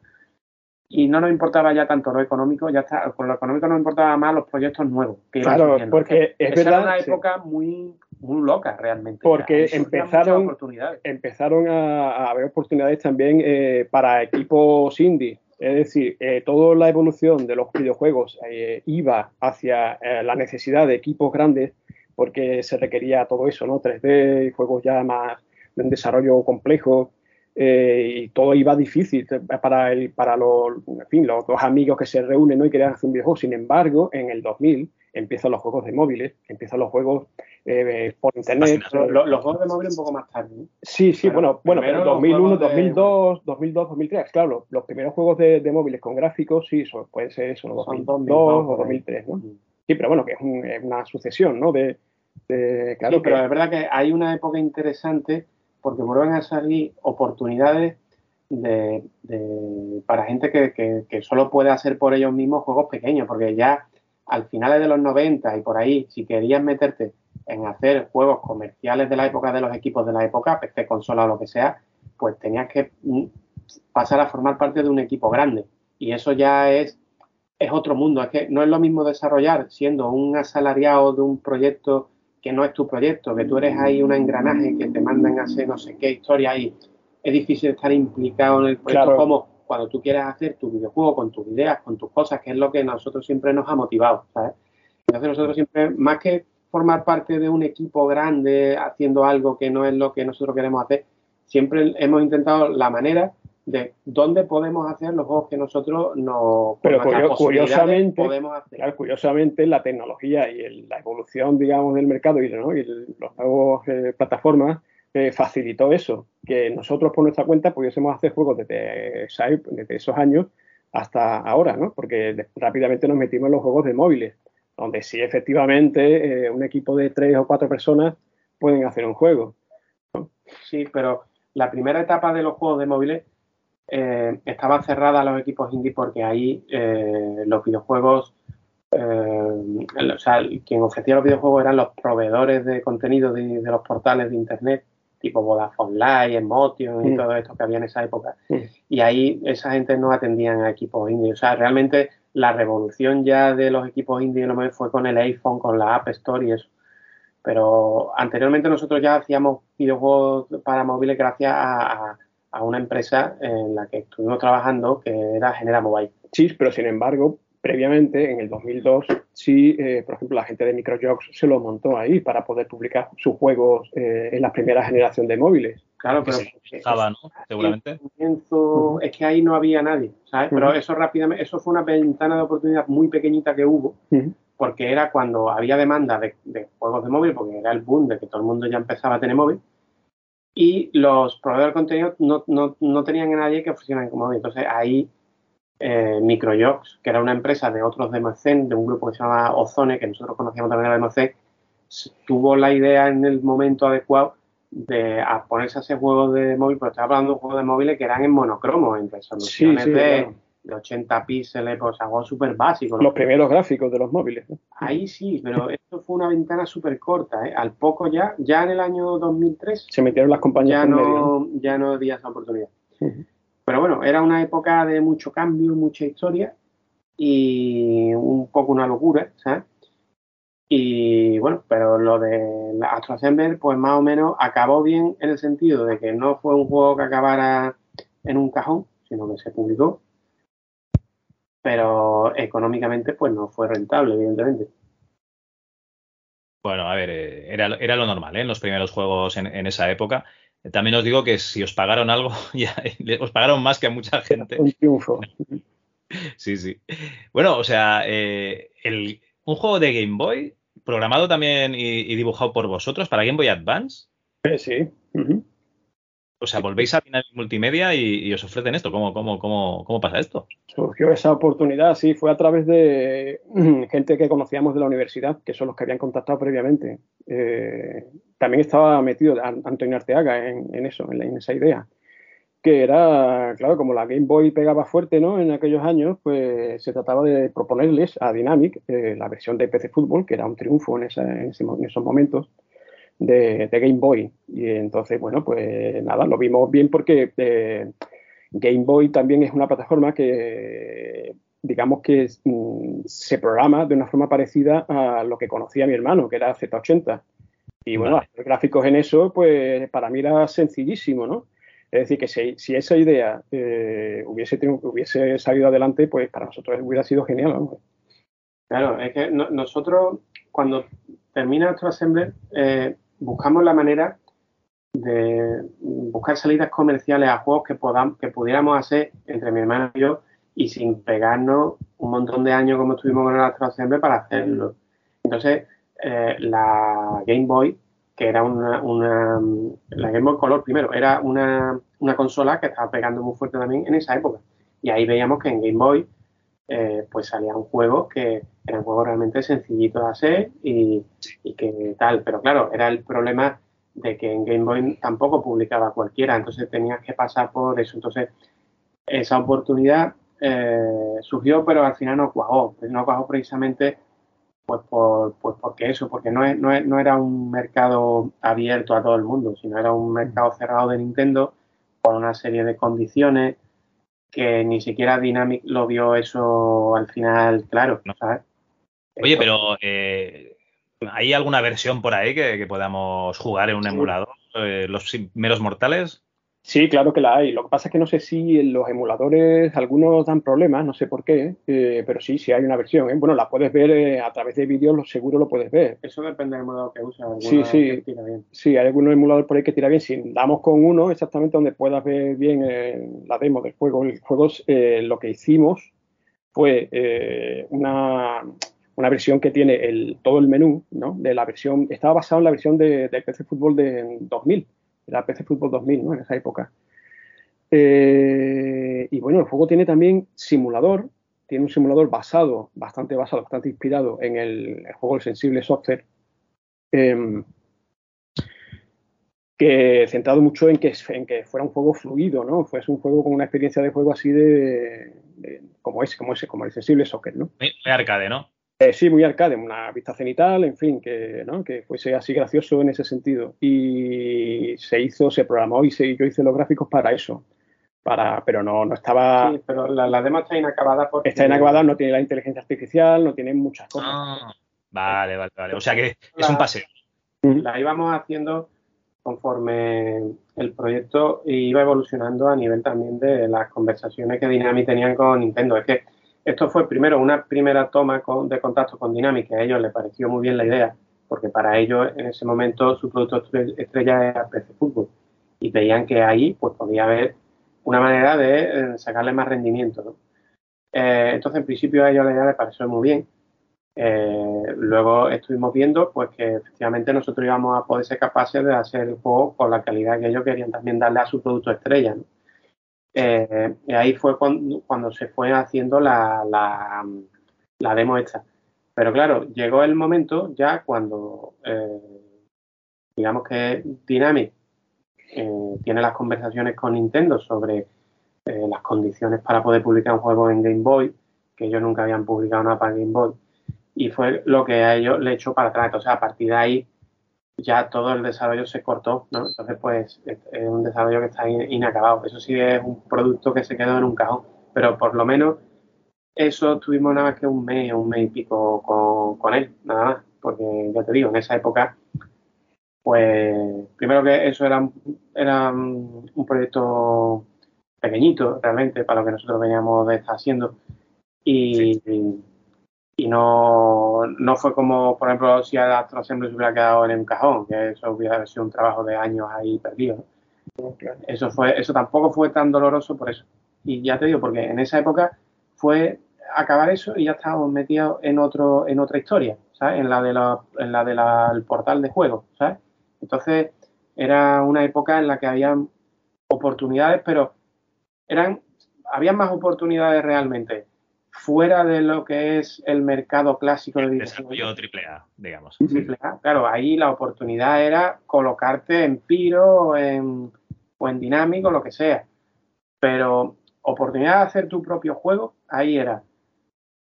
Y no nos importaba ya tanto lo económico, ya está, con lo económico nos importaba más los proyectos nuevos que Claro, porque es verdad. Era una época muy, muy locas realmente. Porque empezaron, empezaron a, haber oportunidades también eh, para equipos indie. Es decir, eh, toda la evolución de los videojuegos eh, iba hacia la necesidad de equipos grandes porque se requería todo eso, ¿no? 3D, juegos ya más de un desarrollo complejo, y todo iba difícil para, el, para los, en fin, los dos amigos que se reúnen y querían hacer un videojuego. Sin embargo, en el 2000 empiezan los juegos de móviles, empiezan los juegos eh, por internet. Los, juegos de móviles un poco más tarde. Sí, sí, bueno, bueno, pero 2001, 2002, 2002, 2003, claro, los primeros juegos de, móviles con gráficos, sí, eso, puede ser eso, 2002 o 2003, ¿no? Mm. Sí, pero bueno, que es, una sucesión, ¿no? De, claro, pero es verdad que hay una época interesante porque vuelven a salir oportunidades de, para gente que, que, que, solo puede hacer por ellos mismos juegos pequeños, porque ya al finales de los 90 y por ahí, si querías meterte en hacer juegos comerciales de la época de los equipos de la época, PC, consola o lo que sea, pues tenías que mm, pasar a formar parte de un equipo grande. Y eso ya es, es otro mundo. Es que no es lo mismo desarrollar siendo un asalariado de un proyecto que no es tu proyecto, que tú eres ahí un engranaje que te mandan a hacer no sé qué historia y es difícil estar implicado en el proyecto como cuando tú quieres hacer tu videojuego con tus ideas, con tus cosas, que es lo que nosotros siempre nos ha motivado, ¿sabes? Entonces nosotros siempre, más que formar parte de un equipo grande haciendo algo que no es lo que nosotros queremos hacer, siempre hemos intentado la manera de dónde podemos hacer los juegos que nosotros no pero curiosamente podemos hacer. curiosamente la tecnología y la evolución digamos del mercado y, ¿no? y los nuevos eh, plataformas facilitó eso, que nosotros por nuestra cuenta pudiésemos hacer juegos desde, esos años hasta ahora, ¿no? Porque rápidamente nos metimos en los juegos de móviles, donde sí efectivamente eh, un equipo de tres o cuatro personas pueden hacer un juego. Sí, pero la primera etapa de los juegos de móviles eh, estaba cerrada a los equipos indie porque ahí eh, los videojuegos, o sea, quien ofrecía los videojuegos eran los proveedores de contenido de los portales de Internet tipo Vodafone Live, Emotion y mm. todo esto que había en esa época. Mm. Y ahí esa gente no atendían a equipos indie. O sea, realmente la revolución ya de los equipos indie fue con el iPhone, con la App Store y eso. Pero anteriormente nosotros ya hacíamos videojuegos para móviles gracias a, a una empresa en la que estuvimos trabajando que era Genera Mobile. Sí, pero sin embargo, previamente, en el 2002, sí, eh, por ejemplo, la gente de Microjogs se lo montó ahí para poder publicar sus juegos eh, en la primera generación de móviles. Claro, pero estaba, ¿no? Seguramente. Es que ahí no había nadie, ¿sabes? Pero eso rápidamente, eso fue una ventana de oportunidad muy pequeñita que hubo, porque era cuando había demanda de, juegos de móvil, porque era el boom de que todo el mundo ya empezaba a tener móvil, y los proveedores de contenido no, no, no tenían a nadie que funcionara como móvil. Entonces ahí eh, Microjogs, que era una empresa de otros de de un grupo que se llama Ozone, que nosotros conocíamos también de MC, tuvo la idea en el momento adecuado de ponerse a hacer juegos de móvil, pero estaba hablando de juegos de móviles que eran en monocromo, en resoluciones de, 80 píxeles, pues algo súper básico. Los primeros gráficos de los móviles. Ahí sí, pero esto fue una ventana súper corta. ¿eh? Al poco ya, ya en el año 2003, se metieron las compañías. Ya, no, ya no había esa oportunidad. Pero bueno, era una época de mucho cambio, mucha historia y un poco una locura, ¿sabes? Y bueno, pero lo de la Astro pues más o menos acabó bien en el sentido de que no fue un juego que acabara en un cajón, sino que se publicó. Pero económicamente, pues no fue rentable, evidentemente. Bueno, a ver, eh, era, era lo normal, ¿eh? En los primeros juegos en, en esa época. También os digo que si os pagaron algo, ya, os pagaron más que a mucha gente. Un triunfo. Sí, sí. Bueno, o sea, eh, un juego de Game Boy programado también y, dibujado por vosotros para Game Boy Advance. Sí. O sea, volvéis a final multimedia y, os ofrecen esto. ¿Cómo, cómo, cómo, cómo pasa esto? Surgió esa oportunidad, sí, fue a través de gente que conocíamos de la universidad, que son los que habían contactado previamente. Eh, también estaba metido Antonio Arteaga en, eso, en, esa idea. Que era, claro, como la Game Boy pegaba fuerte ¿no? en aquellos años, pues se trataba de proponerles a Dynamic eh, la versión de PC Fútbol, que era un triunfo en, esos momentos de, Game Boy. Y entonces, bueno, pues nada, lo vimos bien porque eh, Game Boy también es una plataforma que, digamos que mm, se programa de una forma parecida a lo que conocía mi hermano, que era Z80. Y bueno, hacer gráficos en eso, pues para mí era sencillísimo, ¿no? Es decir, que si, esa idea eh, hubiese, hubiese salido adelante, pues para nosotros hubiera sido genial. ¿no? Claro, es que nosotros cuando termina nuestro assembler eh, buscamos la manera de buscar salidas comerciales a juegos que, podamos, que pudiéramos hacer entre mi hermano y yo y sin pegarnos un montón de años como estuvimos con el Astro Assembler para hacerlo. Entonces, eh, la Game Boy, que era una, una, la Game Boy Color primero, era una, una, consola que estaba pegando muy fuerte también en esa época. Y ahí veíamos que en Game Boy eh, pues salían juegos que eran juegos realmente sencillitos de hacer y, y, que tal. Pero claro, era el problema de que en Game Boy tampoco publicaba cualquiera, entonces tenías que pasar por eso. Entonces, esa oportunidad eh, surgió, pero al final no cuajó. No cuajó precisamente pues, por, pues porque eso, porque no, es, no, no, era un mercado abierto a todo el mundo, sino era un mercado cerrado de Nintendo con una serie de condiciones que ni siquiera Dynamic lo vio eso al final claro, ¿sabes? Oye, pero eh, ¿hay alguna versión por ahí que, podamos jugar en un emulador? Eh, ¿Los meros mortales? Sí, claro que la hay. Lo que pasa es que no sé si en los emuladores algunos dan problemas, no sé por qué, eh, pero sí, sí hay una versión. ¿eh? Bueno, la puedes ver eh, a través de vídeos, seguro lo puedes ver. Eso depende del emulador que uses. Sí, sí. Sí, hay algunos emuladores por ahí que tira bien. Si damos con uno exactamente donde puedas ver bien la demo del juego, el juego lo que hicimos fue una, una versión que tiene el, todo el menú, ¿no? De la versión, estaba basado en la versión de, de PC Fútbol de 2000 era PC Fútbol 2000, ¿no? En esa época. Eh, y bueno, el juego tiene también simulador, tiene un simulador basado, bastante basado, bastante inspirado en el, juego El Sensible Software, em, que centrado mucho en que, que fuera un juego fluido, ¿no? Fuese un juego con una experiencia de juego así de, como ese, como ese, como el Sensible Soccer, ¿no? Muy arcade, ¿no? Eh, sí, muy arcade, una vista cenital, en fin, que, ¿no? que fuese así gracioso en ese sentido. Y se hizo, se programó y se, yo hice los gráficos para eso. Para, pero no, no estaba. Sí, pero la, demo está inacabada porque. Está inacabada, no tiene la inteligencia artificial, no tiene muchas cosas. Ah, vale, vale, vale. O sea que es un paseo. La íbamos haciendo conforme el proyecto iba evolucionando a nivel también de las conversaciones que Dynamic tenían con Nintendo. Es que esto fue primero una primera toma de contacto con Dynamic, a ellos les pareció muy bien la idea, porque para ellos en ese momento su producto estrella era PC Fútbol y veían que ahí pues podía haber una manera de eh, sacarle más rendimiento. Eh, entonces, en principio a ellos la idea les pareció muy bien. Eh, luego estuvimos viendo pues que efectivamente nosotros íbamos a poder ser capaces de hacer el juego con la calidad que ellos querían también darle a su producto estrella. ¿no? Eh, ahí fue cuando, se fue haciendo la, la, demo esta. Pero claro, llegó el momento ya cuando, eh, digamos que Dynamic eh, tiene las conversaciones con Nintendo sobre las condiciones para poder publicar un juego en Game Boy, que ellos nunca habían publicado nada para Game Boy, y fue lo que a ellos le echó para atrás. O sea, a partir de ahí ya todo el desarrollo se cortó, ¿no? Entonces, pues es, un desarrollo que está inacabado. Eso sí es un producto que se quedó en un cajón, pero por lo menos eso tuvimos nada más que un mes, un mes y pico con, él, nada más, porque ya te digo, en esa época, pues primero que eso era, era un proyecto pequeñito realmente para lo que nosotros veníamos de estar haciendo y, y no, no fue como, por ejemplo, si el Astro Assembly se hubiera quedado en un cajón, que eso hubiera sido un trabajo de años ahí perdido. Eso, fue, eso tampoco fue tan doloroso por eso. Y ya te digo, porque en esa época fue acabar eso y ya estábamos metidos en otro en otra historia, ¿sabes? En la de la, en la del portal de juego, ¿sabes? Entonces era una época en la que había oportunidades, pero eran había más oportunidades realmente fuera de lo que es el mercado clásico de desarrollo AAA, digamos. claro, ahí la oportunidad era colocarte en Piro en, o en Dinámico, lo que sea. Pero oportunidad de hacer tu propio juego, ahí era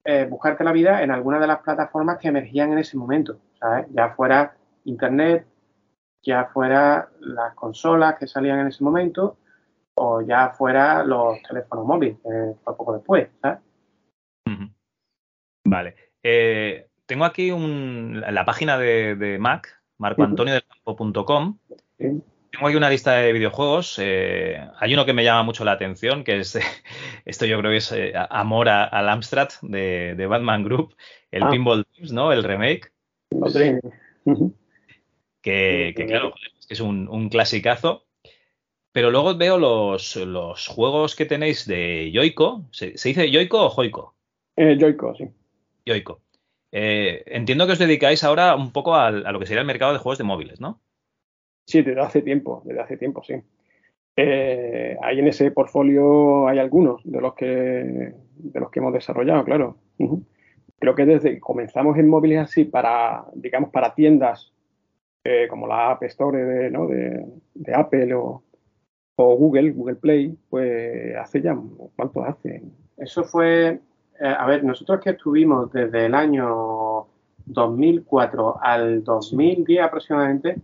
eh, buscarte la vida en alguna de las plataformas que emergían en ese momento, ¿sabes? Ya fuera Internet, ya fuera las consolas que salían en ese momento, o ya fuera los teléfonos móviles, fue poco después, ¿sabes? Vale. Eh, tengo aquí la página de, Mac marcoantoniodelcampo.com. Tengo aquí una lista de videojuegos. Eh, hay uno que me llama mucho la atención, que es, esto yo creo que es eh, Amor al Amstrad de, Batman Group, el ah. Pinball Dreams, ¿no? El remake. Que, claro, es un, un clasicazo. Pero luego veo los, juegos que tenéis de Yoico. ¿Se, dice Yoico o Joico? Eh, Yoico, sí. Yoico. Eh, entiendo que os dedicáis ahora un poco a, lo que sería el mercado de juegos de móviles, ¿no? Sí, desde hace tiempo, desde hace tiempo, sí. Eh, ahí en ese portfolio hay algunos de los que de los que hemos desarrollado, claro. Creo que desde que comenzamos en móviles así para, digamos, para tiendas eh, como la App Store de, ¿no? de, de Apple o, o Google, Google Play, pues hace ya, ¿cuánto hace? Eso fue, a ver, nosotros que estuvimos desde el año 2004 al 2010 aproximadamente,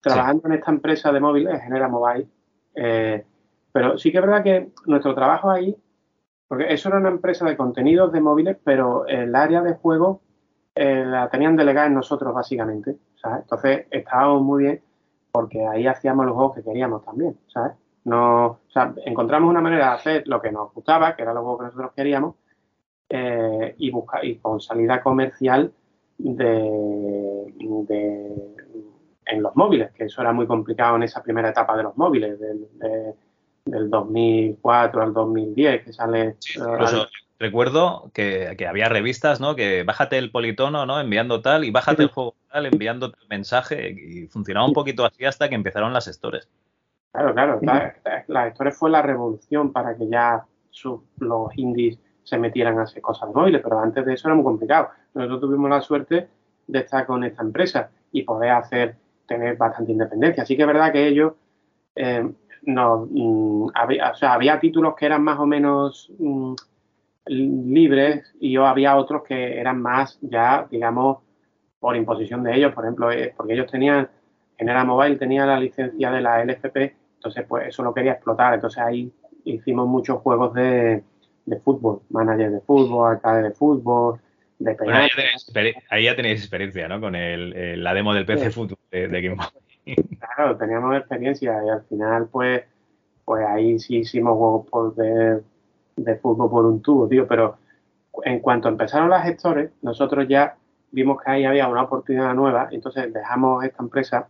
trabajando en esta empresa de móviles, Genera Mobile, eh, pero sí que es verdad que nuestro trabajo ahí, porque eso era una empresa de contenidos de móviles, pero el área de juego eh, la tenían delegada en nosotros básicamente, ¿sabes? Entonces estábamos muy bien porque ahí hacíamos los juegos que queríamos también, ¿sabes? No, o sea, encontramos una manera de hacer lo que nos gustaba, que era los juegos que nosotros queríamos, eh, y, buscar, y con salida comercial de, en los móviles, que eso era muy complicado en esa primera etapa de los móviles, del, del 2004 al 2010, que sale... recuerdo que, había revistas, ¿no? Que bájate el politono, ¿no? Enviando tal, y bájate el juego tal, enviando tal mensaje, y funcionaba un poquito así hasta que empezaron las stores. Claro, claro, las stores fue la revolución para que ya los indies se metieran a hacer cosas móviles, pero antes de eso era muy complicado. Nosotros tuvimos la suerte de estar con esta empresa y poder hacer, tener bastante independencia. Así que es verdad que ellos eh, no, mm, había, o sea, había títulos que eran más o menos mm, libres y yo había otros que eran más ya, digamos, por imposición de ellos, por ejemplo, eh, porque ellos tenían, Genera Mobile tenía la licencia de la LFP, entonces pues eso lo quería explotar, entonces ahí hicimos muchos juegos de, fútbol, manager de fútbol, alcalde de fútbol, de ahí, ya tenéis, experiencia, ¿no? Con el, la demo del PC Fútbol de, de Claro, teníamos experiencia y al final pues pues ahí sí hicimos juegos por de de fútbol por un tubo, tío, pero en cuanto empezaron las gestores, nosotros ya vimos que ahí había una oportunidad nueva, entonces dejamos esta empresa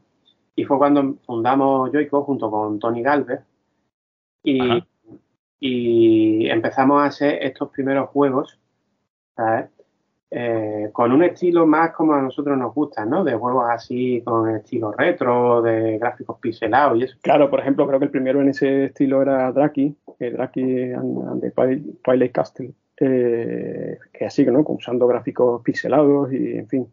y fue cuando fundamos Joico junto con Tony Galvez y, y empezamos a hacer estos primeros juegos, ¿sabes? Eh, con un estilo más como a nosotros nos gusta, ¿no? De juegos así con estilo retro, de gráficos pixelados y eso. Claro, por ejemplo, creo que el primero en ese estilo era Draki, eh, Draki and, Twilight Castle, eh, que así, ¿no? Usando gráficos pixelados y, en fin,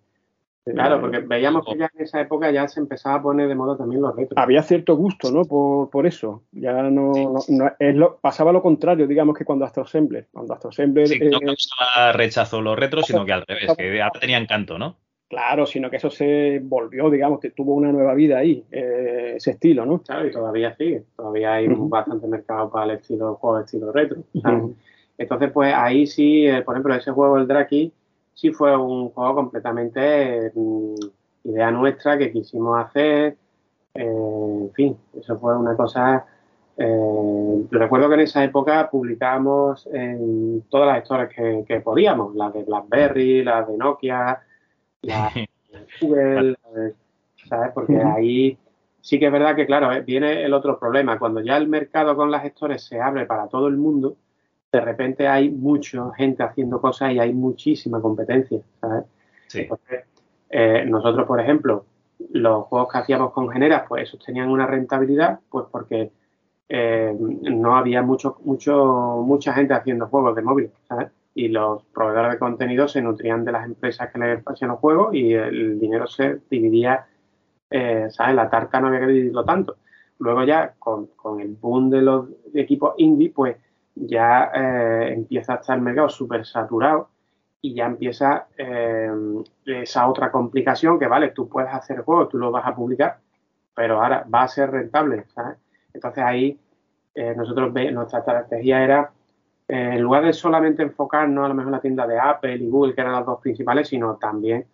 Claro, porque veíamos que ya en esa época ya se empezaba a poner de moda también los retros. Había cierto gusto, ¿no? Por, eso. Ya no, es lo, pasaba lo contrario, digamos, que cuando Astro Assembler. Cuando Astro Assembler. Sí, no causaba rechazo los retros, sino que al revés, que ahora tenían encanto, ¿no? Claro, sino que eso se volvió, digamos, que tuvo una nueva vida ahí, eh, ese estilo, ¿no? Claro, y todavía sigue. Todavía hay bastante mercado para el estilo juego de estilo retro. Entonces, pues ahí sí, eh, por ejemplo, ese juego, el Draki sí fue un juego completamente mm, idea nuestra que quisimos hacer. Eh, en fin, eso fue una cosa. Eh, recuerdo que en esa época publicábamos en todas las historias que, podíamos, las de BlackBerry, las de Nokia, las de Google, ¿sabes? Porque ahí sí que es verdad que, claro, eh, viene el otro problema. Cuando ya el mercado con las gestores se abre para todo el mundo, de repente hay mucha gente haciendo cosas y hay muchísima competencia, ¿sabes? Eh, nosotros, por ejemplo, los juegos que hacíamos con Genera, pues esos tenían una rentabilidad, pues porque eh, no había mucho, mucho, mucha gente haciendo juegos de móvil, ¿sabes? Y los proveedores de contenido se nutrían de las empresas que les hacían los juegos y el dinero se dividía, eh, ¿sabes? La tarta no había que dividirlo tanto. Luego ya, con, con el boom de los equipos indie, pues ya eh, empieza a estar el mercado súper saturado y ya empieza eh, esa otra complicación que, vale, tú puedes hacer juegos, tú lo vas a publicar, pero ahora va a ser rentable. Entonces ahí eh, nosotros nuestra estrategia era, en lugar de solamente enfocarnos a lo mejor en la tienda de Apple y Google, que eran las dos principales, sino también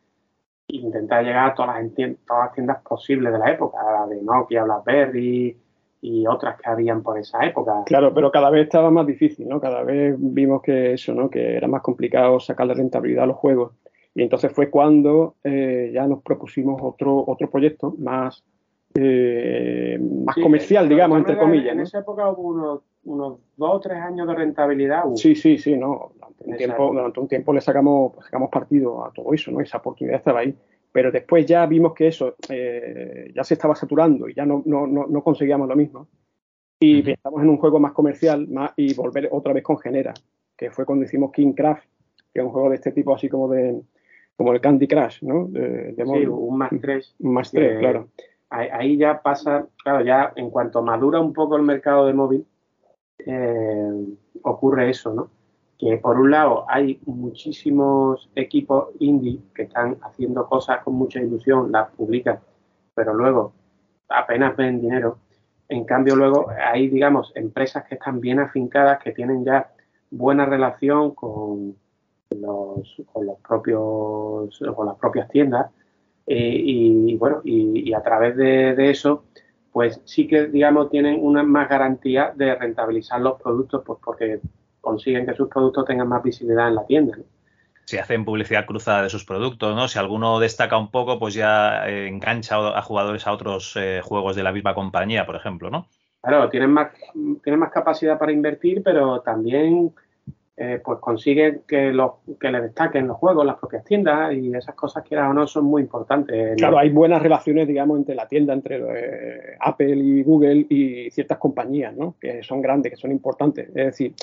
intentar llegar a todas las, todas las tiendas posibles de la época, la de Nokia, BlackBerry y otras que habían por esa época. Claro, pero cada vez estaba más difícil, ¿no? Cada vez vimos que eso, ¿no? Que era más complicado sacarle rentabilidad a los juegos. Y entonces fue cuando eh, ya nos propusimos otro, otro proyecto más, eh, más comercial, digamos, entre comillas. En esa época hubo unos, unos, dos o tres años de rentabilidad. Sí, sí, sí, no. Durante un, tiempo, durante un tiempo le sacamos, sacamos partido a todo eso, ¿no? Esa oportunidad estaba ahí. Pero después ya vimos que eso eh, ya se estaba saturando y ya no, no, no, conseguíamos lo mismo. Y estamos en un juego más comercial más, y volver otra vez con Genera, que fue cuando hicimos King Craft, que es un juego de este tipo así como de como el Candy Crush, ¿no? De, sí, un más tres. Un más tres, claro. Ahí, ya pasa, claro, ya en cuanto madura un poco el mercado de móvil, eh, ocurre eso, ¿no? Que por un lado hay muchísimos equipos indie que están haciendo cosas con mucha ilusión, las publican, pero luego apenas ven dinero. En cambio, luego hay, digamos, empresas que están bien afincadas, que tienen ya buena relación con, los, con los propios, con las propias tiendas. Eh, y, bueno, y, a través de, eso, pues sí que, digamos, tienen una más garantía de rentabilizar los productos, pues porque consiguen que sus productos tengan más visibilidad en la tienda. Si hacen publicidad cruzada de sus productos, ¿no? Si alguno destaca un poco, pues ya eh, engancha a jugadores a otros eh, juegos de la misma compañía, por ejemplo, ¿no? Claro, tienen más, tienen más capacidad para invertir, pero también eh, pues consigue que, los, que le destaquen los juegos, las propias tiendas y esas cosas que o no son muy importantes. Claro, hay buenas relaciones, digamos, entre la tienda, entre eh, Apple y Google y ciertas compañías, ¿no? Que son grandes, que son importantes. Es decir,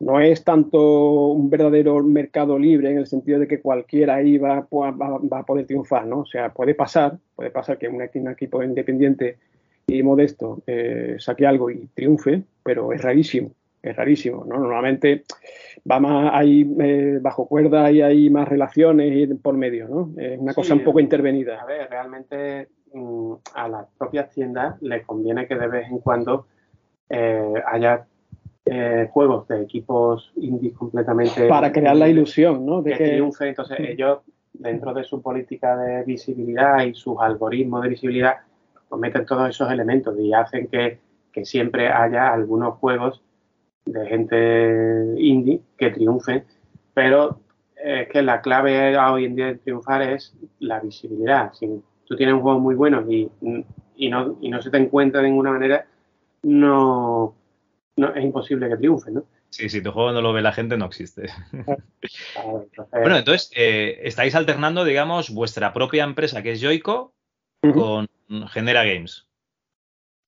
no es tanto un verdadero mercado libre en el sentido de que cualquiera ahí va, va, a poder triunfar, ¿no? O sea, puede pasar, puede pasar que un, equipo independiente y modesto eh, saque algo y triunfe, pero es rarísimo es rarísimo, ¿no? Normalmente va más, hay eh, bajo cuerda y hay más relaciones por medio, ¿no? Es una cosa un poco intervenida. A ver, realmente mm, a las propias tiendas les conviene que de vez en cuando eh, haya eh, juegos de equipos indie completamente... Para crear la ilusión, ¿no? De que, Entonces ellos, dentro de su política de visibilidad y sus algoritmos de visibilidad, pues meten todos esos elementos y hacen que, que siempre haya algunos juegos de gente indie que triunfe, pero es que la clave hoy en día de triunfar es la visibilidad. Si tú tienes un juego muy bueno y, y, no, y no se te encuentra de ninguna manera, no, no es imposible que triunfe, ¿no? Sí, si tu juego no lo ve la gente, no existe. bueno, entonces, eh, estáis alternando, digamos, vuestra propia empresa, que es Joico, con Genera Games.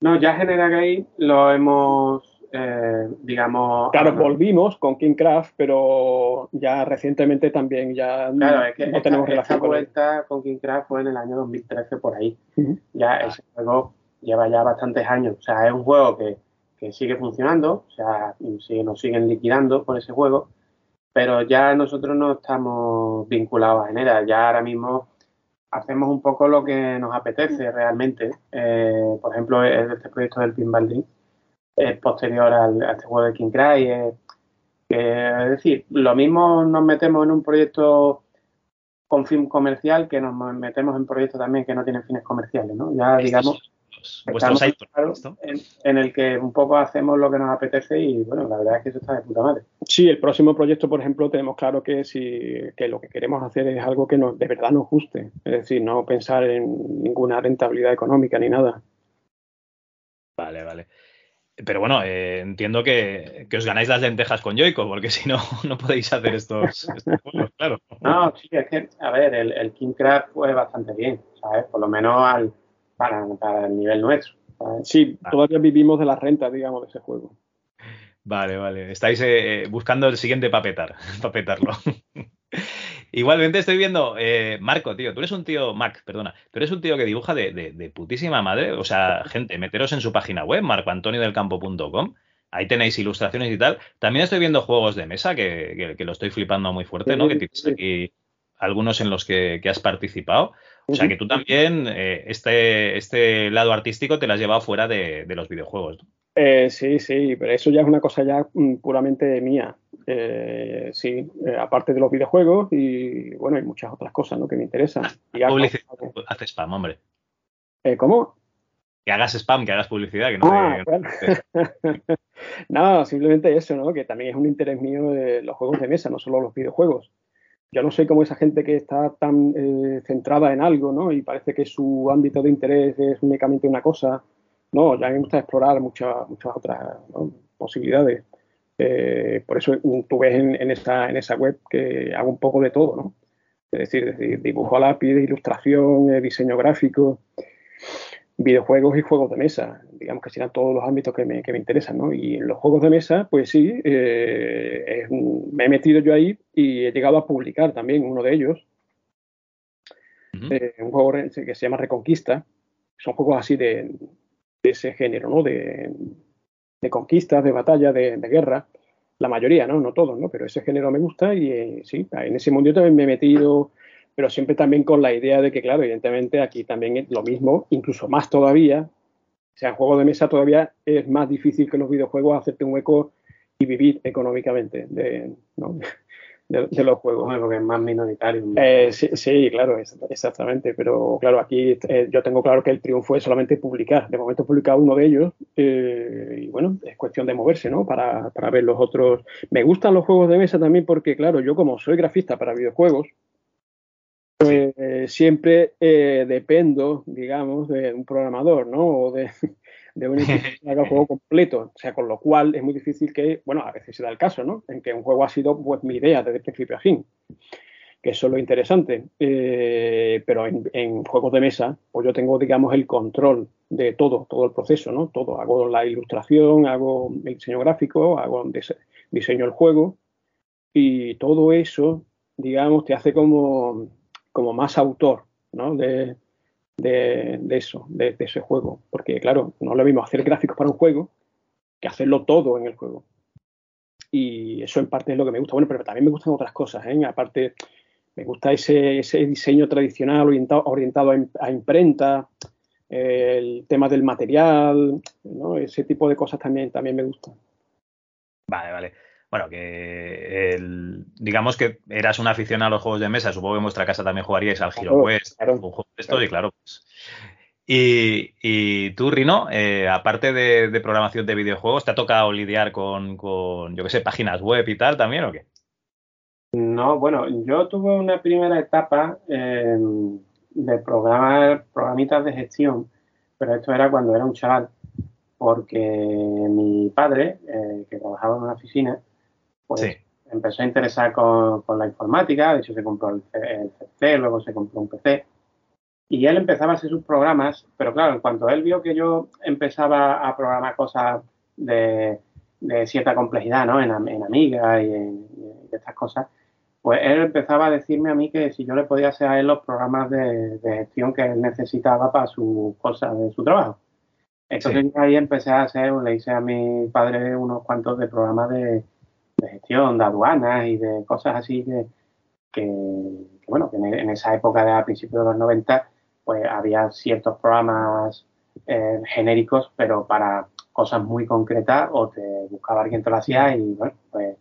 No, ya Genera Games lo hemos eh, digamos... Claro, volvimos con KingCraft, pero ya recientemente también ya no tenemos relación con vuelta con KingCraft fue en el año 2013 por ahí. Ya ese juego lleva ya bastantes años. O sea, es un juego que, sigue funcionando, o sea, nos siguen liquidando por ese juego, pero ya nosotros no estamos vinculados a Genera. Ya ahora mismo hacemos un poco lo que nos apetece realmente. Eh, por ejemplo, este proyecto del Pinball es posterior al, a este juego de King Cry. Es, es decir, lo mismo nos metemos en un proyecto con fin comercial que nos metemos en proyectos también que no tienen fines comerciales, ¿no? Ya digamos en, en, el que un poco hacemos lo que nos apetece y bueno, la verdad es que eso está de puta madre. Sí, el próximo proyecto, por ejemplo, tenemos claro que si que lo que queremos hacer es algo que nos, de verdad nos guste, es decir, no pensar en ninguna rentabilidad económica ni nada. Vale, vale. Pero bueno, eh, entiendo que, os ganáis las lentejas con Joico, porque si no, no podéis hacer estos, juegos, claro. No, sí, es que, a ver, el, el King Crab fue bastante bien, ¿sabes? Por lo menos al, para, para el nivel nuestro. Sí, todavía vivimos de las rentas, digamos, de ese juego. Vale, vale. Estáis eh, buscando el siguiente papetar, papetarlo. Igualmente estoy viendo, eh, Marco, tío, tú eres un tío, Mac, perdona, tú eres un tío que dibuja de, putísima madre. O sea, gente, meteros en su página web, marcoantoniodelcampo.com. Ahí tenéis ilustraciones y tal. También estoy viendo juegos de mesa, que, lo estoy flipando muy fuerte, ¿no? Que tienes aquí algunos en los que, has participado. O sea, que tú también, eh, este, este lado artístico te lo has llevado fuera de, los videojuegos. Eh, sí, sí, pero eso ya es una cosa ya mm, puramente mía. eh, sí, aparte de los videojuegos y bueno, hay muchas otras cosas ¿no? que me interesan. Y Publicidad, hace spam, hombre. ¿Cómo? Que hagas spam, que hagas publicidad, que no ah, no, simplemente eso, ¿no? Que también es un interés mío de los juegos de mesa, no solo los videojuegos. Yo no soy como esa gente que está tan centrada en algo, ¿no? Y parece que su ámbito de interés es únicamente una cosa. No, ya me gusta explorar muchas, muchas otras posibilidades. Eh, por eso tú ves en, esa, en esa web que hago un poco de todo, ¿no? Es decir, dibujo a lápiz, ilustración, eh, diseño gráfico, videojuegos y juegos de mesa. Digamos que serán todos los ámbitos que me, que me interesan, ¿no? Y en los juegos de mesa, pues sí, eh, me he metido yo ahí y he llegado a publicar también uno de ellos. un juego que se llama Reconquista. Son juegos así de, de ese género, ¿no? De, de conquistas, de batalla, de, guerra. La mayoría, ¿no? No todos, ¿no? Pero ese género me gusta y eh, sí, en ese mundo también me he metido, pero siempre también con la idea de que, claro, evidentemente aquí también es lo mismo, incluso más todavía. O sea, en juego de mesa todavía es más difícil que los videojuegos hacerte un hueco y vivir económicamente de, ¿no? de, los juegos. porque es más minoritario. Eh, sí, claro, exactamente. Pero claro, aquí eh, yo tengo claro que el triunfo es solamente publicar. De momento he publicado uno de ellos eh, y bueno, es cuestión de moverse, ¿no? Para, para, ver los otros. Me gustan los juegos de mesa también porque, claro, yo como soy grafista para videojuegos, pues siempre dependo, digamos, de un programador, ¿no? O de, de un equipo que haga el juego completo. O sea, con lo cual es muy difícil que, bueno, a veces se da el caso, ¿no? En que un juego ha sido pues mi idea desde principio a fin. Que eso es lo interesante. Eh, pero en, juegos de mesa, pues yo tengo, digamos, el control de todo, todo el proceso, ¿no? Todo. Hago la ilustración, hago el diseño gráfico, hago diseño el juego. Y todo eso, digamos, te hace como, como más autor, ¿no? De, de, eso, de, ese juego. Porque, claro, no lo mismo hacer gráficos para un juego que hacerlo todo en el juego. Y eso en parte es lo que me gusta. Bueno, pero también me gustan otras cosas. ¿eh? Aparte, me gusta ese, ese diseño tradicional orientado, orientado a, imprenta, el tema del material, ¿no? ese tipo de cosas también, también me gustan. Vale, vale bueno, que digamos que eras un aficionado a los juegos de mesa, supongo que en vuestra casa también jugaríais al Hero Quest, un juego de esto, y claro, pues. Y, tú, Rino, eh, aparte de, programación de videojuegos, ¿te ha tocado lidiar con, yo qué sé, páginas web y tal también o qué? No, bueno, yo tuve una primera etapa em, de programar programitas de gestión, pero esto era cuando era un chaval, porque mi padre, eh, que trabajaba en una oficina, pues empezó a interesar con, la informática, de hecho se compró el, PC, luego se compró un PC, y él empezaba a hacer sus programas, pero claro, en cuanto él vio que yo empezaba a programar cosas de, cierta complejidad, ¿no? En, Amiga y en, estas cosas, pues él empezaba a decirme a mí que si yo le podía hacer a él los programas de, gestión que él necesitaba para sus cosas de su trabajo. Entonces ahí empecé a hacer, le hice a mi padre unos cuantos de programas de, de gestión, de aduanas y de cosas así que, bueno, que en, esa época de a principios de los 90, pues había ciertos programas eh, genéricos, pero para cosas muy concretas o te buscaba alguien te lo hacía y bueno, pues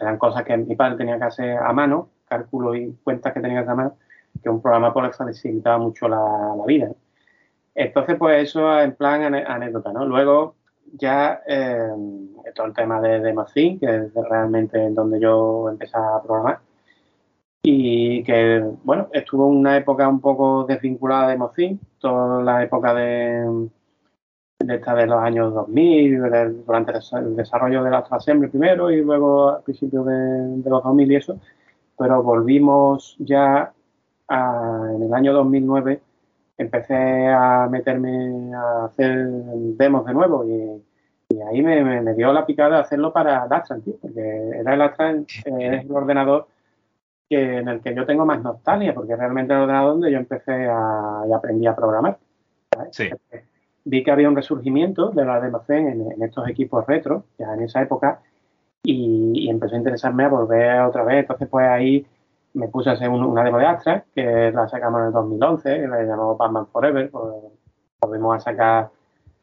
eran cosas que mi padre tenía que hacer a mano, cálculos y cuentas que tenía que hacer a mano, que un programa por eso facilitaba mucho la, vida. Entonces, pues eso en plan anécdota, ¿no? Luego, ya eh, todo el tema de, de que es realmente donde yo empecé a programar. Y que, bueno, estuvo una época un poco desvinculada de Mozin, toda la época de, de esta de los años 2000, durante el desarrollo de la Assembly primero y luego a principios de, los 2000 y eso. Pero volvimos ya en el año 2009 empecé a meterme a hacer demos de nuevo y, ahí me, dio la picada hacerlo para Lastran, porque era el Lastran, eh, es el ordenador que, en el que yo tengo más nostalgia, porque realmente el ordenador donde yo empecé a, y aprendí a programar. Vi que había un resurgimiento de la almacén en, en estos equipos retro, ya en esa época, y, y empezó a interesarme a volver otra vez. Entonces, pues ahí me puse a hacer una demo de Astra, que la sacamos en el 2011, la llamamos Batman Forever, pues volvimos a sacar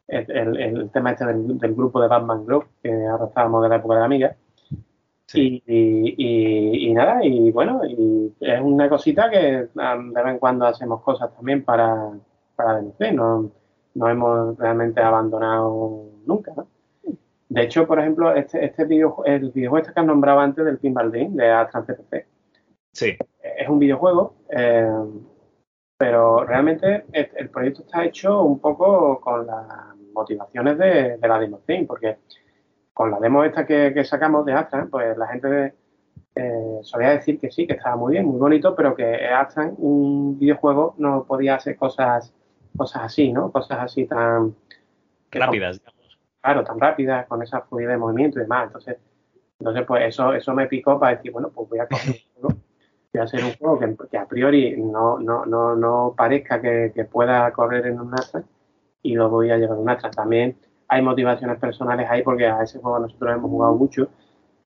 el, tema este del, grupo de Batman Group que arrastrábamos de la época de la amiga. Y, nada, y bueno, y es una cosita que de vez en cuando hacemos cosas también para, para DMC, no, no hemos realmente abandonado nunca. De hecho, por ejemplo, este, este video, el videojuego este que has nombrado antes del Pinball Dream de Astran CPC, sí. es un videojuego, eh, pero realmente el, proyecto está hecho un poco con las motivaciones de, la Demo porque con la demo esta que, sacamos de Astran, pues la gente eh, solía decir que sí, que estaba muy bien, muy bonito, pero que Astran, un videojuego, no podía hacer cosas, cosas así, ¿no? Cosas así tan... Rápidas, digamos. Claro, tan rápidas, con esa fluidez de movimiento y demás. Entonces, entonces pues eso, eso me picó para decir, bueno, pues voy a coger un juego, a hacer un juego que, a priori no, no, no, no parezca que, pueda correr en un Astran y lo voy a llevar a un Astran. También hay motivaciones personales ahí porque a ese juego nosotros hemos jugado mucho.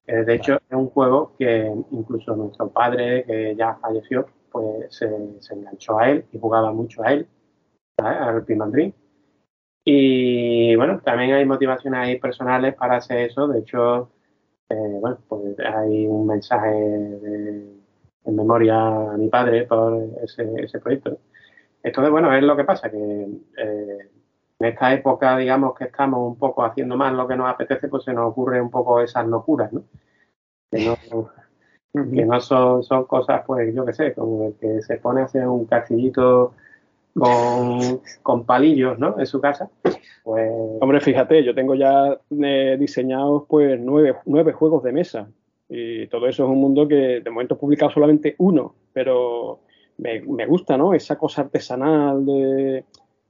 Eh, de hecho, es un juego que incluso nuestro padre, que ya falleció, pues se, enganchó a él y jugaba mucho a él, al Dream. Y bueno, también hay motivaciones ahí personales para hacer eso. De hecho, eh, bueno, pues hay un mensaje en memoria a mi padre por ese, ese proyecto. Entonces, bueno, es lo que pasa, que eh, en esta época, digamos, que estamos un poco haciendo más lo que nos apetece, pues se nos ocurre un poco esas locuras, ¿no? Que no, son, son, cosas, pues, yo qué sé, como el que se pone a hacer un castillito con, palillos, ¿no? En su casa. Pues... Hombre, fíjate, yo tengo ya eh, diseñados, pues, nueve, nueve juegos de mesa. Y todo eso es un mundo que de momento he publicado solamente uno, pero me, me gusta, ¿no? Esa cosa artesanal de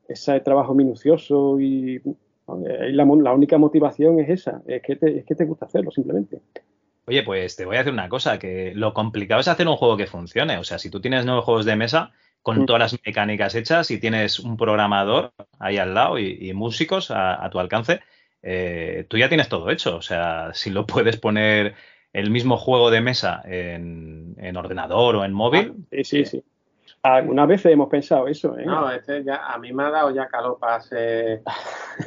ese trabajo minucioso y la, única motivación es esa, es que, te, es que te gusta hacerlo simplemente. Oye, pues te voy a decir una cosa, que lo complicado es hacer un juego que funcione. O sea, si tú tienes nuevos juegos de mesa con mm. todas las mecánicas hechas y tienes un programador ahí al lado y, músicos a, tu alcance, eh, tú ya tienes todo hecho. O sea, si lo puedes poner el mismo juego de mesa en, ordenador o en móvil. Ah, sí, sí, sí. Algunas veces hemos pensado eso, ¿eh? No, este ya, a mí me ha dado ya calor para hacer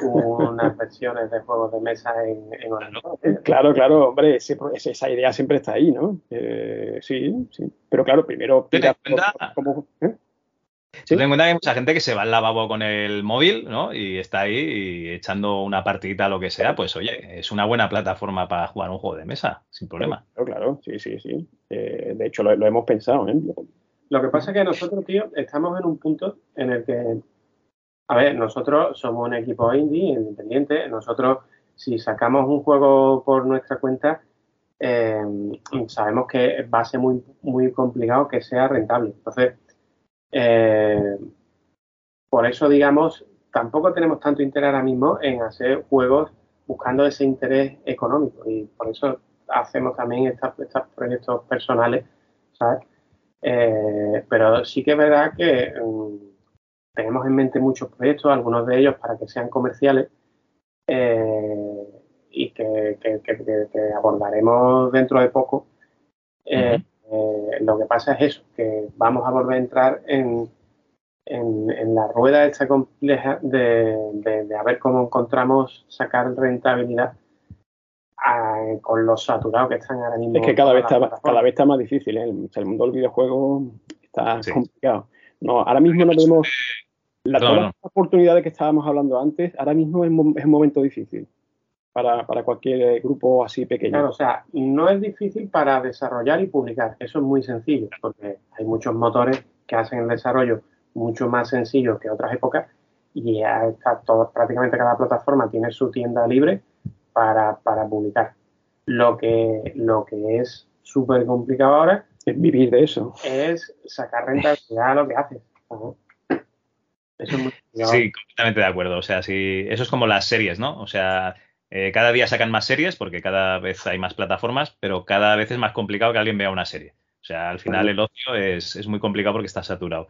unas versiones de juegos de mesa en, en Claro, claro, hombre, esa idea siempre está ahí, ¿no? Eh, sí, sí. Pero claro, primero... Ten en cuenta, ¿eh? Ten en cuenta que hay mucha gente que se va al lavabo con el móvil, ¿no? Y está ahí y echando una partidita, lo que sea, pues oye, es una buena plataforma para jugar un juego de mesa, sin problema. Claro, claro, sí, sí, sí. Eh, de hecho, lo, lo, hemos pensado, ¿eh? Lo que pasa es que nosotros, tío, estamos en un punto en el que, a ver, nosotros somos un equipo indie, independiente, nosotros si sacamos un juego por nuestra cuenta, eh, sabemos que va a ser muy, muy complicado que sea rentable. Entonces, eh, por eso, digamos, tampoco tenemos tanto interés ahora mismo en hacer juegos buscando ese interés económico y por eso hacemos también estos proyectos personales, ¿sabes? Eh, pero sí que es verdad que mm, tenemos en mente muchos proyectos, algunos de ellos para que sean comerciales eh, y que, abordaremos dentro de poco. Lo que pasa es eso, que vamos a volver a entrar en, en, la rueda esta compleja de, de, a ver cómo encontramos sacar rentabilidad con los saturados que están ahora mismo. Es que cada vez está, cada vez está más difícil, ¿eh? el, mundo del videojuego está complicado. No, ahora mismo no vemos la, todas las oportunidades que estábamos hablando antes, ahora mismo es, un momento difícil para, cualquier grupo así pequeño. Claro, o sea, no es difícil para desarrollar y publicar, eso es muy sencillo, porque hay muchos motores que hacen el desarrollo mucho más sencillo que otras épocas y ya está todo, prácticamente cada plataforma tiene su tienda libre para, para publicar. Lo que, lo que es súper complicado ahora es vivir de eso. Es sacar rentabilidad a lo que haces. Eso es muy Sí, completamente de acuerdo. O sea, si eso es como las series, ¿no? O sea, eh, cada día sacan más series porque cada vez hay más plataformas, pero cada vez es más complicado que alguien vea una serie. O sea, al final el ocio es, es muy complicado porque está saturado.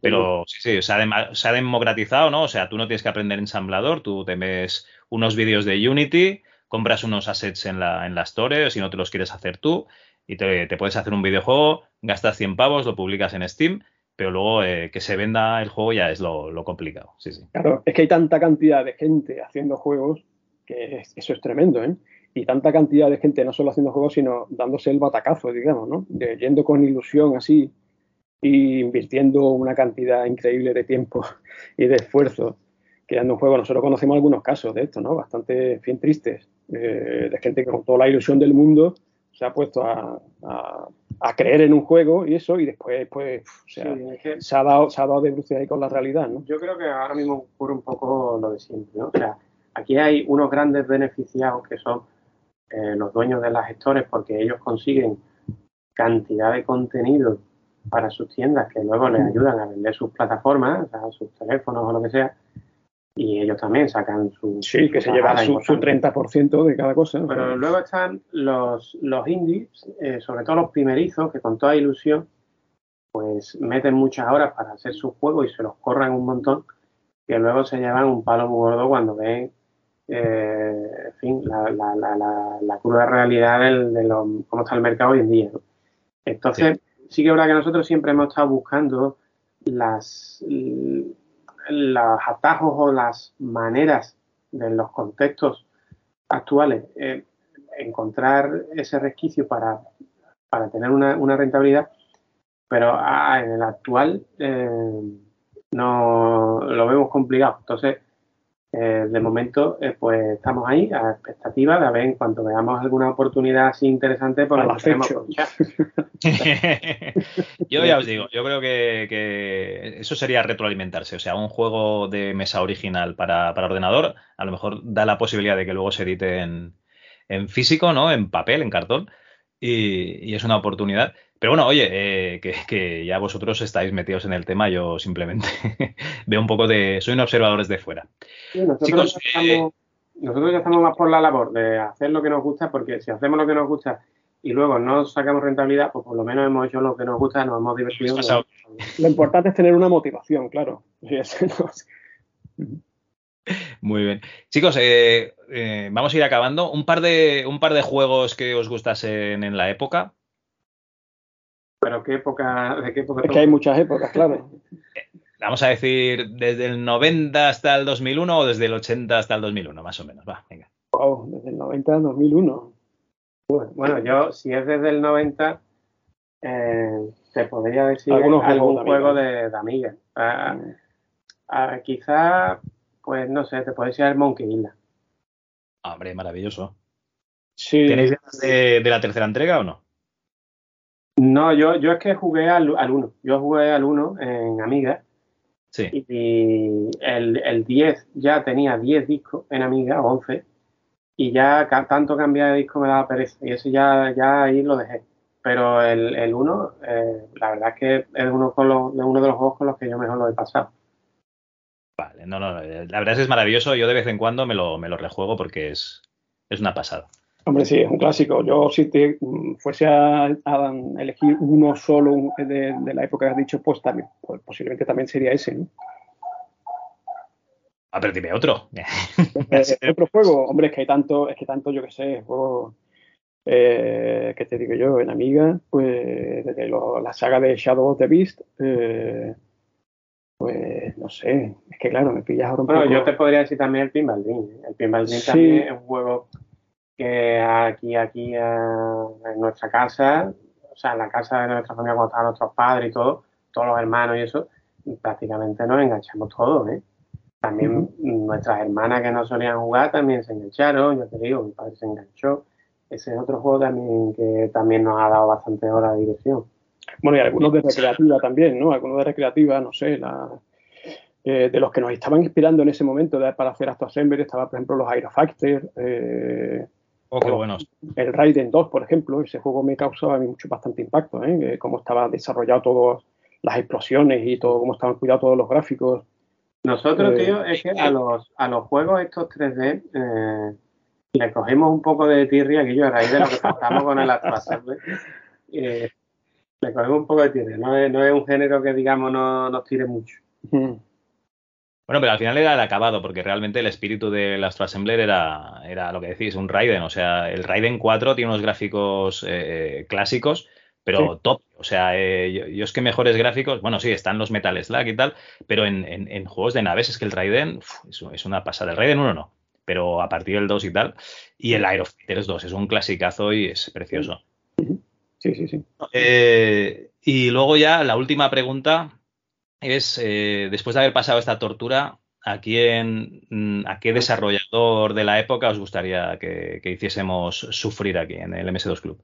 Pero sí, sí, se ha, se ha, democratizado, ¿no? O sea, tú no tienes que aprender ensamblador, tú te ves unos vídeos de Unity, compras unos assets en la, en la Store, o si no te los quieres hacer tú, y te, puedes hacer un videojuego, gastas 100 pavos, lo publicas en Steam, pero luego eh, que se venda el juego ya es lo, complicado. Sí, sí. Claro, es que hay tanta cantidad de gente haciendo juegos que eso es tremendo, ¿eh? y tanta cantidad de gente no solo haciendo juegos, sino dándose el batacazo, digamos, ¿no? yendo con ilusión así y invirtiendo una cantidad increíble de tiempo y de esfuerzo creando un juego. Nosotros conocemos algunos casos de esto, ¿no? Bastante, bien tristes, eh, de gente que con toda la ilusión del mundo se ha puesto a, creer en un juego y eso, y después, pues, se, ha, dado, se ha dado de bruces ahí con la realidad, ¿no? Yo creo que ahora mismo ocurre un poco lo de siempre, ¿no? O sea, aquí hay unos grandes beneficiados que son eh, los dueños de las gestores porque ellos consiguen cantidad de contenido para sus tiendas que luego les ayudan a vender sus plataformas, o sus teléfonos o lo que sea, y ellos también sacan su... Sí, que se lleva su, 30% de cada cosa. Pero luego están los, los indies, eh, sobre todo los primerizos, que con toda ilusión, pues meten muchas horas para hacer sus juegos y se los corran un montón, que luego se llevan un palo muy gordo cuando ven, eh, en fin, la, la, la, la, cruda realidad de cómo está el mercado hoy en día. Entonces, sí. sí que es verdad que nosotros siempre hemos estado buscando las los atajos o las maneras de los contextos actuales, eh, encontrar ese resquicio para, para tener una, una, rentabilidad, pero ah, en el actual eh, no lo vemos complicado. Entonces, eh, de momento, eh, pues estamos ahí a expectativa de ver en cuanto veamos alguna oportunidad así interesante, pues la hacemos Yo ya os digo, yo creo que, eso sería retroalimentarse. O sea, un juego de mesa original para, ordenador, a lo mejor da la posibilidad de que luego se edite en, en físico, ¿no? En papel, en cartón. y, es una oportunidad. Pero bueno, oye, eh, que, ya vosotros estáis metidos en el tema, yo simplemente veo un poco de. Soy un observador desde fuera. nosotros, eh, nosotros ya estamos más por la labor de hacer lo que nos gusta, porque si hacemos lo que nos gusta y luego no sacamos rentabilidad, pues por lo menos hemos hecho lo que nos gusta, nos hemos divertido. Lo importante es tener una motivación, claro. Muy bien. Chicos, eh, vamos a ir acabando. Un par de, un par de juegos que os gustasen en la época. Pero ¿qué época? ¿De qué época? Es que hay muchas épocas, claro. Vamos a decir desde el 90 hasta el 2001 o desde el 80 hasta el 2001, más o menos. Va, venga. Wow, desde el 90 al 2001. Bueno, yo, si es desde el 90, eh, te podría decir algún juego de, de Amiga. Ah, mm. ah, quizá, pues no sé, te puede decir el Monkey Island. Hombre, maravilloso. Sí. ¿Tenéis ganas de, de la tercera entrega o no? No, yo, yo es que jugué al, al 1. Yo jugué al 1 en Amiga. Sí. Y, el, el 10 ya tenía 10 discos en Amiga, 11. Y ya tanto cambiar de disco me daba pereza. Y eso ya, ya ahí lo dejé. Pero el, el 1, eh, la verdad es que es uno, con los, uno de los juegos con los que yo mejor lo he pasado. Vale, no, no, la verdad es que es maravilloso. Yo de vez en cuando me lo, me lo rejuego porque es, es una pasada. Hombre, sí, es un clásico. Yo si te mm, fuese a, elegir uno solo de, la época que has dicho, pues también, pues posiblemente también sería ese, ¿no? Ah, pero dime otro. Eh, otro juego, hombre, es que hay tanto, es que tanto, yo que sé, juegos eh, que te digo yo, en Amiga, pues desde la saga de Shadow of the Beast, eh, pues no sé, es que claro, me pillas ahora un bueno, yo te podría decir también el Pinball Dream. El Pinball Dream también es un juego que aquí, aquí eh, en nuestra casa, o sea, en la casa de nuestra familia cuando estaban nuestros padres y todo, todos los hermanos y eso, prácticamente nos enganchamos todos, ¿eh? También nuestras hermanas que no solían jugar también se engancharon, ya te digo, mi padre se enganchó. Ese es otro juego también que también nos ha dado bastante horas de diversión. Bueno, y algunos de recreativa también, ¿no? Algunos de recreativa, no sé, la, eh, de los que nos estaban inspirando en ese momento para hacer Astro Assembly, estaba, por ejemplo, los Aerofactor, eh, Oh, qué buenos. El Raiden 2, por ejemplo, ese juego me causaba a mí mucho bastante impacto, ¿eh? cómo estaba desarrollado todas las explosiones y todo, cómo estaban cuidados todos los gráficos. Nosotros, eh, tío, es que a los, a los juegos estos 3D eh, le cogemos un poco de tirria, que yo a raíz de lo que pasamos con el eh, le cogemos un poco de tirria. No es, no es un género que, digamos, no nos tire mucho. Bueno, pero al final era el acabado, porque realmente el espíritu del Astro Assembler era, era lo que decís, un Raiden. O sea, el Raiden 4 tiene unos gráficos eh, clásicos, pero top. O sea, eh, yo, es que mejores gráficos, bueno, sí, están los Metal Slug y tal, pero en, juegos de naves es que el Raiden es, una pasada. El Raiden 1 no, pero a partir del 2 y tal. Y el Aerofighters 2 es un clasicazo y es precioso. Sí, sí, sí. Eh, y luego ya la última pregunta es, eh, después de haber pasado esta tortura, ¿a quién, mm, a qué desarrollador de la época os gustaría que, hiciésemos sufrir aquí en el MS2 Club?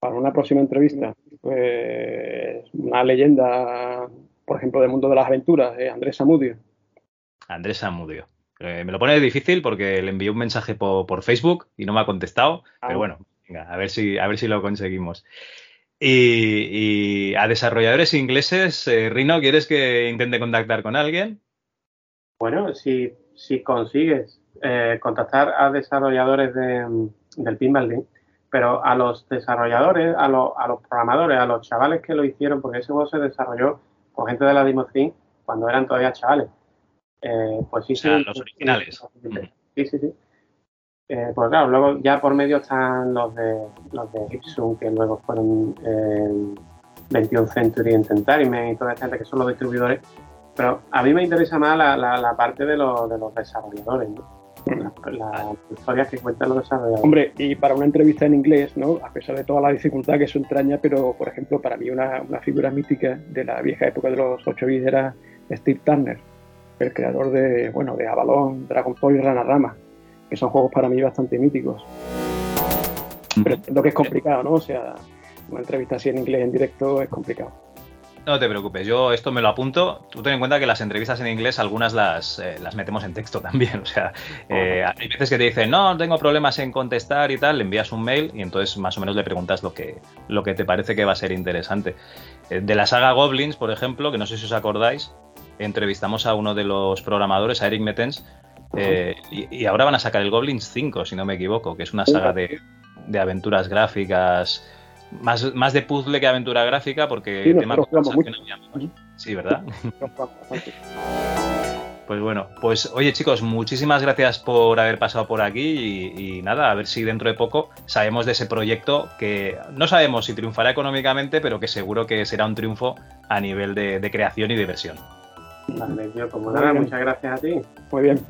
Para una próxima entrevista, pues una leyenda, por ejemplo, del mundo de las aventuras, Andrés Samudio. Andrés Samudio. Eh, me lo pone difícil porque le envié un mensaje por, Facebook y no me ha contestado, pero ah. bueno, venga, a ver si, a ver si lo conseguimos. Y, a desarrolladores ingleses, eh, Rino, ¿quieres que intente contactar con alguien? Bueno, si, si consigues eh, contactar a desarrolladores de, del Pinball pero a los desarrolladores, a, los, a los programadores, a los chavales que lo hicieron, porque ese juego se desarrolló con gente de la Dimocin cuando eran todavía chavales. Eh, pues sí, sí. los originales. Sí, sí, sí. Eh, pues claro, luego ya por medio están los de los de Ipsum, que luego fueron eh, 21 Century Entertainment y toda esta gente que son los distribuidores. Pero a mí me interesa más la, la, parte de los, de los desarrolladores, ¿no? Las historias que cuentan los desarrolladores. Hombre, y para una entrevista en inglés, ¿no? A pesar de toda la dificultad que eso entraña, pero por ejemplo, para mí una, una figura mítica de la vieja época de los 8 bits era Steve Turner, el creador de, bueno, de Avalon, Dragon Ball y Rama que son juegos para mí bastante míticos. Pero entiendo que es complicado, ¿no? O sea, una entrevista así en inglés en directo es complicado. No te preocupes, yo esto me lo apunto. Tú ten en cuenta que las entrevistas en inglés algunas las, eh, las metemos en texto también. O sea, eh, hay veces que te dicen, no, tengo problemas en contestar y tal, le envías un mail y entonces más o menos le preguntas lo que, lo que te parece que va a ser interesante. Eh, de la saga Goblins, por ejemplo, que no sé si os acordáis, entrevistamos a uno de los programadores, a Eric Metens, eh, y, ahora van a sacar el Goblins 5, si no me equivoco, que es una saga de, aventuras gráficas, más, más de puzzle que aventura gráfica, porque sí, tema Sí, ¿verdad? Pues bueno, pues oye chicos, muchísimas gracias por haber pasado por aquí y, nada, a ver si dentro de poco sabemos de ese proyecto que no sabemos si triunfará económicamente, pero que seguro que será un triunfo a nivel de, de creación y diversión. Vale, yo como nada, muchas gracias a ti. Muy bien.